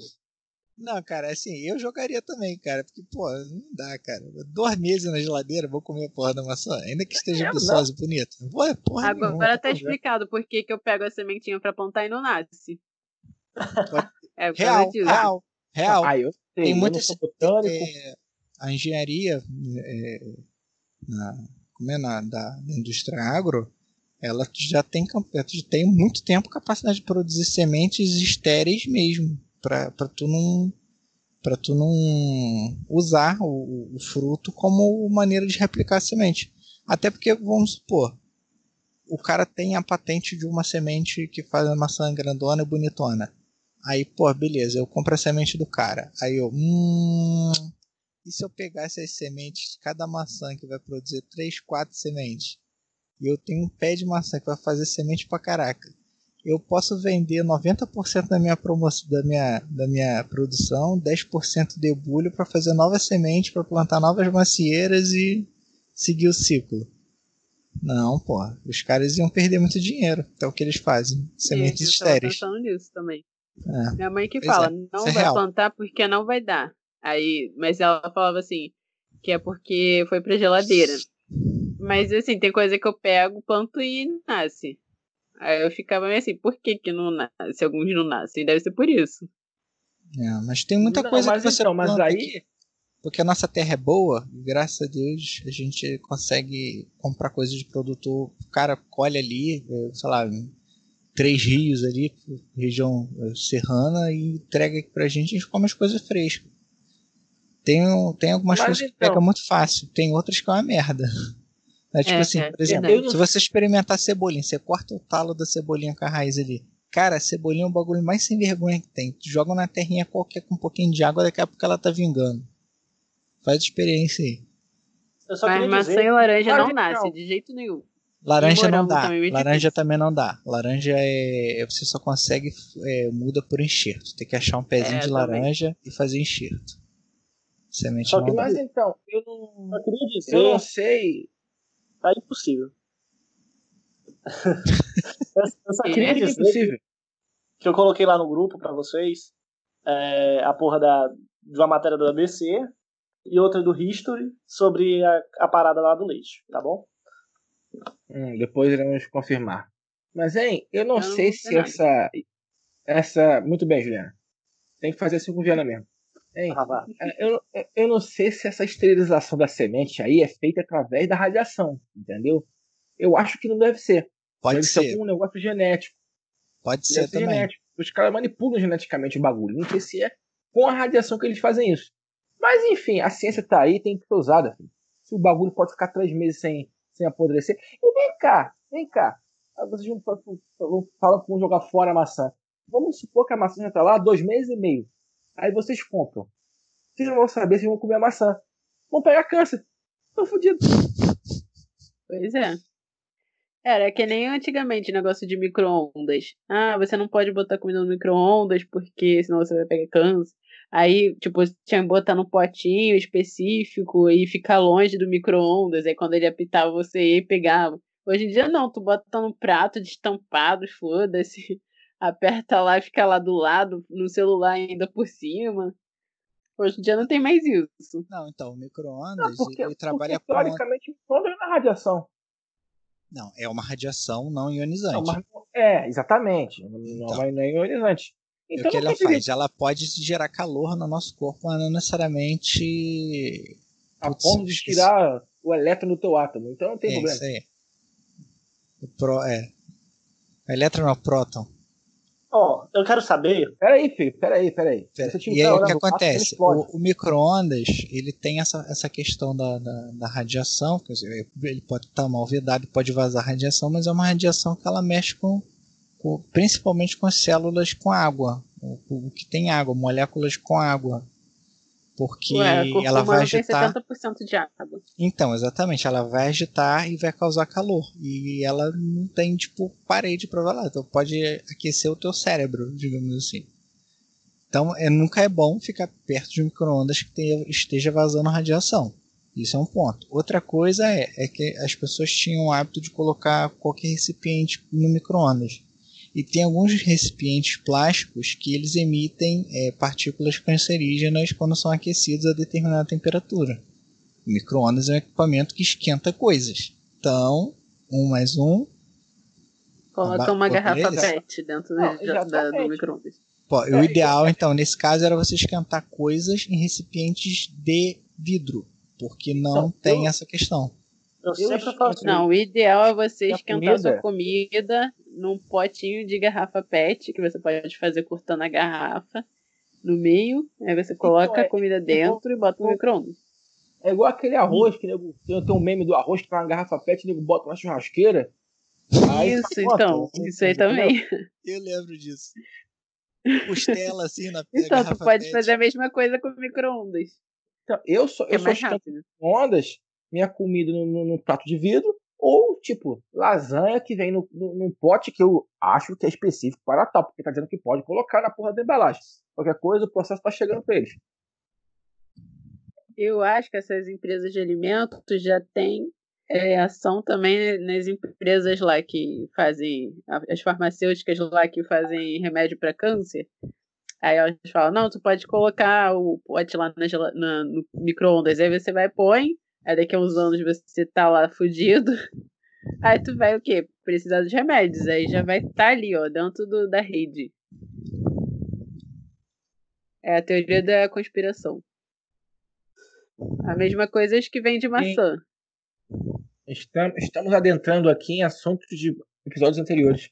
Não, cara, assim, eu jogaria também, cara, porque, pô, não dá, cara. Dois meses na geladeira, vou comer a porra da maçã, ainda que esteja viçosa e bonita. Pô, é porra Agora nenhuma, tá explicado por que, que eu pego a sementinha pra plantar e não nasce. é, real, real, real. Ah, eu sei, Tem muita... É, a engenharia é, na, como é, na, da indústria agro, ela já tem, tem muito tempo capacidade de produzir sementes estéreis mesmo para tu não para tu não usar o, o, fruto como maneira de replicar a semente. Até porque, vamos supor, o cara tem a patente de uma semente que faz uma maçã grandona e bonitona. Aí, pô, beleza, eu compro a semente do cara. Aí eu, hum, e se eu pegar essas sementes, cada maçã que vai produzir 3, 4 sementes, e eu tenho um pé de maçã que vai fazer semente pra caraca, eu posso vender 90% da minha promoção, da minha, da minha produção, 10% de bulho para fazer novas sementes, para plantar novas macieiras e seguir o ciclo. Não, pô, os caras iam perder muito dinheiro. Então o que eles fazem? Sementes eu estéreis. pensando nisso também. É. Minha mãe que pois fala, é. não Isso é vai plantar porque não vai dar. Aí, mas ela falava assim, que é porque foi pra geladeira. Mas assim, tem coisa que eu pego, planto e nasce. Aí eu ficava meio assim, por que que não nasce? Alguns não nascem, deve ser por isso. É, mas tem muita não, coisa mas que você então, mas aí porque a nossa terra é boa, graças a Deus a gente consegue comprar coisas de produtor. O cara colhe ali, é, sei lá, três rios ali, região é, serrana, e entrega aqui pra gente e a gente come as coisas frescas. Tem, tem algumas Mas coisas então... que pega muito fácil, tem outras que é uma merda. É tipo é, assim, é, por exemplo, se você experimentar cebolinha, você corta o talo da cebolinha com a raiz ali. Cara, a cebolinha é o bagulho mais sem vergonha que tem. Tu joga na terrinha qualquer com um pouquinho de água, daqui a pouco ela tá vingando. Faz experiência aí. Mas maçã dizer... e laranja não nasce, de jeito nenhum. Laranja não dá. Também laranja também não dá. Laranja é. Você só consegue. É, muda por enxerto. Tem que achar um pezinho é, de laranja também. e fazer enxerto. Semente Só que, mas então, eu não. Eu queria dizer. Eu não sei. Tá impossível. eu só queria é dizer impossível. que eu coloquei lá no grupo pra vocês é, a porra da, de uma matéria do ABC e outra do History sobre a, a parada lá do leite, tá bom? Hum, depois iremos confirmar. Mas, hein, eu não eu sei não se nada. essa. Essa. Muito bem, Juliana. Tem que fazer assim com Viana mesmo. Hein, ah, eu, eu não sei se essa esterilização da semente aí é feita através da radiação, entendeu? Eu acho que não deve ser. Pode deve ser. ser um negócio genético. Pode ser, ser também. Genético. Os caras manipulam geneticamente o bagulho. Não sei se é com a radiação que eles fazem isso. Mas enfim, a ciência tá aí, tem que ser usada. Filho. Se o bagulho pode ficar três meses sem, sem apodrecer. E vem cá, vem cá. Vocês vão falar que vão jogar fora a maçã. Vamos supor que a maçã já tá lá dois meses e meio. Aí vocês compram. Vocês não vão saber se vão comer a maçã. Vão pegar câncer. Estão fodidos. Pois é. Era que nem antigamente negócio de micro-ondas. Ah, você não pode botar comida no micro-ondas porque senão você vai pegar câncer. Aí, tipo, tinha que botar num potinho específico e ficar longe do micro-ondas. Aí quando ele apitava, você ia e pegava. Hoje em dia não, tu bota no prato de estampado, foda-se. Aperta lá e fica lá do lado, no celular ainda por cima. Hoje em dia não tem mais isso. Não, então, o micro-ondas, ele trabalha porque, Teoricamente, micro-ondas é na radiação. Não, é uma radiação não ionizante. É, uma... é exatamente. Então. Não, não é ionizante. Então, o que ela faz? Ela pode gerar calor no nosso corpo, mas não necessariamente. A ponto de tirar o elétron do teu átomo. Então não tem é, problema. Isso aí. O pro, é. O elétron é o próton. Ó, oh, eu quero saber. Peraí, filho, peraí, peraí. Pera. E aí o que acontece? O, o micro-ondas, ele tem essa, essa questão da, da, da radiação, quer dizer, ele pode estar mal vedado, pode vazar radiação, mas é uma radiação que ela mexe com, com principalmente com células com água, o, o que tem água, moléculas com água porque Ué, ela vai agitar. Tem 70% de água. Então, exatamente, ela vai agitar e vai causar calor. E ela não tem, tipo, parede para lá. Então pode aquecer o teu cérebro, digamos assim. Então, é, nunca é bom ficar perto de microondas que tenha, esteja vazando radiação. Isso é um ponto. Outra coisa é, é que as pessoas tinham o hábito de colocar qualquer recipiente no microondas. E tem alguns recipientes plásticos que eles emitem é, partículas cancerígenas quando são aquecidos a determinada temperatura. O micro-ondas é um equipamento que esquenta coisas. Então, um mais um. Coloca uma garrafa PET dentro Não, da, da, do micro-ondas. o é, ideal, então, nesse caso, era você esquentar coisas em recipientes de vidro, porque não então, tem eu, essa questão. Eu sempre falo assim, Não, o ideal é você esquentar comida. sua comida num potinho de garrafa PET, que você pode fazer cortando a garrafa no meio, aí você coloca então, a comida dentro e bota no micro-ondas. É igual aquele arroz que nego, tem, tem um meme do arroz que tá na garrafa PET e nego bota na churrasqueira. isso, tá então, isso aí também. Eu lembro disso. Costela assim na Então, tu pode PET. fazer a mesma coisa com micro-ondas. Então, eu sou, eu é sou ondas, minha comida no prato de vidro, ou, tipo, lasanha que vem no, no, num pote que eu acho que é específico para tal, porque tá dizendo que pode colocar na porra da embalagem. Qualquer coisa, o processo tá chegando para eles. Eu acho que essas empresas de alimentos já têm é, ação também nas empresas lá que fazem, as farmacêuticas lá que fazem remédio para câncer. Aí elas falam, não, tu pode colocar o pote lá na, na, no micro-ondas. Aí você vai, põe, Aí daqui a uns anos você tá lá fudido. Aí tu vai o quê? Precisar dos remédios. Aí já vai estar tá ali, ó, dentro do, da rede. É a teoria da conspiração. A mesma coisa que vem de maçã. Estamos, estamos adentrando aqui em assuntos de episódios anteriores.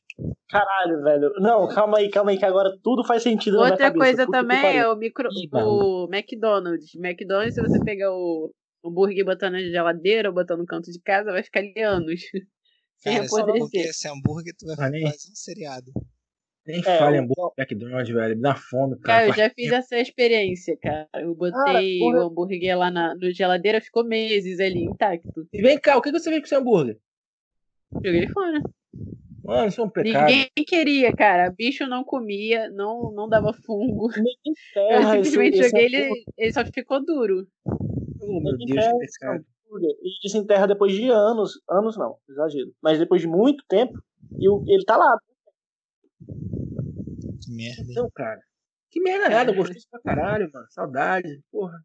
Caralho, velho. Não, calma aí, calma aí, que agora tudo faz sentido Outra coisa também é o micro. o McDonald's. McDonald's, se você pegar o, hambúrguer botando na geladeira ou botando no canto de casa, vai ficar ali anos. Sem Cara, apodrecer. Esse hambúrguer tu vai fazer quase um seriado. Nem é, fale hambúrguer McDonald's, velho. Me dá fome, cara. Cara, eu já fiz essa experiência, cara. Eu botei cara, o hambúrguer lá na no geladeira, ficou meses ali, intacto. E vem cá, o que você fez com esse hambúrguer? Joguei fora. Mano, isso é um pecado. Ninguém queria, cara. Bicho não comia, não, não dava fungo. Eu simplesmente esse, joguei esse ele, ele só ficou duro. Oh, meu Deus, Ele desenterra depois de anos, anos não, exagero, mas depois de muito tempo, e ele tá lá. Que merda. Então, cara. Que merda nada, eu gostei pra caralho, mano. Saudade, porra.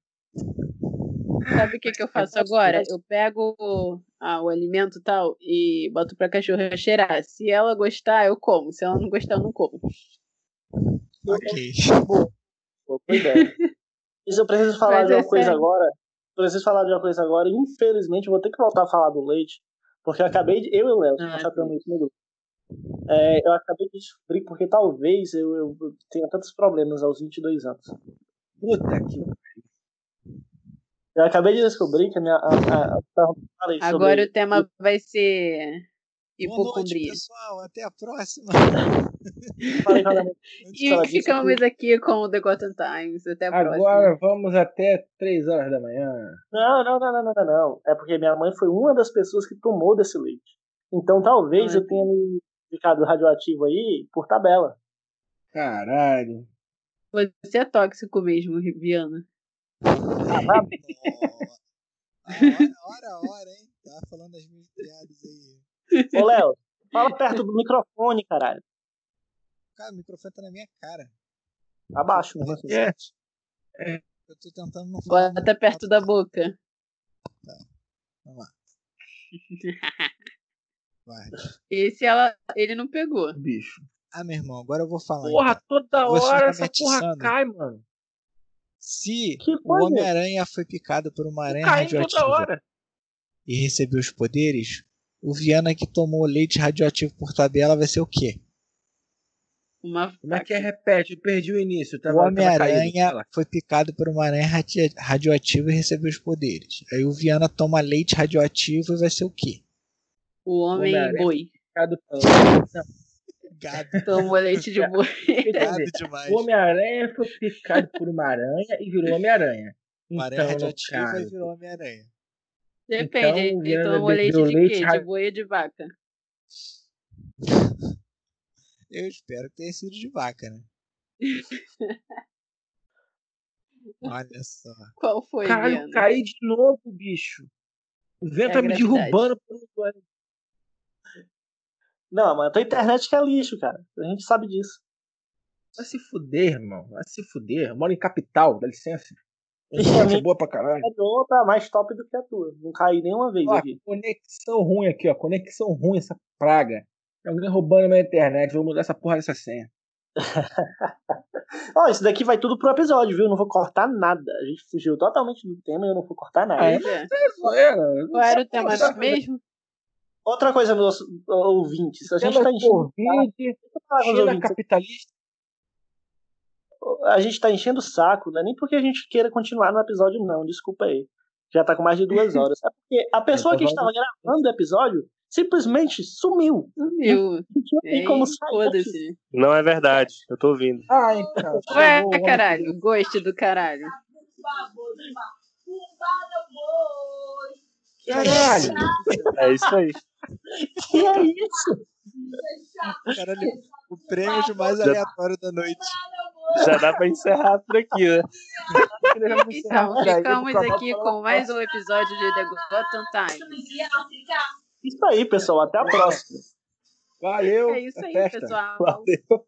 Sabe o que, que eu faço agora? Eu pego ah, o alimento tal e boto pra cachorra cheirar. Se ela gostar, eu como. Se ela não gostar, eu não como. Ok. Boa, boa ideia. Mas eu preciso falar Mas de uma é coisa sério. agora preciso falar de uma coisa agora. Infelizmente, eu vou ter que voltar a falar do leite. Porque eu acabei de. Eu e o Léo, ah, isso no grupo. É, eu acabei de descobrir porque talvez eu, eu, tenha tantos problemas aos 22 anos. Puta que Eu acabei de descobrir que a minha. A, a, a, Agora o tema vai ser hipocondria. pessoal. Até a próxima. e ficamos aqui com o The Gotham Times. Até a Agora próxima. Agora vamos até 3 horas da manhã. Não, não, não, não, não, não. É porque minha mãe foi uma das pessoas que tomou desse leite. Então talvez ah, eu tenha me ficado radioativo aí por tabela. Caralho. Você é tóxico mesmo, Riviana. Ah, hora, hora, hora, hein? Tava falando das minhas piadas aí. Ô, Léo, fala perto do microfone, caralho. Cara, o microfone tá na minha cara. Abaixo, né? É. é. Eu tô tentando não falar. Bota perto da boca. Tá. Vamos lá. Esse ela, ele não pegou. Bicho. Ah, meu irmão, agora eu vou falar. Porra, então. toda Você hora tá essa porra cai, mano. Se Que o? Homem-Aranha foi picado por uma aranha radioativa hora. e recebeu os poderes, o Viana que tomou leite radioativo por tabela vai ser o quê? Uma Como é que é? Repete, eu perdi o início. O Tava, caído. Homem-Aranha foi picado por uma aranha radi- radioativa e recebeu os poderes. Aí o Viana toma leite radioativo e vai ser o quê? O homem Homem-Aranha. boi. Cada- Não, Gado, Tomou leite de boi. gado demais. O Homem-Aranha foi picado por uma aranha e virou Homem-Aranha. Uma aranha Então, no radioativa e virou Homem-Aranha. Depende, Então, ele tomou leite de leite quê? De radi- boi ou de vaca? Eu espero que tenha sido de vaca, né? Olha só. Qual foi, Caralho, Viana? caí de novo, bicho. O vento É tá me derrubando por Não, mas a tua internet que é lixo, cara. A gente sabe disso. Vai se fuder, irmão. Vai se fuder. Eu moro em capital, dá licença. A é amigo. boa pra caralho. A tua tá mais top do que a tua. Não caí nenhuma vez Ó, aqui. conexão ruim aqui, ó. Conexão ruim, essa praga. Tem alguém roubando minha internet. Vou mudar essa porra dessa senha. Ó, isso daqui vai tudo pro episódio, viu? Não vou cortar nada. A gente fugiu totalmente do tema e eu não vou cortar nada. Ah, é? É. Zoeira. Qual era o tema Nossa, mesmo? Outra coisa, meus ouvintes. A gente Tema tá enchendo. Covid, China ouvintes, capitalista. A gente tá enchendo o saco, não é nem porque a gente queira continuar no episódio, não. Desculpa aí. Já tá com mais de duas horas. É porque a pessoa que estava gravando o episódio simplesmente sumiu. Sumiu. Ei, como. Foda-se. Não é verdade, eu tô ouvindo. Ah, então. Ué, chegou o caralho. Gosto do caralho. Caralho. É isso aí. Que é isso? Caralho, o prêmio de mais aleatório da noite. Já dá pra encerrar por aqui, né? Então, ficamos aqui com mais um episódio de The Gotham Times. Isso aí, pessoal. Até a próxima. Valeu. É isso aí, festa. pessoal. Valeu.